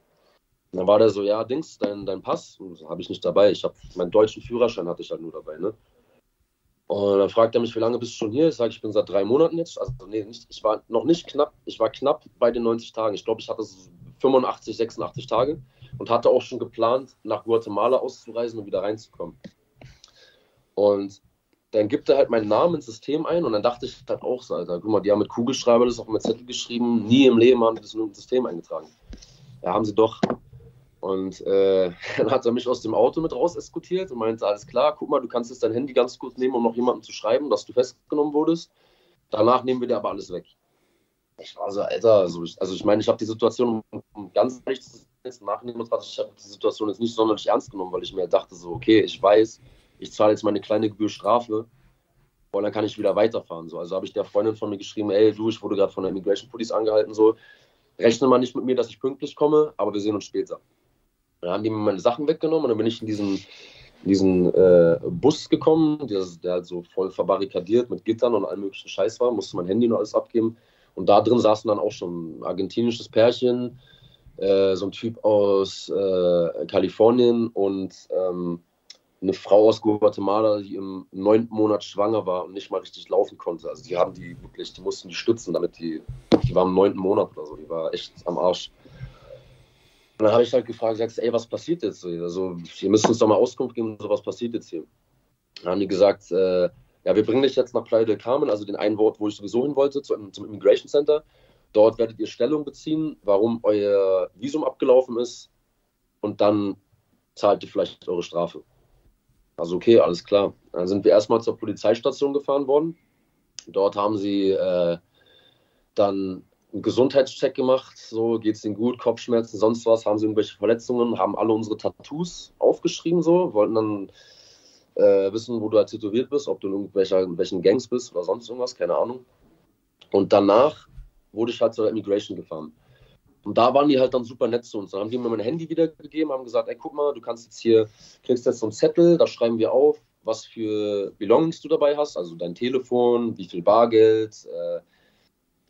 Und dann war der so, ja, Dings, dein, dein Pass, habe ich nicht dabei. Ich habe meinen deutschen Führerschein hatte ich halt nur dabei, ne? Und dann fragt er mich, wie lange bist du schon hier? Ich sage, ich bin seit drei Monaten jetzt. Also nee, nicht, ich war noch nicht knapp, ich war knapp bei den 90 Tagen. Ich glaube, ich hatte so 85, 86 Tage und hatte auch schon geplant, nach Guatemala auszureisen und wieder reinzukommen. Und dann gibt er halt meinen Namen ins System ein und dann dachte ich halt auch so, Alter, guck mal, die haben mit Kugelschreiber das auf dem Zettel geschrieben, nie im Leben haben die das nur ins System eingetragen. Ja, haben sie doch. Und äh, dann hat er mich aus dem Auto mit raus eskortiert und meinte, alles klar, guck mal, du kannst jetzt dein Handy ganz kurz nehmen, um noch jemandem zu schreiben, dass du festgenommen wurdest. Danach nehmen wir dir aber alles weg. Ich war so, Alter, also ich, also ich meine, ich habe die Situation, um ganz ehrlich zu sein, nachnehmen, ich habe die Situation jetzt nicht sonderlich ernst genommen, weil ich mir dachte so, okay, ich weiß, ich zahle jetzt meine kleine Gebühr Strafe und dann kann ich wieder weiterfahren. So. Also habe ich der Freundin von mir geschrieben, ey, du, ich wurde gerade von der Immigration Police angehalten, so, rechne mal nicht mit mir, dass ich pünktlich komme, aber wir sehen uns später. Dann haben die mir meine Sachen weggenommen und dann bin ich in diesen, in diesen äh, Bus gekommen, der, der halt so voll verbarrikadiert mit Gittern und allem möglichen Scheiß war, musste mein Handy noch alles abgeben. Und da drin saßen dann auch schon ein argentinisches Pärchen, äh, so ein Typ aus äh, Kalifornien und ähm, eine Frau aus Guatemala, die im neunten Monat schwanger war und nicht mal richtig laufen konnte. Also die haben die wirklich, die mussten die stützen, damit die, die war im neunten Monat oder so, die war echt am Arsch. Und dann habe ich halt gefragt, sagst, ey, was passiert jetzt? Also, ihr müsst uns doch mal Auskunft geben, so was passiert jetzt hier. Dann haben die gesagt, äh, ja, wir bringen dich jetzt nach Playa del Carmen, also den einen Wort, wo ich sowieso hin wollte, zum, zum Immigration Center. Dort werdet ihr Stellung beziehen, warum euer Visum abgelaufen ist und dann zahlt ihr vielleicht eure Strafe. Also okay, alles klar. Dann sind wir erstmal zur Polizeistation gefahren worden. Dort haben sie äh, dann einen Gesundheitscheck gemacht, so geht es ihnen gut, Kopfschmerzen, sonst was, haben sie irgendwelche Verletzungen, haben alle unsere Tattoos aufgeschrieben, so, wollten dann äh, wissen, wo du halt tätowiert bist, ob du in irgendwelchen Gangs bist oder sonst irgendwas, keine Ahnung. Und danach wurde ich halt zur Immigration gefahren. Und da waren die halt dann super nett zu uns. Dann haben die mir mein Handy wiedergegeben, haben gesagt, ey, guck mal, du kannst jetzt hier, kriegst jetzt so einen Zettel, da schreiben wir auf, was für Belongings du dabei hast, also dein Telefon, wie viel Bargeld, äh,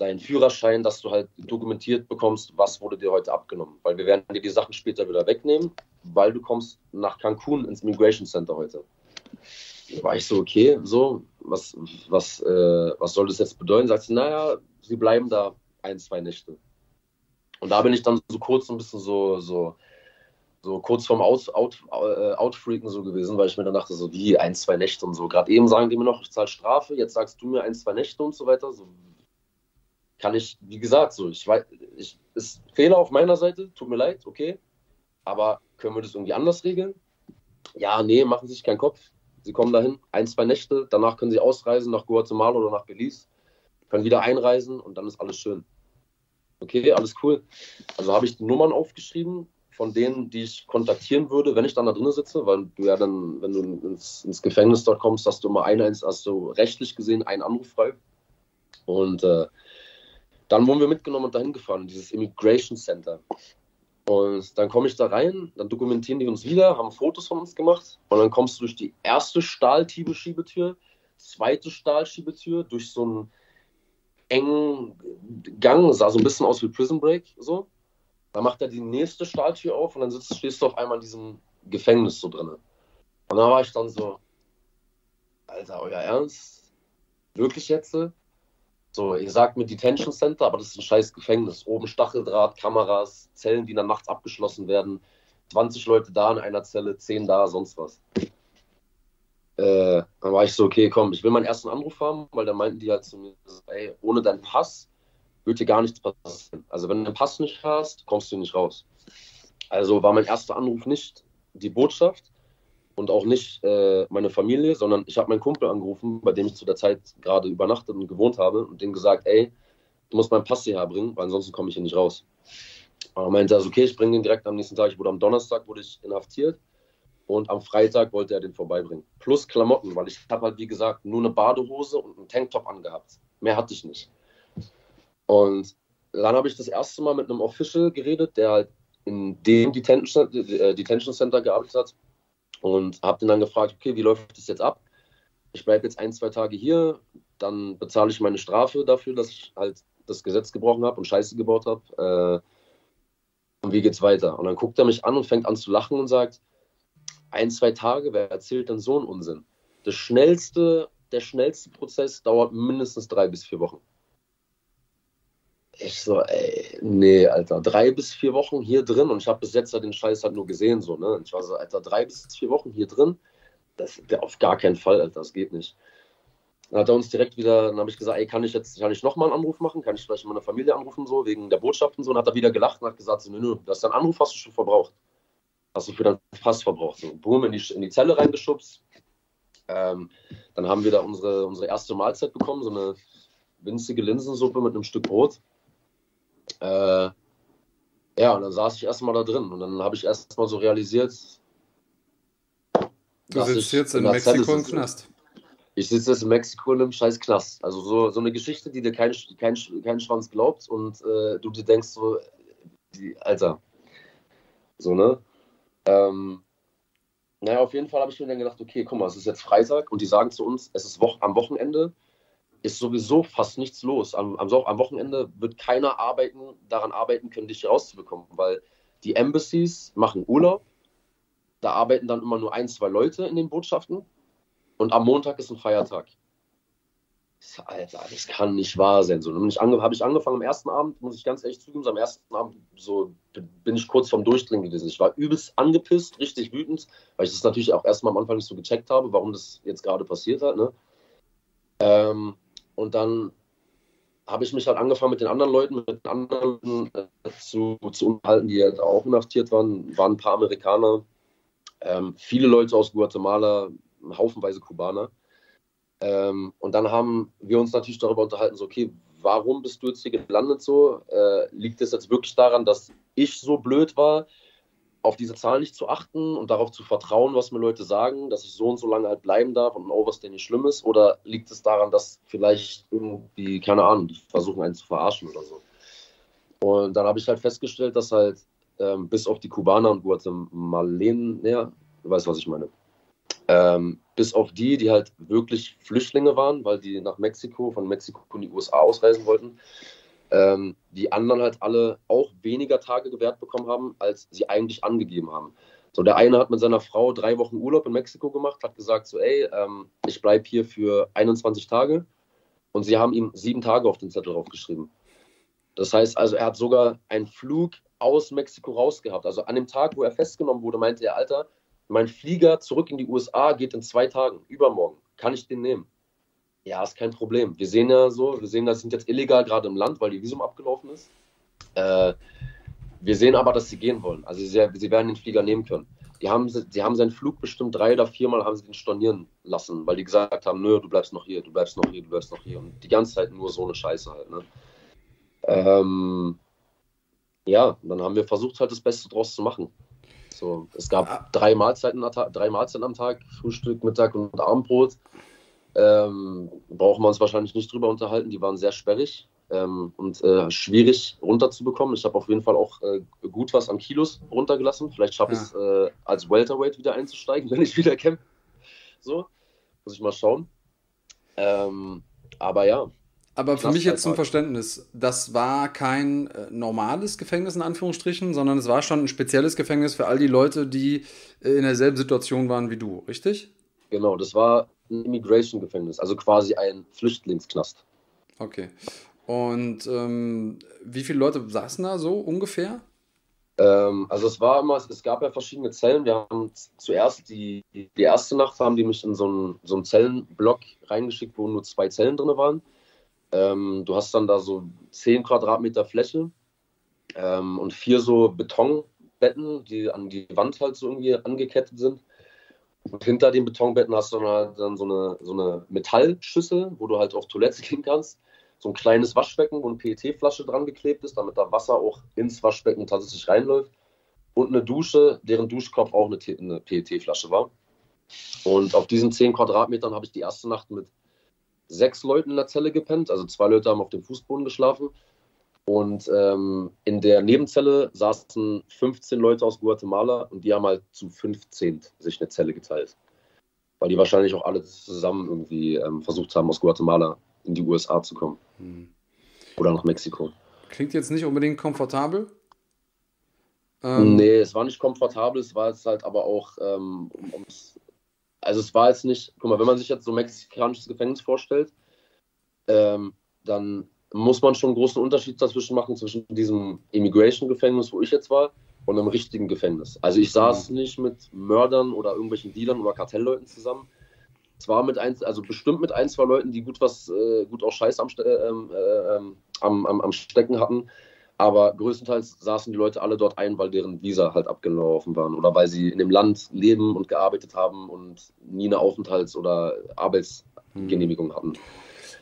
deinen Führerschein, dass du halt dokumentiert bekommst, was wurde dir heute abgenommen. Weil wir werden dir die Sachen später wieder wegnehmen, weil du kommst nach Cancun ins Immigration Center heute. Da war ich so, okay, so, was, was, äh, was soll das jetzt bedeuten? Sagt sie, naja, sie bleiben da ein, zwei Nächte. Und da bin ich dann so kurz ein bisschen so, so, so kurz vorm Out, Out, äh, Outfreaken so gewesen, weil ich mir dann dachte, so wie ein, zwei Nächte und so. Gerade eben sagen die mir noch, ich zahle Strafe, jetzt sagst du mir ein, zwei Nächte und so weiter. So, kann ich, wie gesagt, so, ich weiß, ich, ist Fehler auf meiner Seite, tut mir leid, okay, aber können wir das irgendwie anders regeln? Ja, nee, machen Sie sich keinen Kopf. Sie kommen dahin, ein, zwei Nächte, danach können Sie ausreisen nach Guatemala oder nach Belize, können wieder einreisen und dann ist alles schön. Okay, alles cool. Also habe ich die Nummern aufgeschrieben von denen, die ich kontaktieren würde, wenn ich dann da drin sitze, weil du ja dann, wenn du ins, ins Gefängnis dort kommst, hast du immer einen, hast du rechtlich gesehen einen Anruf frei. Und äh, dann wurden wir mitgenommen und dahin gefahren, dieses Immigration Center. Und dann komme ich da rein, dann dokumentieren die uns wieder, haben Fotos von uns gemacht und dann kommst du durch die erste Stahlschiebetür, zweite Stahlschiebetür, durch so einen engen Gang, sah so ein bisschen aus wie Prison Break, so. Dann macht er die nächste Stahltür auf und dann sitzt, stehst du auf einmal in diesem Gefängnis so drin. Und da war ich dann so, Alter, euer Ernst? Wirklich jetzt? So, ihr sagt mir Detention Center, aber das ist ein scheiß Gefängnis. Oben Stacheldraht, Kameras, Zellen, die dann nachts abgeschlossen werden. 20 Leute da in einer Zelle, 10 da, sonst was. Äh, dann war ich so, okay, komm, ich will meinen ersten Anruf haben, weil da meinten die halt zu mir, ey, ohne deinen Pass wird dir gar nichts passieren. Also wenn du den Pass nicht hast, kommst du nicht raus. Also war mein erster Anruf nicht die Botschaft, und auch nicht äh, meine Familie, sondern ich habe meinen Kumpel angerufen, bei dem ich zu der Zeit gerade übernachtet und gewohnt habe und dem gesagt, ey, du musst meinen Pass hierher bringen, weil ansonsten komme ich hier nicht raus. Und er meinte also, okay, ich bringe den direkt am nächsten Tag. Ich wurde am Donnerstag wurde ich inhaftiert und am Freitag wollte er den vorbeibringen. Plus Klamotten, weil ich habe halt, wie gesagt, nur eine Badehose und einen Tanktop angehabt. Mehr hatte ich nicht. Und dann habe ich das erste Mal mit einem Official geredet, der halt in dem Detention, äh, Detention Center gearbeitet hat und habe den dann gefragt, okay, wie läuft das jetzt ab? Ich bleibe jetzt ein, zwei Tage hier, dann bezahle ich meine Strafe dafür, dass ich halt das Gesetz gebrochen habe und Scheiße gebaut habe. Äh, und wie geht's weiter? Und dann guckt er mich an und fängt an zu lachen und sagt, ein, zwei Tage, wer erzählt denn so einen Unsinn? Das schnellste, der schnellste Prozess dauert mindestens drei bis vier Wochen. Ich so, ey, nee, Alter, drei bis vier Wochen hier drin und ich habe bis jetzt den Scheiß halt nur gesehen, so, ne? Ich war so, Alter, drei bis vier Wochen hier drin, das wäre auf gar keinen Fall, Alter, das geht nicht. Dann hat er uns direkt wieder, dann habe ich gesagt, ey, kann ich jetzt, kann ich nochmal einen Anruf machen? Kann ich vielleicht meine Familie anrufen, so, wegen der Botschaft und so? Und hat er wieder gelacht und hat gesagt, so, nö, nö, das ist dein Anruf, hast du schon verbraucht. Hast du für deinen Pass verbraucht. So, boom, in die, in die Zelle reingeschubst. Ähm, dann haben wir da unsere, unsere erste Mahlzeit bekommen, so eine winzige Linsensuppe mit einem Stück Brot. Äh, ja, und dann saß ich erstmal da drin und dann habe ich erstmal so realisiert. Du sitzt jetzt in Mexiko im Knast. Ich sitze jetzt in Mexiko in einem scheiß Knast. Also so, so eine Geschichte, die dir kein, kein, kein Schwanz glaubt und äh, du dir denkst so, die, Alter. So, ne? Ähm, naja, auf jeden Fall habe ich mir dann gedacht, okay, guck mal, es ist jetzt Freitag und die sagen zu uns, es ist wo am Wochenende ist sowieso fast nichts los. Am, am, am, Wochenende wird keiner arbeiten, daran arbeiten können, dich rauszubekommen, weil die Embassies machen Urlaub. Da arbeiten dann immer nur ein, zwei Leute in den Botschaften. Und am Montag ist ein Feiertag. Alter, das kann nicht wahr sein. So, habe ich angefangen am ersten Abend, muss ich ganz ehrlich zugeben, so am ersten Abend so bin ich kurz vorm Durchdringen gewesen. Ich war übelst angepisst, richtig wütend, weil ich das natürlich auch erstmal am Anfang nicht so gecheckt habe, warum das jetzt gerade passiert hat. Ne? Ähm, und dann habe ich mich halt angefangen mit den anderen Leuten, mit anderen äh, zu, zu unterhalten, die halt auch inhaftiert waren. Waren ein paar Amerikaner, ähm, viele Leute aus Guatemala, haufenweise Kubaner. Ähm, und dann haben wir uns natürlich darüber unterhalten, so, okay, warum bist du jetzt hier gelandet so? Äh, liegt es jetzt wirklich daran, dass ich so blöd war, auf diese Zahlen nicht zu achten und darauf zu vertrauen, was mir Leute sagen, dass ich so und so lange halt bleiben darf und was denn nicht schlimm ist? Oder liegt es daran, dass vielleicht irgendwie, keine Ahnung, die versuchen einen zu verarschen oder so? Und dann habe ich halt festgestellt, dass halt ähm, bis auf die Kubaner und Guatemalenen, ja, du weißt, was ich meine, ähm, bis auf die, die halt wirklich Flüchtlinge waren, weil die nach Mexiko, von Mexiko in die USA ausreisen wollten, ähm, die anderen halt alle auch weniger Tage gewährt bekommen haben, als sie eigentlich angegeben haben. So, der eine hat mit seiner Frau drei Wochen Urlaub in Mexiko gemacht, hat gesagt so, ey, ähm, ich bleibe hier für 21 Tage und sie haben ihm sieben Tage auf den Zettel draufgeschrieben. Das heißt also, er hat sogar einen Flug aus Mexiko rausgehabt. Also an dem Tag, wo er festgenommen wurde, meinte er, Alter, mein Flieger zurück in die USA geht in zwei Tagen, übermorgen. Kann ich den nehmen? Ja, ist kein Problem. Wir sehen ja so, wir sehen, das sind jetzt illegal gerade im Land, weil die Visum abgelaufen ist. Äh, wir sehen aber, dass sie gehen wollen. Also sie, sie werden den Flieger nehmen können. Die haben, sie haben seinen Flug bestimmt drei oder viermal haben sie den stornieren lassen, weil die gesagt haben, nö, du bleibst noch hier, du bleibst noch hier, du bleibst noch hier. Und die ganze Zeit nur so eine Scheiße halt. Ne? Ähm, ja, dann haben wir versucht halt das Beste draus zu machen. So, es gab ah. drei, Mahlzeiten, drei Mahlzeiten am Tag, Frühstück, Mittag und Abendbrot. Ähm, brauchen wir uns wahrscheinlich nicht drüber unterhalten. Die waren sehr sperrig ähm, und äh, schwierig runterzubekommen. Ich habe auf jeden Fall auch äh, gut was an Kilos runtergelassen. Vielleicht schaffe ich ja. es äh, als Welterweight wieder einzusteigen, wenn ich wieder kämpfe. So, muss ich mal schauen. Ähm, aber ja. Aber für mich jetzt zum Verständnis, das war kein äh, normales Gefängnis in Anführungsstrichen, sondern es war schon ein spezielles Gefängnis für all die Leute, die äh, in derselben Situation waren wie du, richtig? Genau, das war ein Immigration-Gefängnis, also quasi ein Flüchtlingsknast. Okay. Und ähm, wie viele Leute saßen da so ungefähr? Ähm, also es war immer, es gab ja verschiedene Zellen. Wir haben zuerst die, die erste Nacht haben die mich in so einen, so einen Zellenblock reingeschickt, wo nur zwei Zellen drin waren. Ähm, du hast dann da so 10 Quadratmeter Fläche ähm, und vier so Betonbetten, die an die Wand halt so irgendwie angekettet sind. Und hinter den Betonbetten hast du dann, halt dann so, eine, so eine Metallschüssel, wo du halt auf Toilette gehen kannst. So ein kleines Waschbecken, wo eine PET-Flasche dran geklebt ist, damit da Wasser auch ins Waschbecken tatsächlich reinläuft. Und eine Dusche, deren Duschkopf auch eine, eine PET-Flasche war. Und auf diesen 10 Quadratmetern habe ich die erste Nacht mit sechs Leuten in der Zelle gepennt. Also zwei Leute haben auf dem Fußboden geschlafen. Und ähm, in der Nebenzelle saßen 15 Leute aus Guatemala und die haben halt zu 15 sich eine Zelle geteilt. Weil die wahrscheinlich auch alle zusammen irgendwie ähm, versucht haben, aus Guatemala in die USA zu kommen. Hm. Oder nach Mexiko. Klingt jetzt nicht unbedingt komfortabel. Ähm, nee, es war nicht komfortabel, es war jetzt halt aber auch, ähm, also es war jetzt nicht, guck mal, wenn man sich jetzt so ein mexikanisches Gefängnis vorstellt, ähm, dann muss man schon einen großen Unterschied dazwischen machen, zwischen diesem Immigration-Gefängnis, wo ich jetzt war, und einem richtigen Gefängnis. Also ich saß mhm. nicht mit Mördern oder irgendwelchen Dealern oder Kartellleuten zusammen. Zwar mit ein, also bestimmt mit ein, zwei Leuten, die gut was, äh, gut auch Scheiß am, äh, äh, am, am, am Stecken hatten, aber größtenteils saßen die Leute alle dort ein, weil deren Visa halt abgelaufen waren oder weil sie in dem Land leben und gearbeitet haben und nie eine Aufenthalts- oder Arbeitsgenehmigung hatten.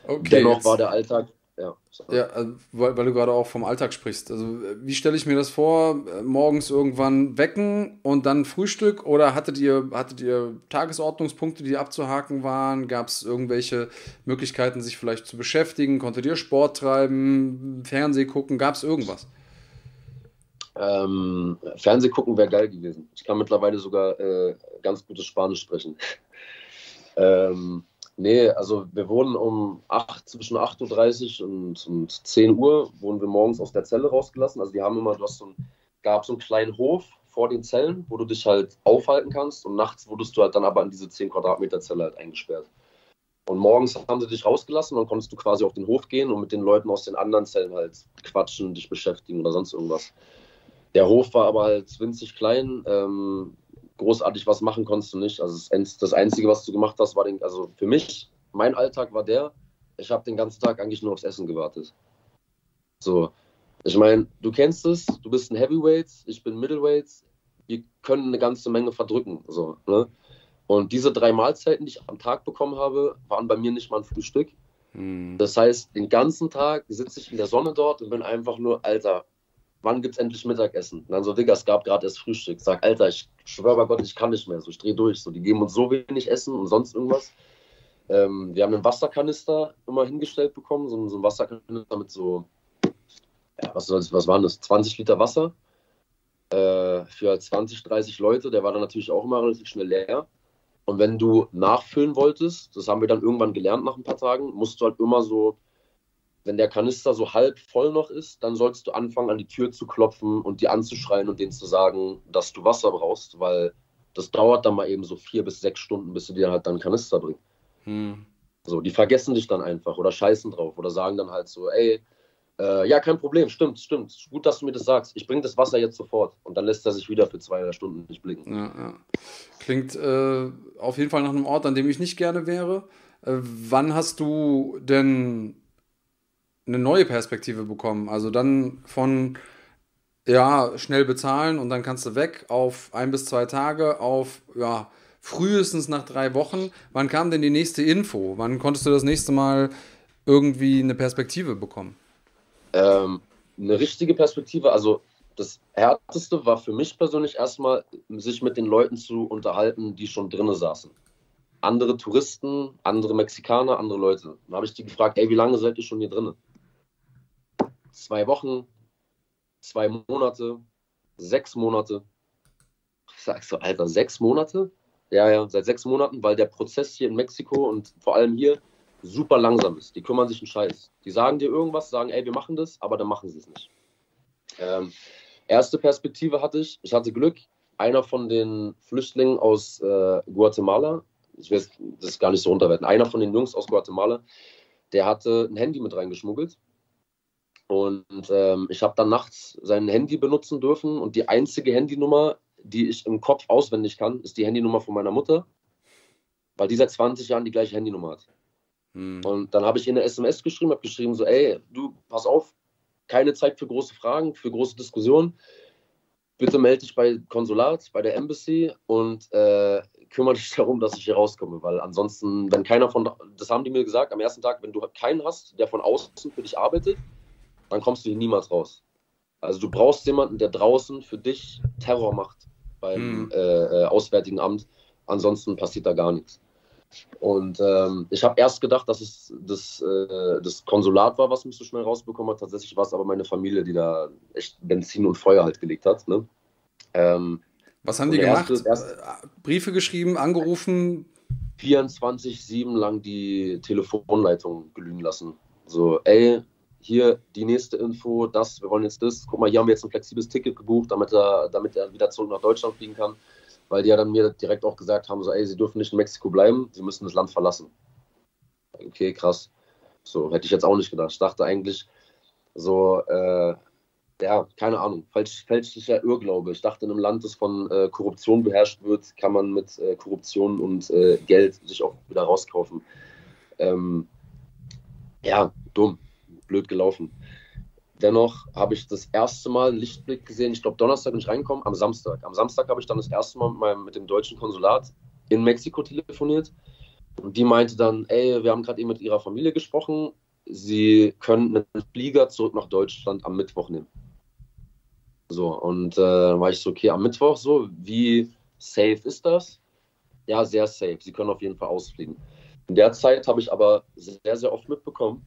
Okay, Dennoch war der Alltag ja. Ja, also, weil, weil, du gerade auch vom Alltag sprichst. Also, wie stelle ich mir das vor? Morgens irgendwann wecken und dann Frühstück? Oder hattet ihr, hattet ihr Tagesordnungspunkte, die abzuhaken waren? Gab es irgendwelche Möglichkeiten, sich vielleicht zu beschäftigen? Konntet ihr Sport treiben, Fernseh gucken? Gab es irgendwas? Ähm, Fernseh gucken wäre geil gewesen. Ich kann mittlerweile sogar äh, ganz gutes Spanisch sprechen. ähm, Nee, also wir wurden um 8, zwischen 8.30 Uhr und, und 10 Uhr wurden wir morgens aus der Zelle rausgelassen. Also die haben immer, du hast so ein, gab so einen kleinen Hof vor den Zellen, wo du dich halt aufhalten kannst und nachts wurdest du halt dann aber in diese 10 Quadratmeter Zelle halt eingesperrt. Und morgens haben sie dich rausgelassen dann konntest du quasi auf den Hof gehen und mit den Leuten aus den anderen Zellen halt quatschen, dich beschäftigen oder sonst irgendwas. Der Hof war aber halt winzig klein. Ähm, großartig was machen konntest du nicht. Also das Einzige, was du gemacht hast, war den, also für mich, mein Alltag war der, ich habe den ganzen Tag eigentlich nur aufs Essen gewartet. So, ich meine, du kennst es, du bist ein Heavyweight, ich bin Middleweight, wir können eine ganze Menge verdrücken. So, ne? Und diese drei Mahlzeiten, die ich am Tag bekommen habe, waren bei mir nicht mal ein Frühstück. Hm. Das heißt, den ganzen Tag sitze ich in der Sonne dort und bin einfach nur, Alter, wann gibt es endlich Mittagessen? Und dann so, Digga, es gab gerade erst Frühstück. Sag, Alter, ich schwöre bei Gott, ich kann nicht mehr. So, ich drehe durch. So, die geben uns so wenig Essen und sonst irgendwas. Ähm, wir haben einen Wasserkanister immer hingestellt bekommen, so, so einen Wasserkanister mit so, ja, was, was waren das? 20 Liter Wasser äh, für 20, 30 Leute. Der war dann natürlich auch immer relativ schnell leer. Und wenn du nachfüllen wolltest, das haben wir dann irgendwann gelernt nach ein paar Tagen, musst du halt immer so wenn der Kanister so halb voll noch ist, dann sollst du anfangen, an die Tür zu klopfen und die anzuschreien und denen zu sagen, dass du Wasser brauchst, weil das dauert dann mal eben so vier bis sechs Stunden, bis sie dir halt dann Kanister bringen. Hm. So, die vergessen dich dann einfach oder scheißen drauf oder sagen dann halt so, ey, äh, ja, kein Problem, stimmt, stimmt. Gut, dass du mir das sagst. Ich bringe das Wasser jetzt sofort. Und dann lässt er sich wieder für zwei Stunden nicht blicken. Ja, ja. Klingt äh, auf jeden Fall nach einem Ort, an dem ich nicht gerne wäre. Äh, wann hast du denn eine neue Perspektive bekommen. Also dann von ja, schnell bezahlen und dann kannst du weg auf ein bis zwei Tage, auf ja, frühestens nach drei Wochen. Wann kam denn die nächste Info? Wann konntest du das nächste Mal irgendwie eine Perspektive bekommen? Ähm, eine richtige Perspektive, also das Härteste war für mich persönlich erstmal, sich mit den Leuten zu unterhalten, die schon drinnen saßen. Andere Touristen, andere Mexikaner, andere Leute. Dann habe ich die gefragt, ey, wie lange seid ihr schon hier drinnen? Zwei Wochen, zwei Monate, sechs Monate. Ich sag so, Alter, sechs Monate? Ja, ja, seit sechs Monaten, weil der Prozess hier in Mexiko und vor allem hier super langsam ist. Die kümmern sich einen Scheiß. Die sagen dir irgendwas, sagen, ey, wir machen das, aber dann machen sie es nicht. Ähm, erste Perspektive hatte ich, ich hatte Glück, einer von den Flüchtlingen aus äh, Guatemala, ich will das gar nicht so runterwerten, einer von den Jungs aus Guatemala, der hatte ein Handy mit reingeschmuggelt und ähm, ich habe dann nachts sein Handy benutzen dürfen und die einzige Handynummer, die ich im Kopf auswendig kann, ist die Handynummer von meiner Mutter, weil die seit 20 Jahren die gleiche Handynummer hat. Hm. Und dann habe ich ihr eine SMS geschrieben, habe geschrieben so, ey, du, pass auf, keine Zeit für große Fragen, für große Diskussionen. Bitte melde dich bei Konsulat, bei der Embassy und äh, kümmere dich darum, dass ich hier rauskomme, weil ansonsten, wenn keiner von, das haben die mir gesagt, am ersten Tag, wenn du keinen hast, der von außen für dich arbeitet, dann kommst du hier niemals raus. Also du brauchst jemanden, der draußen für dich Terror macht beim hm. äh, Auswärtigen Amt. Ansonsten passiert da gar nichts. Und ähm, ich habe erst gedacht, dass es das, äh, das Konsulat war, was mich so schnell rausbekommen hat. Tatsächlich war es aber meine Familie, die da echt Benzin und Feuer halt gelegt hat. Ne? Ähm, was haben die gemacht? Erste, erste, äh, Briefe geschrieben, angerufen? 24-7 lang die Telefonleitung glühen lassen. So, ey, hier die nächste Info, das, wir wollen jetzt das, guck mal, hier haben wir jetzt ein flexibles Ticket gebucht, damit er, damit er wieder zurück nach Deutschland fliegen kann, weil die ja dann mir direkt auch gesagt haben, so, ey, sie dürfen nicht in Mexiko bleiben, sie müssen das Land verlassen. Okay, krass. So, hätte ich jetzt auch nicht gedacht. Ich dachte eigentlich, so, äh, ja, keine Ahnung, falsch, fälschlicher Irrglaube. Ich dachte, in einem Land, das von äh, Korruption beherrscht wird, kann man mit äh, Korruption und äh, Geld sich auch wieder rauskaufen. Ähm, ja, dumm blöd gelaufen. Dennoch habe ich das erste Mal einen Lichtblick gesehen. Ich glaube, Donnerstag bin ich reingekommen, am Samstag. Am Samstag habe ich dann das erste Mal mit, meinem, mit dem deutschen Konsulat in Mexiko telefoniert. Und die meinte dann, ey, wir haben gerade eben mit ihrer Familie gesprochen. Sie können einen Flieger zurück nach Deutschland am Mittwoch nehmen. So, und äh, dann war ich so, okay, am Mittwoch so, wie safe ist das? Ja, sehr safe. Sie können auf jeden Fall ausfliegen. In der Zeit habe ich aber sehr, sehr oft mitbekommen,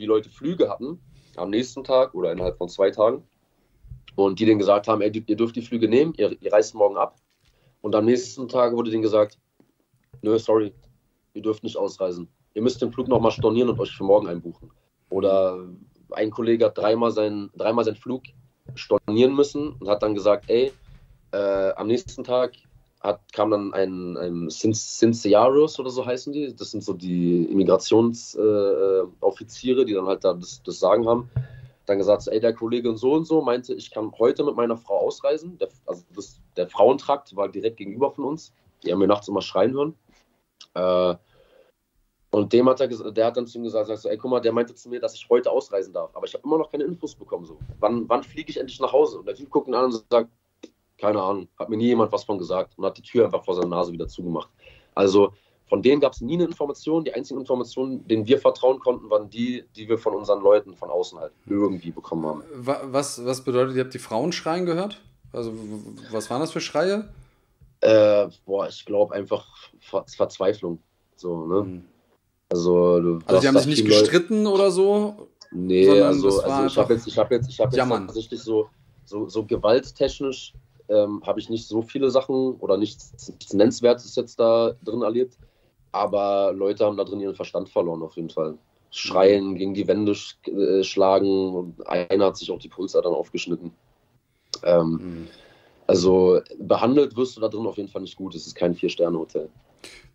die Leute Flüge hatten am nächsten Tag oder innerhalb von zwei Tagen und die denen gesagt haben, ey, ihr dürft die Flüge nehmen, ihr, ihr reist morgen ab. Und am nächsten Tag wurde denen gesagt, nö, sorry, ihr dürft nicht ausreisen. Ihr müsst den Flug nochmal stornieren und euch für morgen einbuchen. Oder ein Kollege hat dreimal, sein, dreimal seinen Flug stornieren müssen und hat dann gesagt, ey, äh, am nächsten Tag hat, kam dann ein, ein Cinciaros oder so heißen die. Das sind so die Immigrationsoffiziere, äh, die dann halt da das, das Sagen haben. Dann gesagt, ey, der Kollege und so und so meinte, ich kann heute mit meiner Frau ausreisen. Der, also das, der Frauentrakt war direkt gegenüber von uns. Die haben mir nachts immer schreien hören. Äh, und dem hat er der hat dann zu ihm gesagt, so, ey, guck mal, der meinte zu mir, dass ich heute ausreisen darf. Aber ich habe immer noch keine Infos bekommen. So. Wann, wann fliege ich endlich nach Hause? Und der Typ guckt ihn an und sagt, keine Ahnung, hat mir nie jemand was von gesagt und hat die Tür einfach vor seiner Nase wieder zugemacht. Also von denen gab es nie eine Information. Die einzigen Informationen, denen wir vertrauen konnten, waren die, die wir von unseren Leuten von außen halt irgendwie bekommen haben. Was, was bedeutet, ihr habt die Frauen schreien gehört? Also was waren das für Schreie? Äh, boah, ich glaube einfach Ver Verzweiflung. So, ne? Hm. Also, du, also die haben sich nicht gestritten Leute... oder so? Nee, also, also ich habe jetzt, ich habe jetzt, ich habe jetzt tatsächlich so, so, so gewalttechnisch ähm, habe ich nicht so viele Sachen oder nichts, nichts Nennenswertes jetzt da drin erlebt. Aber Leute haben da drin ihren Verstand verloren, auf jeden Fall. Schreien, gegen die Wände sch äh, schlagen und einer hat sich auch die Pulsadern aufgeschnitten. Ähm, mhm. Also behandelt wirst du da drin auf jeden Fall nicht gut. Es ist kein Vier-Sterne-Hotel.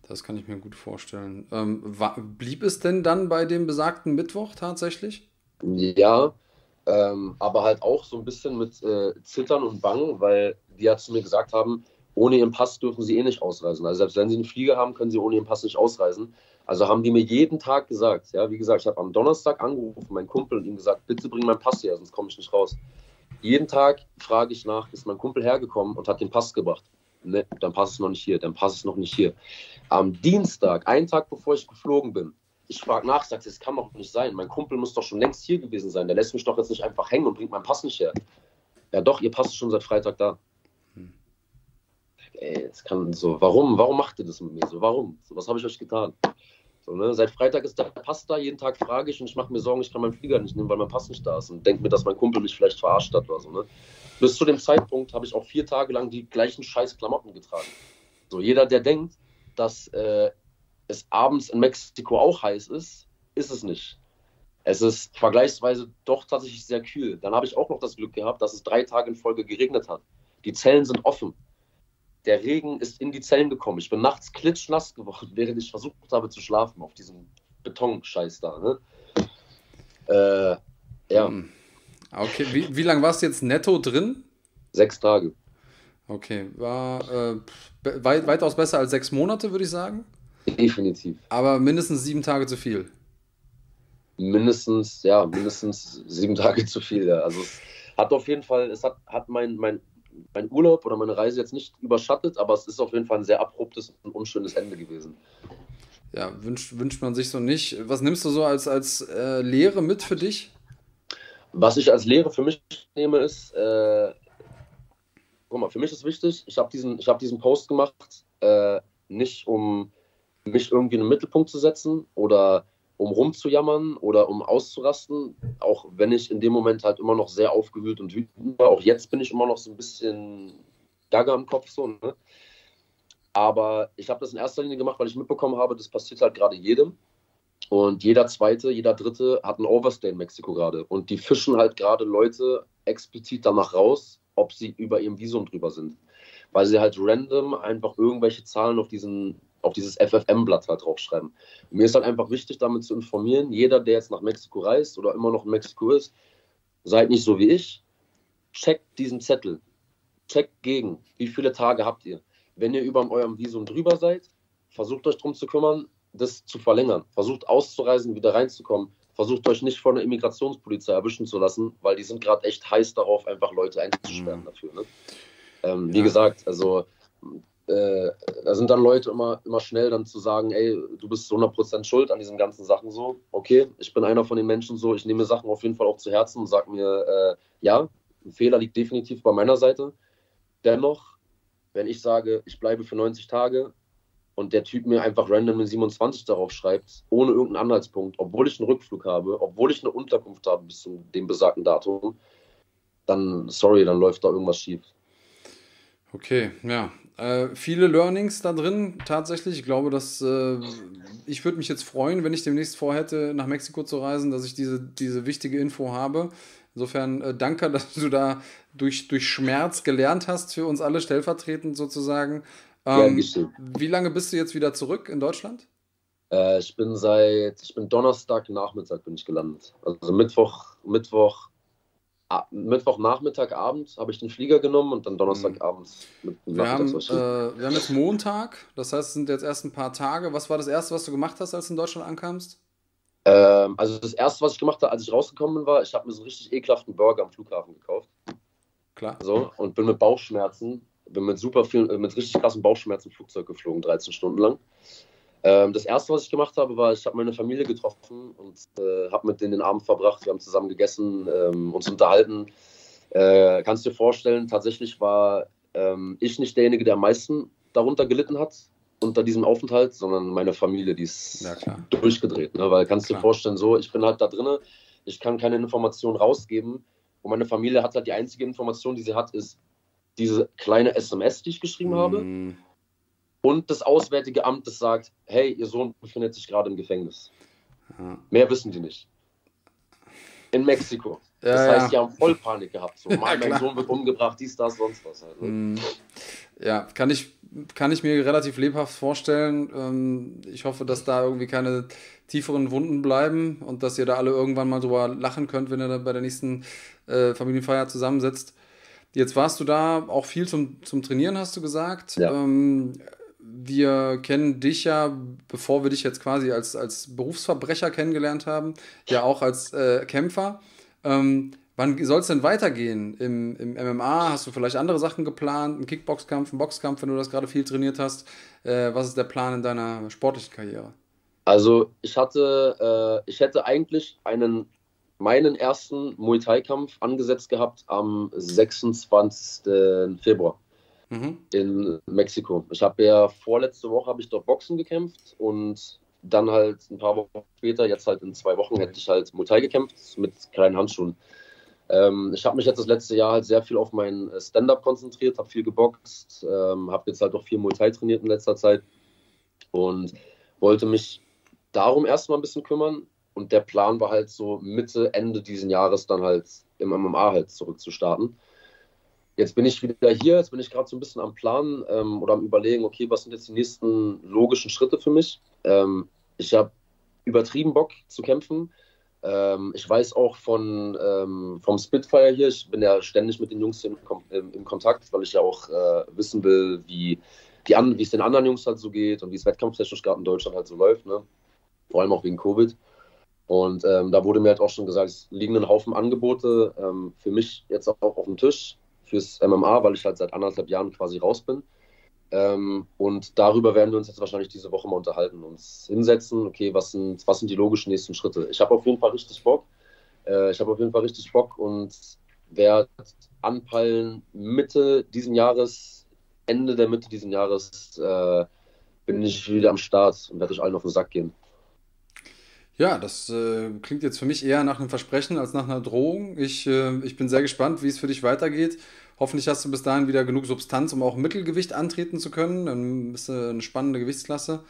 Das kann ich mir gut vorstellen. Ähm, war, blieb es denn dann bei dem besagten Mittwoch tatsächlich? Ja, ähm, aber halt auch so ein bisschen mit äh, Zittern und Bangen, weil die ja zu mir gesagt haben, ohne ihren Pass dürfen sie eh nicht ausreisen. Also selbst wenn sie einen Flieger haben, können sie ohne ihren Pass nicht ausreisen. Also haben die mir jeden Tag gesagt, ja, wie gesagt, ich habe am Donnerstag angerufen, meinen Kumpel, und ihm gesagt, bitte bring meinen Pass her, sonst komme ich nicht raus. Jeden Tag frage ich nach, ist mein Kumpel hergekommen und hat den Pass gebracht. Ne, dein Pass ist noch nicht hier, dein Pass ist noch nicht hier. Am Dienstag, einen Tag bevor ich geflogen bin, ich frage nach, sagt, das kann doch nicht sein. Mein Kumpel muss doch schon längst hier gewesen sein. Der lässt mich doch jetzt nicht einfach hängen und bringt meinen Pass nicht her. Ja, doch, ihr Pass ist schon seit Freitag da. Hm. Ey, das kann so. Warum? Warum macht ihr das mit mir so? Warum? So, was habe ich euch getan? So, ne? Seit Freitag ist der Pass da, jeden Tag frage ich und ich mache mir Sorgen, ich kann meinen Flieger nicht nehmen, weil mein Pass nicht da ist und denke mir, dass mein Kumpel mich vielleicht verarscht hat oder so. Ne? Bis zu dem Zeitpunkt habe ich auch vier Tage lang die gleichen scheiß Klamotten getragen. So, jeder, der denkt, dass äh, es abends in Mexiko auch heiß ist, ist es nicht. Es ist vergleichsweise doch tatsächlich sehr kühl. Dann habe ich auch noch das Glück gehabt, dass es drei Tage in Folge geregnet hat. Die Zellen sind offen. Der Regen ist in die Zellen gekommen. Ich bin nachts klitschnass geworden, während ich versucht habe zu schlafen auf diesem Betonscheiß da. Ne? Äh, ja. Hm. Okay, wie, wie lange warst du jetzt netto drin? Sechs Tage. Okay, war äh, weit, weitaus besser als sechs Monate, würde ich sagen. Definitiv. Aber mindestens sieben Tage zu viel. Mindestens, ja, mindestens sieben Tage zu viel. Ja. Also es hat auf jeden Fall, es hat, hat mein, mein, mein Urlaub oder meine Reise jetzt nicht überschattet, aber es ist auf jeden Fall ein sehr abruptes und unschönes Ende gewesen. Ja, wünscht, wünscht man sich so nicht. Was nimmst du so als, als äh, Lehre mit für dich? Was ich als Lehre für mich nehme, ist, äh, guck mal, für mich ist wichtig, ich habe diesen, hab diesen Post gemacht, äh, nicht um mich irgendwie in den Mittelpunkt zu setzen oder um rumzujammern oder um auszurasten, auch wenn ich in dem Moment halt immer noch sehr aufgewühlt und wütend war. Auch jetzt bin ich immer noch so ein bisschen gaga im Kopf so. Ne? Aber ich habe das in erster Linie gemacht, weil ich mitbekommen habe, das passiert halt gerade jedem. Und jeder Zweite, jeder Dritte hat einen Overstay in Mexiko gerade. Und die fischen halt gerade Leute explizit danach raus, ob sie über ihrem Visum drüber sind. Weil sie halt random einfach irgendwelche Zahlen auf diesen auf dieses FFM-Blatt halt draufschreiben. Und mir ist halt einfach wichtig, damit zu informieren, jeder, der jetzt nach Mexiko reist oder immer noch in Mexiko ist, seid nicht so wie ich, checkt diesen Zettel, checkt gegen, wie viele Tage habt ihr. Wenn ihr über eurem Visum drüber seid, versucht euch darum zu kümmern, das zu verlängern. Versucht auszureisen, wieder reinzukommen. Versucht euch nicht von der Immigrationspolizei erwischen zu lassen, weil die sind gerade echt heiß darauf, einfach Leute einzusperren mhm. dafür. Ne? Ähm, wie ja. gesagt, also äh, da sind dann Leute immer, immer schnell dann zu sagen, ey, du bist 100% schuld an diesen ganzen Sachen so. Okay, ich bin einer von den Menschen so, ich nehme Sachen auf jeden Fall auch zu Herzen und sage mir, äh, ja, ein Fehler liegt definitiv bei meiner Seite. Dennoch, wenn ich sage, ich bleibe für 90 Tage und der Typ mir einfach random eine 27 darauf schreibt, ohne irgendeinen Anhaltspunkt, obwohl ich einen Rückflug habe, obwohl ich eine Unterkunft habe bis zu dem besagten Datum, dann, sorry, dann läuft da irgendwas schief. Okay, ja. Äh, viele Learnings da drin tatsächlich. Ich glaube, das äh, ich würde mich jetzt freuen, wenn ich demnächst vorhätte, nach Mexiko zu reisen, dass ich diese, diese wichtige Info habe. Insofern äh, danke, dass du da durch, durch Schmerz gelernt hast, für uns alle stellvertretend sozusagen. Ähm, ja, wie lange bist du jetzt wieder zurück in Deutschland? Äh, ich bin seit, ich bin Donnerstag Nachmittag bin ich gelandet. Also Mittwoch, Mittwoch, Mittwochnachmittag, Abend habe ich den Flieger genommen und dann Donnerstagabend mit dem wir haben, äh, wir haben jetzt Montag, das heißt, es sind jetzt erst ein paar Tage. Was war das Erste, was du gemacht hast, als du in Deutschland ankamst? Ähm, also das Erste, was ich gemacht habe, als ich rausgekommen war, ich habe mir so einen richtig ekelhaften Burger am Flughafen gekauft. Klar. So, und bin mit Bauchschmerzen, bin mit super vielen, äh, mit richtig krassen Bauchschmerzen im Flugzeug geflogen, 13 Stunden lang. Ähm, das erste, was ich gemacht habe, war, ich habe meine Familie getroffen und äh, habe mit denen den Abend verbracht. Wir haben zusammen gegessen, ähm, uns unterhalten. Äh, kannst dir vorstellen, tatsächlich war ähm, ich nicht derjenige, der am meisten darunter gelitten hat unter diesem Aufenthalt, sondern meine Familie, die ist durchgedreht. Ne? Weil kannst klar. dir vorstellen, so, ich bin halt da drin, ich kann keine Informationen rausgeben und meine Familie hat halt die einzige Information, die sie hat, ist diese kleine SMS, die ich geschrieben mm. habe und das Auswärtige Amt, das sagt, hey, ihr Sohn befindet sich gerade im Gefängnis. Ja. Mehr wissen die nicht. In Mexiko. Ja, das heißt, die haben voll Panik gehabt. So, mein, mein Sohn wird umgebracht, dies, das, sonst was. Mhm. Ja, kann ich, kann ich mir relativ lebhaft vorstellen. Ähm, ich hoffe, dass da irgendwie keine tieferen Wunden bleiben und dass ihr da alle irgendwann mal drüber lachen könnt, wenn ihr da bei der nächsten äh, Familienfeier zusammensitzt. Jetzt warst du da auch viel zum, zum Trainieren, hast du gesagt. Ja. Ähm, wir kennen dich ja, bevor wir dich jetzt quasi als, als Berufsverbrecher kennengelernt haben, ja auch als äh, Kämpfer. Ähm, wann soll es denn weitergehen? Im, Im MMA hast du vielleicht andere Sachen geplant? Ein Kickboxkampf, ein Boxkampf, wenn du das gerade viel trainiert hast? Äh, was ist der Plan in deiner sportlichen Karriere? Also ich hatte, äh, ich hätte eigentlich einen meinen ersten Muay Thai-Kampf angesetzt gehabt am 26. Februar mhm. in Mexiko. Ich habe ja vorletzte Woche habe ich dort Boxen gekämpft und dann halt ein paar Wochen später, jetzt halt in zwei Wochen, hätte ich halt Muay gekämpft mit kleinen Handschuhen. Ähm, ich habe mich jetzt das letzte Jahr halt sehr viel auf mein äh, Stand-up konzentriert, habe viel geboxt, ähm, habe jetzt halt auch viel Muay trainiert in letzter Zeit und wollte mich darum erstmal ein bisschen kümmern. Und der Plan war halt so Mitte, Ende diesen Jahres dann halt im MMA halt zurückzustarten. Jetzt bin ich wieder hier, jetzt bin ich gerade so ein bisschen am Plan ähm, oder am Überlegen, okay, was sind jetzt die nächsten logischen Schritte für mich? Ähm, ich habe übertrieben Bock zu kämpfen. Ähm, ich weiß auch von, ähm, vom Spitfire hier, ich bin ja ständig mit den Jungs im, im, im Kontakt, weil ich ja auch äh, wissen will, wie es den anderen Jungs halt so geht und wie es wettkampftechnisch gerade in Deutschland halt so läuft, ne? vor allem auch wegen Covid. Und ähm, da wurde mir halt auch schon gesagt, es liegen ein Haufen Angebote ähm, für mich jetzt auch auf dem Tisch fürs MMA, weil ich halt seit anderthalb Jahren quasi raus bin. Ähm, und darüber werden wir uns jetzt wahrscheinlich diese Woche mal unterhalten, uns hinsetzen, okay, was sind, was sind die logischen nächsten Schritte? Ich habe auf jeden Fall richtig Bock. Äh, ich habe auf jeden Fall richtig Bock und werde anpeilen, Mitte diesen Jahres, Ende der Mitte diesen Jahres, äh, bin ich wieder am Start und werde euch allen auf den Sack gehen. Ja, das äh, klingt jetzt für mich eher nach einem Versprechen als nach einer Drohung. Ich, äh, ich bin sehr gespannt, wie es für dich weitergeht. Hoffentlich hast du bis dahin wieder genug Substanz, um auch Mittelgewicht antreten zu können. Dann bist du eine spannende Gewichtsklasse.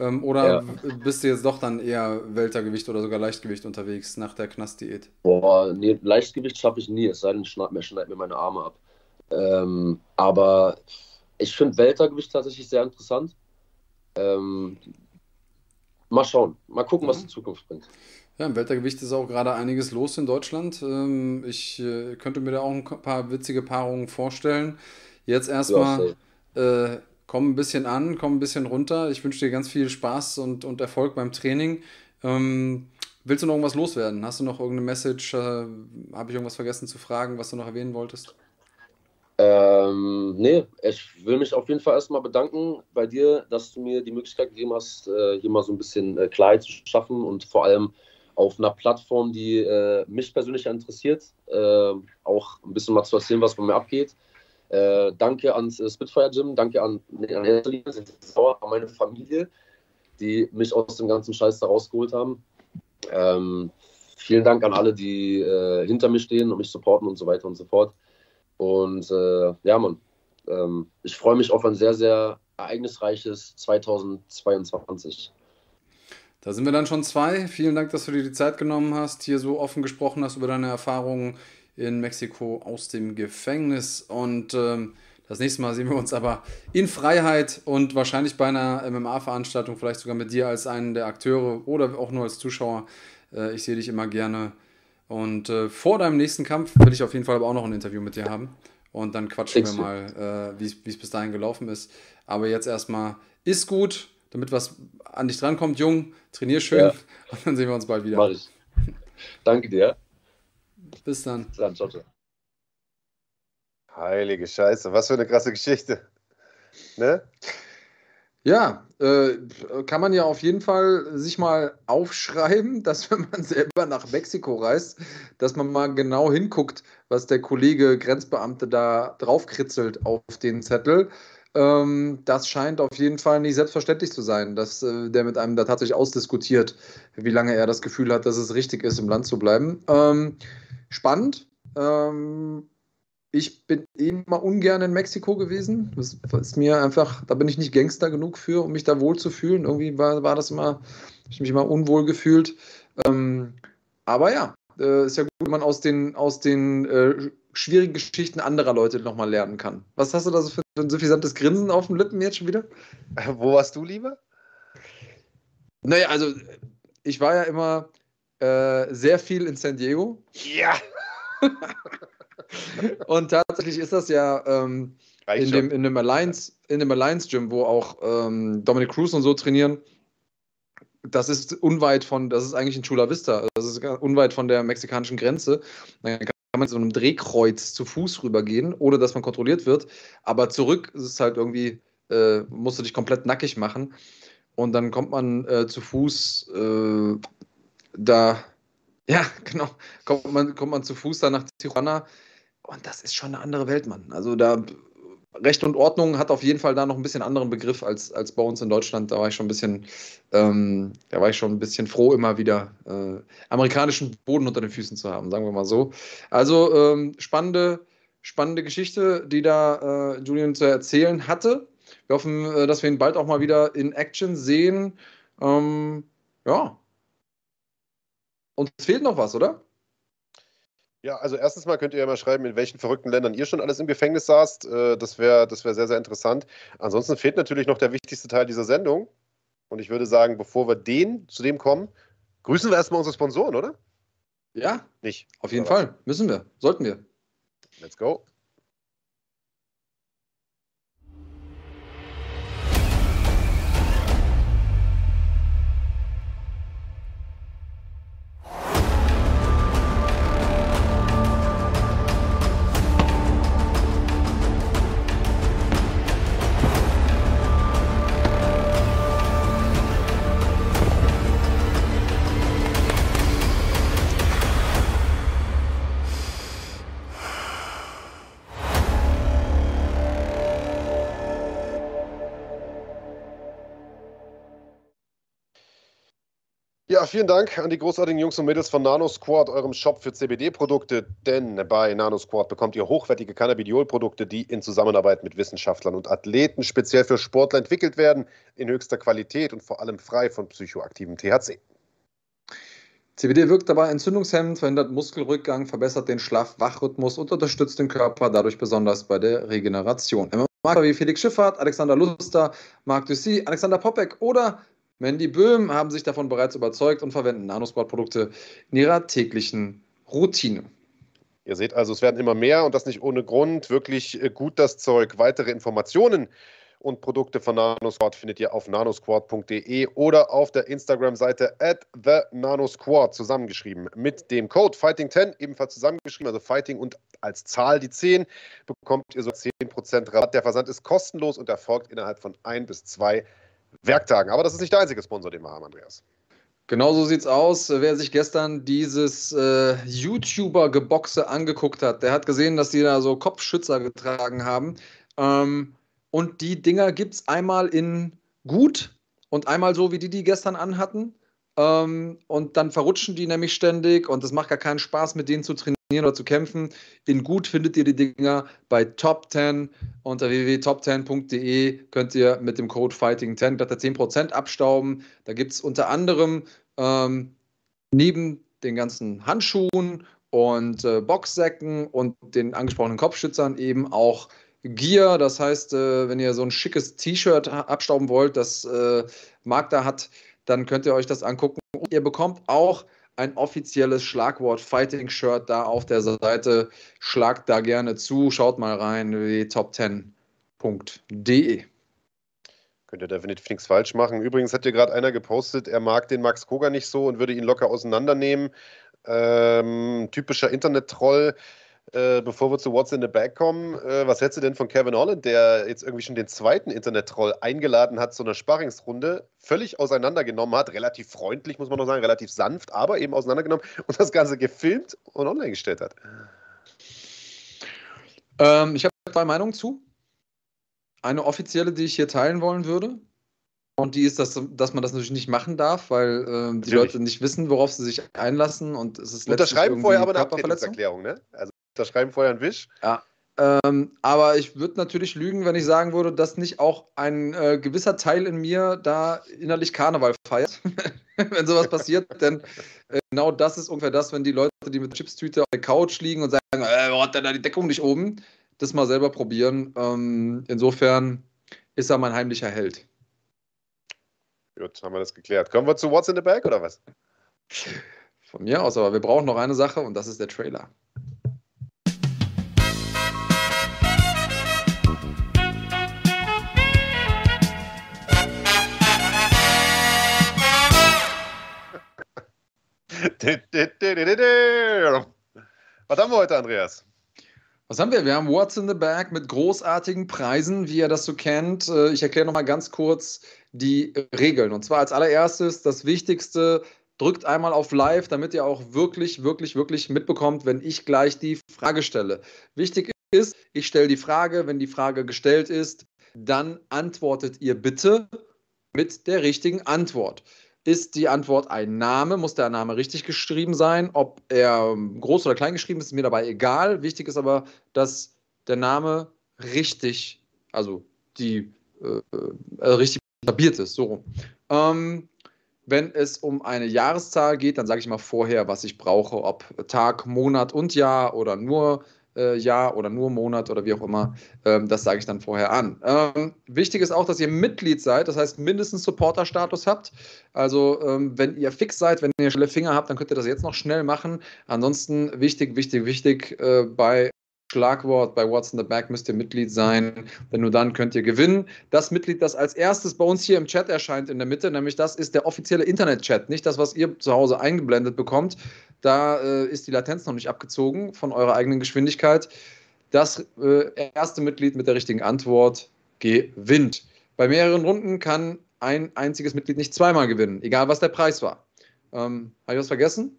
Ähm, oder ja. bist du jetzt doch dann eher Weltergewicht oder sogar Leichtgewicht unterwegs nach der Knastdiät? Boah, nee, Leichtgewicht schaffe ich nie, es sei denn, ich schneide mir, schneid mir meine Arme ab. Ähm, aber ich finde Weltergewicht tatsächlich sehr interessant. Ähm, Mal schauen. Mal gucken, was die Zukunft bringt. Ja, im Weltergewicht ist auch gerade einiges los in Deutschland. Ähm, ich äh, könnte mir da auch ein paar witzige Paarungen vorstellen. Jetzt erstmal äh, komm ein bisschen an, komm ein bisschen runter. Ich wünsche dir ganz viel Spaß und, und Erfolg beim Training. Ähm, willst du noch irgendwas loswerden? Hast du noch irgendeine Message? Äh, Habe ich irgendwas vergessen zu fragen, was du noch erwähnen wolltest? Ähm, nee, ich will mich auf jeden Fall erstmal bedanken bei dir, dass du mir die Möglichkeit gegeben hast, äh, hier mal so ein bisschen äh, Klarheit zu schaffen und vor allem auf einer Plattform, die äh, mich persönlich interessiert, äh, auch ein bisschen mal zu erzählen, was bei mir abgeht. Äh, danke ans äh, Spitfire Gym, danke an, nee, an erster Linie an meine Familie, die mich aus dem ganzen Scheiß da rausgeholt haben. Ähm, vielen Dank an alle, die hinter mir stehen und mich supporten und so weiter und so fort. Und äh, ja, Mann, ähm, ich freue mich auf ein sehr, sehr ereignisreiches 2022. Da sind wir dann schon zwei. Vielen Dank, dass du dir die Zeit genommen hast, hier so offen gesprochen hast über deine Erfahrungen in Mexiko aus dem Gefängnis. Und ähm, das nächste Mal sehen wir uns aber in Freiheit und wahrscheinlich bei einer MMA-Veranstaltung, vielleicht sogar mit dir als einen der Akteure oder auch nur als Zuschauer. Äh, ich sehe dich immer gerne. Und äh, vor deinem nächsten Kampf will ich auf jeden Fall aber auch noch ein Interview mit dir haben. Und dann quatschen wir mal, äh, wie es bis dahin gelaufen ist. Aber jetzt erstmal, ist gut, damit was an dich drankommt, Jung, trainier schön ja. und dann sehen wir uns bald wieder. Mach ich. Danke dir. Bis dann. Bis dann, ciao, ciao. Heilige Scheiße, was für eine krasse Geschichte. Ne? Ja, äh, kann man ja auf jeden Fall sich mal aufschreiben, dass wenn man selber nach Mexiko reist, dass man mal genau hinguckt, was der Kollege Grenzbeamte da draufkritzelt auf den Zettel. Ähm, das scheint auf jeden Fall nicht selbstverständlich zu sein, dass äh, der mit einem da tatsächlich ausdiskutiert, wie lange er das Gefühl hat, dass es richtig ist, im Land zu bleiben. Ähm, spannend. Ähm, ich bin immer ungern in Mexiko gewesen. Das ist mir einfach, da bin ich nicht Gangster genug für, um mich da wohl zu fühlen. Irgendwie war, war das immer, habe ich mich immer unwohl gefühlt. Ähm, aber ja, äh, ist ja gut, wenn man aus den, aus den äh, schwierigen Geschichten anderer Leute nochmal lernen kann. Was hast du da so für ein suffisantes Grinsen auf den Lippen jetzt schon wieder? Wo warst du lieber? Naja, also ich war ja immer äh, sehr viel in San Diego. Ja. Und tatsächlich ist das ja ähm, in, dem, in, dem Alliance, in dem Alliance Gym, wo auch ähm, Dominic Cruz und so trainieren. Das ist unweit von, das ist eigentlich in Chula Vista, das ist unweit von der mexikanischen Grenze. Dann kann man so einem Drehkreuz zu Fuß rübergehen, ohne dass man kontrolliert wird. Aber zurück ist es halt irgendwie, äh, musst du dich komplett nackig machen. Und dann kommt man äh, zu Fuß äh, da, ja, genau, kommt man, kommt man zu Fuß da nach Tijuana und das ist schon eine andere Welt, Mann. Also da Recht und Ordnung hat auf jeden Fall da noch ein bisschen anderen Begriff als, als bei uns in Deutschland. Da war ich schon ein bisschen, ähm, da war ich schon ein bisschen froh, immer wieder äh, amerikanischen Boden unter den Füßen zu haben, sagen wir mal so. Also ähm, spannende, spannende Geschichte, die da äh, Julian zu erzählen hatte. Wir hoffen, äh, dass wir ihn bald auch mal wieder in Action sehen. Ähm, ja. Und es fehlt noch was, oder? Ja, also erstens mal könnt ihr ja mal schreiben, in welchen verrückten Ländern ihr schon alles im Gefängnis saßt. Äh, das wäre das wär sehr, sehr interessant. Ansonsten fehlt natürlich noch der wichtigste Teil dieser Sendung. Und ich würde sagen, bevor wir den zu dem kommen, grüßen wir erstmal unsere Sponsoren, oder? Ja. Nicht. Auf jeden Fall. Müssen wir. Sollten wir. Let's go. Vielen Dank an die großartigen Jungs und Mädels von NanoSquad, eurem Shop für CBD-Produkte. Denn bei NanoSquad bekommt ihr hochwertige Cannabidiol-Produkte, die in Zusammenarbeit mit Wissenschaftlern und Athleten speziell für Sportler entwickelt werden, in höchster Qualität und vor allem frei von psychoaktivem THC. CBD wirkt dabei entzündungshemmend, verhindert Muskelrückgang, verbessert den Schlaf-Wach-Rhythmus und unterstützt den Körper dadurch besonders bei der Regeneration. MMA wie Felix Schifffahrt, Alexander Luster, Marc Dussy, Alexander Popek oder Mandy Böhm haben sich davon bereits überzeugt und verwenden Nanosport-Produkte in ihrer täglichen Routine. Ihr seht also, es werden immer mehr und das nicht ohne Grund. Wirklich äh, gut das Zeug. Weitere Informationen und Produkte von Nanosquad findet ihr auf nanosquad.de oder auf der Instagram-Seite at the Nanosquad zusammengeschrieben. Mit dem Code Fighting10 ebenfalls zusammengeschrieben, also Fighting und als Zahl die 10, bekommt ihr so 10% Rabatt. Der Versand ist kostenlos und erfolgt innerhalb von ein bis zwei Werktagen. Aber das ist nicht der einzige Sponsor, den wir haben, Andreas. Genau so sieht's aus. Wer sich gestern dieses äh, YouTuber-Geboxe angeguckt hat, der hat gesehen, dass die da so Kopfschützer getragen haben. Ähm, und die Dinger gibt's einmal in gut und einmal so, wie die die gestern anhatten. Ähm, und dann verrutschen die nämlich ständig und es macht gar keinen Spaß, mit denen zu trainieren oder zu kämpfen. In gut findet ihr die Dinger bei Top 10 unter www.top10.de könnt ihr mit dem Code Fighting10 glatt 10% abstauben. Da gibt es unter anderem ähm, neben den ganzen Handschuhen und äh, Boxsäcken und den angesprochenen Kopfschützern eben auch Gear. Das heißt, äh, wenn ihr so ein schickes T-Shirt abstauben wollt, das äh, Marc da hat, dann könnt ihr euch das angucken. Und ihr bekommt auch ein offizielles Schlagwort Fighting Shirt da auf der Seite. Schlagt da gerne zu, schaut mal rein, www.top10.de. Könnt ihr definitiv nichts falsch machen. Übrigens hat hier gerade einer gepostet, er mag den Max Koga nicht so und würde ihn locker auseinandernehmen. Ähm, typischer Internet-Troll. Äh, bevor wir zu What's in the Bag kommen, äh, was hältst du denn von Kevin Holland, der jetzt irgendwie schon den zweiten Internet-Troll eingeladen hat zu einer Sparringsrunde, völlig auseinandergenommen hat, relativ freundlich, muss man noch sagen, relativ sanft, aber eben auseinandergenommen und das Ganze gefilmt und online gestellt hat? Ähm, ich habe zwei Meinungen zu. Eine offizielle, die ich hier teilen wollen würde. Und die ist, dass, dass man das natürlich nicht machen darf, weil äh, die Leute nicht wissen, worauf sie sich einlassen. Und es ist Unterschreiben vorher aber eine Abtretungserklärung, ne? Also unterschreiben vorher einen Wisch. Ja. Ähm, aber ich würde natürlich lügen, wenn ich sagen würde, dass nicht auch ein äh, gewisser Teil in mir da innerlich Karneval feiert, wenn sowas passiert. Denn äh, genau das ist ungefähr das, wenn die Leute, die mit Chipstüte auf der Couch liegen und sagen, äh, hat der da die Deckung nicht oben? Das mal selber probieren. Ähm, insofern ist er mein heimlicher Held. Gut, haben wir das geklärt. Kommen wir zu What's in the Bag oder was? Von mir aus, aber wir brauchen noch eine Sache und das ist der Trailer. Was haben wir heute, Andreas? Was haben wir? Wir haben What's in the Bag mit großartigen Preisen, wie ihr das so kennt. Äh, ich erkläre nochmal ganz kurz die Regeln. Und zwar als allererstes das Wichtigste, drückt einmal auf Live, damit ihr auch wirklich, wirklich, wirklich mitbekommt, wenn ich gleich die Frage stelle. Wichtig ist, ich stelle die Frage, wenn die Frage gestellt ist, dann antwortet ihr bitte mit der richtigen Antwort. Ist die Antwort ein Name? Muss der Name richtig geschrieben sein? Ob er groß oder klein geschrieben ist, ist mir dabei egal. Wichtig ist aber, dass der Name richtig, also die äh, äh, richtig etabliert ist. So. Ähm, wenn es um eine Jahreszahl geht, dann sage ich mal vorher, was ich brauche, ob Tag, Monat und Jahr oder nur äh, Jahr oder nur Monat oder wie auch immer. Ähm, das sage ich dann vorher an. Ähm, wichtig ist auch, dass ihr Mitglied seid, das heißt mindestens Supporter-Status habt. Also ähm, wenn ihr fix seid, wenn ihr schnelle Finger habt, dann könnt ihr das jetzt noch schnell machen. Ansonsten wichtig, wichtig, wichtig äh, bei Schlagwort bei What's in the Back müsst ihr Mitglied sein, denn nur dann könnt ihr gewinnen. Das Mitglied, das als erstes bei uns hier im Chat erscheint in der Mitte, nämlich das ist der offizielle Internet-Chat, nicht das, was ihr zu Hause eingeblendet bekommt. Da äh, ist die Latenz noch nicht abgezogen von eurer eigenen Geschwindigkeit. Das äh, erste Mitglied mit der richtigen Antwort gewinnt. Bei mehreren Runden kann ein einziges Mitglied nicht zweimal gewinnen, egal was der Preis war. Ähm, Habe ich was vergessen?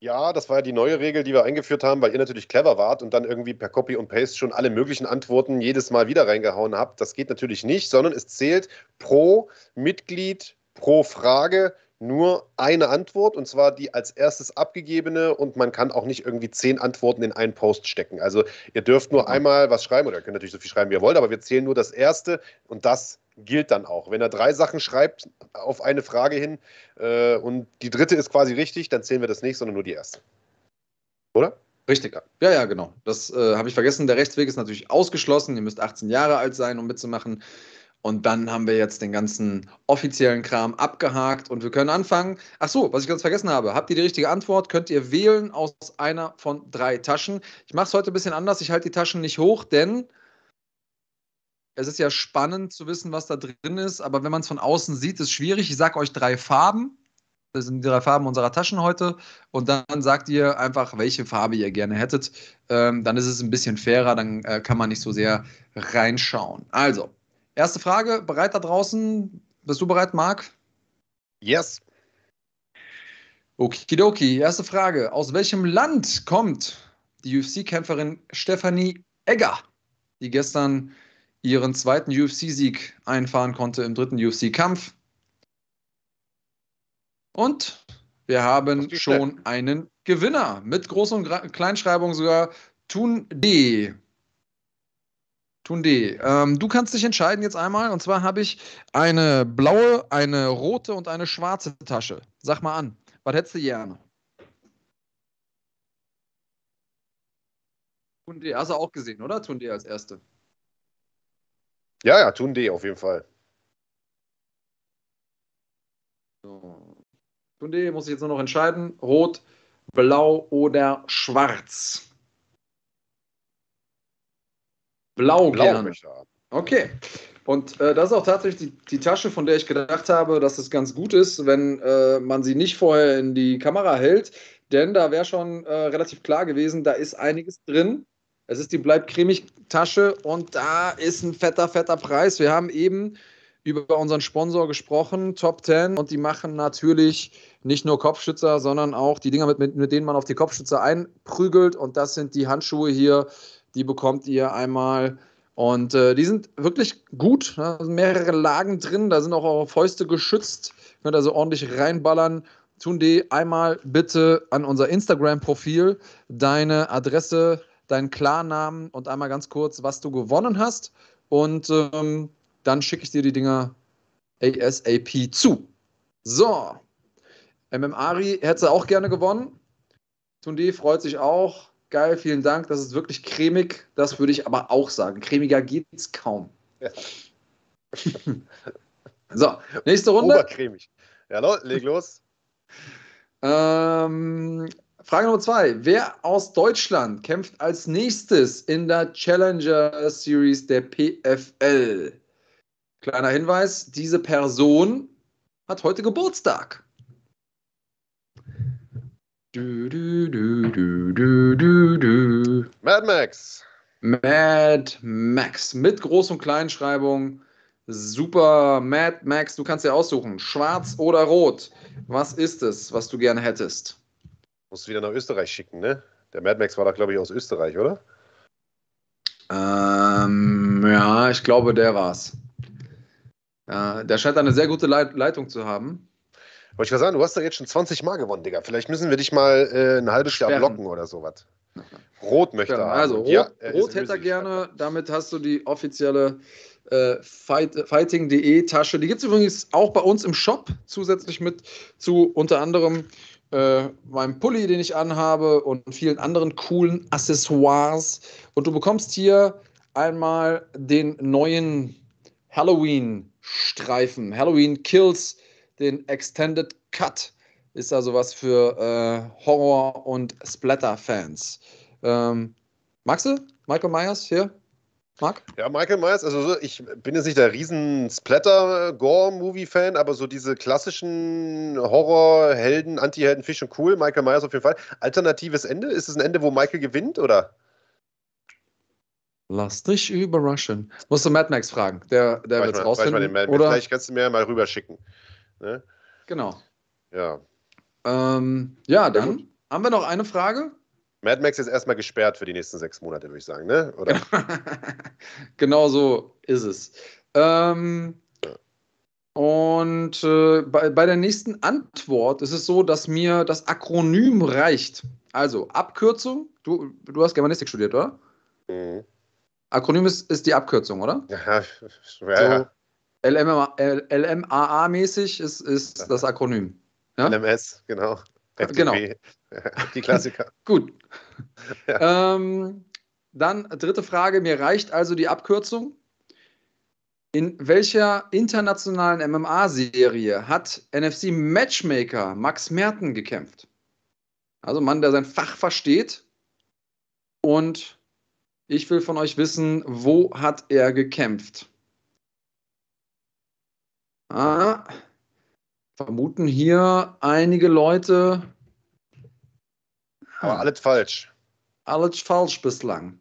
Ja, das war ja die neue Regel, die wir eingeführt haben, weil ihr natürlich clever wart und dann irgendwie per Copy und Paste schon alle möglichen Antworten jedes Mal wieder reingehauen habt. Das geht natürlich nicht, sondern es zählt pro Mitglied, pro Frage nur eine Antwort und zwar die als erstes abgegebene und man kann auch nicht irgendwie zehn Antworten in einen Post stecken. Also ihr dürft nur einmal was schreiben oder ihr könnt natürlich so viel schreiben, wie ihr wollt, aber wir zählen nur das erste und das gilt dann auch. Wenn er drei Sachen schreibt auf eine Frage hin äh, und die dritte ist quasi richtig, dann zählen wir das nicht, sondern nur die erste. Oder? Richtig, ja, ja, genau. Das äh, habe ich vergessen. Der Rechtsweg ist natürlich ausgeschlossen. Ihr müsst 18 Jahre alt sein, um mitzumachen. Und dann haben wir jetzt den ganzen offiziellen Kram abgehakt und wir können anfangen. Ach so, was ich ganz vergessen habe. Habt ihr die richtige Antwort? Könnt ihr wählen aus einer von drei Taschen. Ich mache es heute ein bisschen anders. Ich halte die Taschen nicht hoch, denn es ist ja spannend zu wissen, was da drin ist, aber wenn man es von außen sieht, ist es schwierig. Ich sage euch drei Farben. Das sind die drei Farben unserer Taschen heute. Und dann sagt ihr einfach, welche Farbe ihr gerne hättet. Ähm, dann ist es ein bisschen fairer, dann äh, kann man nicht so sehr reinschauen. Also, erste Frage, bereit da draußen? Bist du bereit, Marc? Yes. Okidoki, erste Frage. Aus welchem Land kommt die UFC-Kämpferin Stephanie Egger, die gestern ihren zweiten UFC-Sieg einfahren konnte im dritten UFC-Kampf. Und wir haben schon einen Gewinner mit Groß- und Kleinschreibung sogar Tun D. Tun D. Ähm, du kannst dich entscheiden jetzt einmal. Und zwar habe ich eine blaue, eine rote und eine schwarze Tasche. Sag mal an. Was hättest du gerne? Tun D. Hast du auch gesehen, oder? Tun D als erste. Ja, ja, Tun D auf jeden Fall. So. Tun D muss ich jetzt nur noch entscheiden. Rot, blau oder schwarz. Blau, Blau gerne. Okay. Und äh, das ist auch tatsächlich die, die, Tasche, von der ich gedacht habe, dass es ganz gut ist, wenn äh, man sie nicht vorher in die Kamera hält. Denn da wäre schon äh, relativ klar gewesen, da ist einiges drin. Es ist die Bleib cremig Tasche und da ist ein fetter, fetter Preis. Wir haben eben über unseren Sponsor gesprochen, Top 10, und die machen natürlich nicht nur Kopfschützer, sondern auch die Dinger, mit, mit, mit denen man auf die Kopfschützer einprügelt. Und das sind die Handschuhe hier die bekommt ihr einmal. Und äh, die sind wirklich gut. Ne? Da sind mehrere Lagen drin. Da sind auch eure Fäuste geschützt. Könnt also ordentlich reinballern. Tun die einmal bitte an unser Instagram-Profil deine Adresse, deinen Klarnamen und einmal ganz kurz, was du gewonnen hast. Und ähm, dann schicke ich dir die Dinger ASAP zu. So. MMAri hätte auch gerne gewonnen. Tundi freut sich auch geil, vielen Dank. Das ist wirklich cremig. Das würde ich aber auch sagen. Cremiger geht es kaum. Ja. so, nächste Runde. Obercremig. Ja, leg los. ähm, Frage Nummer zwei. Wer aus Deutschland kämpft als nächstes in der Challenger Series der PFL? Kleiner Hinweis: Diese Person hat heute Geburtstag. Du, du, du, du, du, du, du. Mad Max. Mad Max mit Groß- und Kleinschreibung. Super Mad Max, du kannst dir aussuchen, schwarz oder rot. Was ist es, was du gerne hättest? Musst du wieder nach Österreich schicken, ne? Der Mad Max war da, glaube ich, aus Österreich, oder? Ähm, ja, ich glaube, der war's. Ja, der scheint eine sehr gute Leit Leitung zu haben. Wollte ich mal sagen, du hast da jetzt schon 20 Mal gewonnen, Digga. Vielleicht müssen wir dich mal äh, ein halbes Jahr blocken oder sowas. Rot möchte er. Also Rot, ja, Rot hätte er gerne. Damit hast du die offizielle äh, Fight, Fighting.de Tasche. Die gibt es übrigens auch bei uns im Shop zusätzlich mit zu unter anderem äh, meinem Pulli, den ich anhabe und vielen anderen coolen Accessoires. Und du bekommst hier einmal den neuen Halloween-Streifen. Halloween Kills den Extended Cut. Ist also was für äh, Horror- und Splatter-Fans. Ähm, magst du Michael Myers hier? Marc? Ja, Michael Myers, also ich bin jetzt nicht der riesen Splatter-Gore-Movie-Fan, aber so diese klassischen Horror-Helden, Anti-Helden, Fisch und cool. Michael Myers auf jeden Fall. Alternatives Ende? Ist es ein Ende, wo Michael gewinnt, oder? Lass dich überraschen. Musst du Mad Max fragen. Der, der wird es rausfinden. Mal oder? Vielleicht kannst du mir mal rüberschicken. Ne? Genau. Ja. Ähm, ja, dann ja, haben wir noch eine Frage. Mad Max ist erstmal gesperrt für die nächsten sechs Monate, würde ich sagen, ne? Oder? genau so ist es. Ähm, Und äh, bei, bei der nächsten Antwort ist es so, dass mir das Akronym reicht. Also Abkürzung, du, du hast Germanistik studiert, oder? Mhm. Akronym ist, ist die Abkürzung, oder? Ja, ja. LMAA-mäßig ist, ist das Akronym. Ja? LMS, genau. FDP. Genau. Die Klassiker. Gut. Ja. Ähm, dann dritte Frage. Mir reicht also die Abkürzung. In welcher internationalen MMA-Serie hat NFC Matchmaker Max Merten gekämpft? Also Mann, der sein Fach versteht. Und ich will von euch wissen, wo hat er gekämpft? Ah, vermuten hier einige Leute. Aber alles falsch. Alles falsch bislang.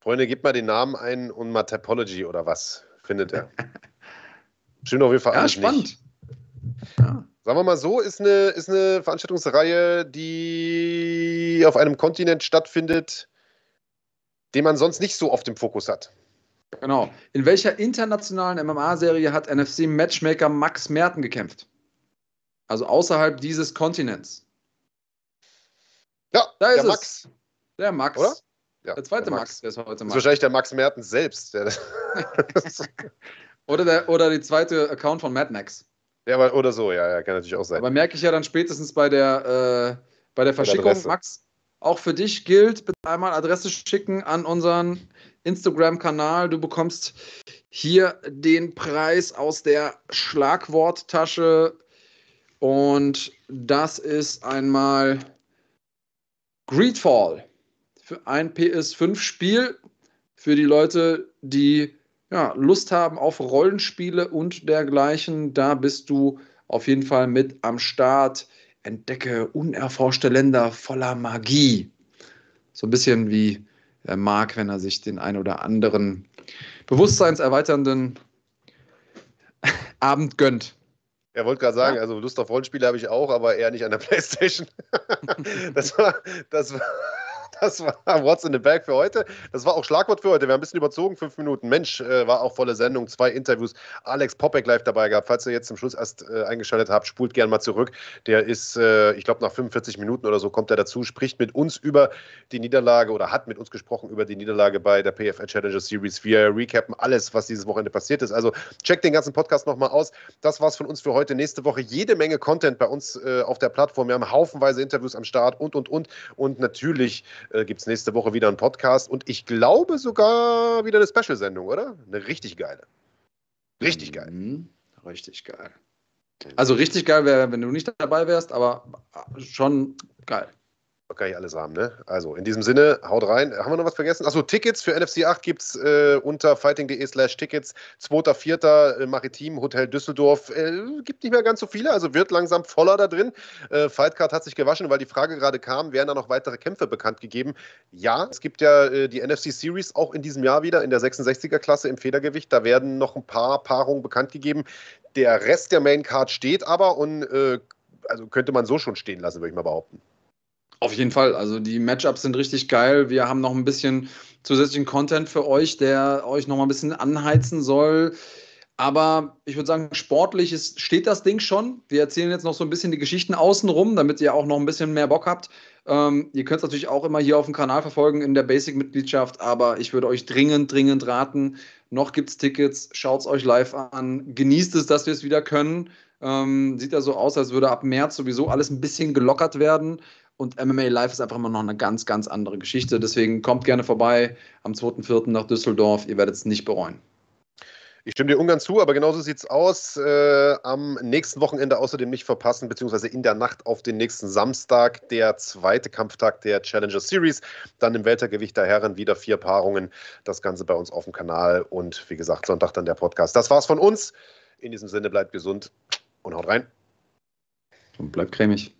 Freunde, gebt mal den Namen ein und mal Typology oder was findet er. Schön auf jeden Fall ja, spannend. Ja. Sagen wir mal so, ist eine, ist eine Veranstaltungsreihe, die auf einem Kontinent stattfindet, den man sonst nicht so oft im Fokus hat. Genau. In welcher internationalen MMA-Serie hat NFC-Matchmaker Max Merten gekämpft? Also außerhalb dieses Kontinents. Ja, da ist der Max. Es. Der Max. Oder? Ja, der zweite der Max. Max, der ist heute Max. Das ist wahrscheinlich der Max Merten selbst. oder, der, oder die zweite Account von Mad Max. Ja, aber, oder so, ja, ja, kann natürlich auch sein. Aber merke ich ja dann spätestens bei der, äh, bei der Verschickung, Max, auch für dich gilt, bitte einmal Adresse schicken an unseren Instagram-Kanal. Du bekommst hier den Preis aus der Schlagworttasche. Und das ist einmal Greedfall für ein PS5-Spiel für die Leute, die ja, Lust haben auf Rollenspiele und dergleichen. Da bist du auf jeden Fall mit am Start. Entdecke unerforschte Länder voller Magie. So ein bisschen wie er mag, wenn er sich den ein oder anderen bewusstseinserweiternden Abend gönnt. Er wollte gerade sagen, also Lust auf Rollenspiele habe ich auch, aber eher nicht an der Playstation. das war, das war, das war What's in the Bag für heute. Das war auch Schlagwort für heute. Wir haben ein bisschen überzogen, fünf Minuten. Mensch, äh, war auch volle Sendung, zwei Interviews. Alex Popek live dabei gehabt. Falls ihr jetzt zum Schluss erst äh, eingeschaltet habt, spult gerne mal zurück. Der ist, äh, ich glaube, nach 45 Minuten oder so kommt er dazu, spricht mit uns über die Niederlage oder hat mit uns gesprochen über die Niederlage bei der PFL Challenger Series. Wir recappen alles, was dieses Wochenende passiert ist. Also checkt den ganzen Podcast nochmal aus. Das war's von uns für heute. Nächste Woche jede Menge Content bei uns äh, auf der Plattform. Wir haben haufenweise Interviews am Start und, und, und. Und natürlich äh, gibt es nächste Woche wieder einen Podcast und ich glaube sogar wieder eine Special-Sendung, oder? Eine richtig geile. Richtig geil. Mhm. Richtig geil. Also richtig geil wäre, wenn du nicht dabei wärst, aber schon geil kann ich alles haben, ne? Also in diesem Sinne, haut rein. Haben wir noch was vergessen? Achso, Tickets für NFC 8 gibt es äh, unter fighting.de slash Tickets. 2.4. Äh, Maritim, Hotel Düsseldorf. Äh, gibt nicht mehr ganz so viele, also wird langsam voller da drin. Äh, Fightcard hat sich gewaschen, weil die Frage gerade kam, werden da noch weitere Kämpfe bekannt gegeben? Ja, es gibt ja äh, die NFC Series auch in diesem Jahr wieder in der 66er-Klasse im Federgewicht. Da werden noch ein paar Paarungen bekannt gegeben. Der Rest der Main Card steht aber und äh, also könnte man so schon stehen lassen, würde ich mal behaupten. Auf jeden Fall. Also die Matchups sind richtig geil. Wir haben noch ein bisschen zusätzlichen Content für euch, der euch noch mal ein bisschen anheizen soll. Aber ich würde sagen, sportlich ist, steht das Ding schon. Wir erzählen jetzt noch so ein bisschen die Geschichten außenrum, damit ihr auch noch ein bisschen mehr Bock habt. Ähm, ihr könnt es natürlich auch immer hier auf dem Kanal verfolgen in der Basic-Mitgliedschaft, aber ich würde euch dringend, dringend raten, noch gibt es Tickets, schaut es euch live an, genießt es, dass wir es wieder können. Ähm, sieht ja so aus, als würde ab März sowieso alles ein bisschen gelockert werden. Und MMA Live ist einfach immer noch eine ganz, ganz andere Geschichte. Deswegen kommt gerne vorbei am 2.4. nach Düsseldorf. Ihr werdet es nicht bereuen. Ich stimme dir ungern zu, aber genauso sieht es aus. Äh, am nächsten Wochenende außerdem nicht verpassen, beziehungsweise in der Nacht auf den nächsten Samstag, der zweite Kampftag der Challenger Series. Dann im Weltergewicht der Herren wieder vier Paarungen. Das Ganze bei uns auf dem Kanal und wie gesagt, Sonntag dann der Podcast. Das war's von uns. In diesem Sinne, bleibt gesund und haut rein. Und bleibt cremig.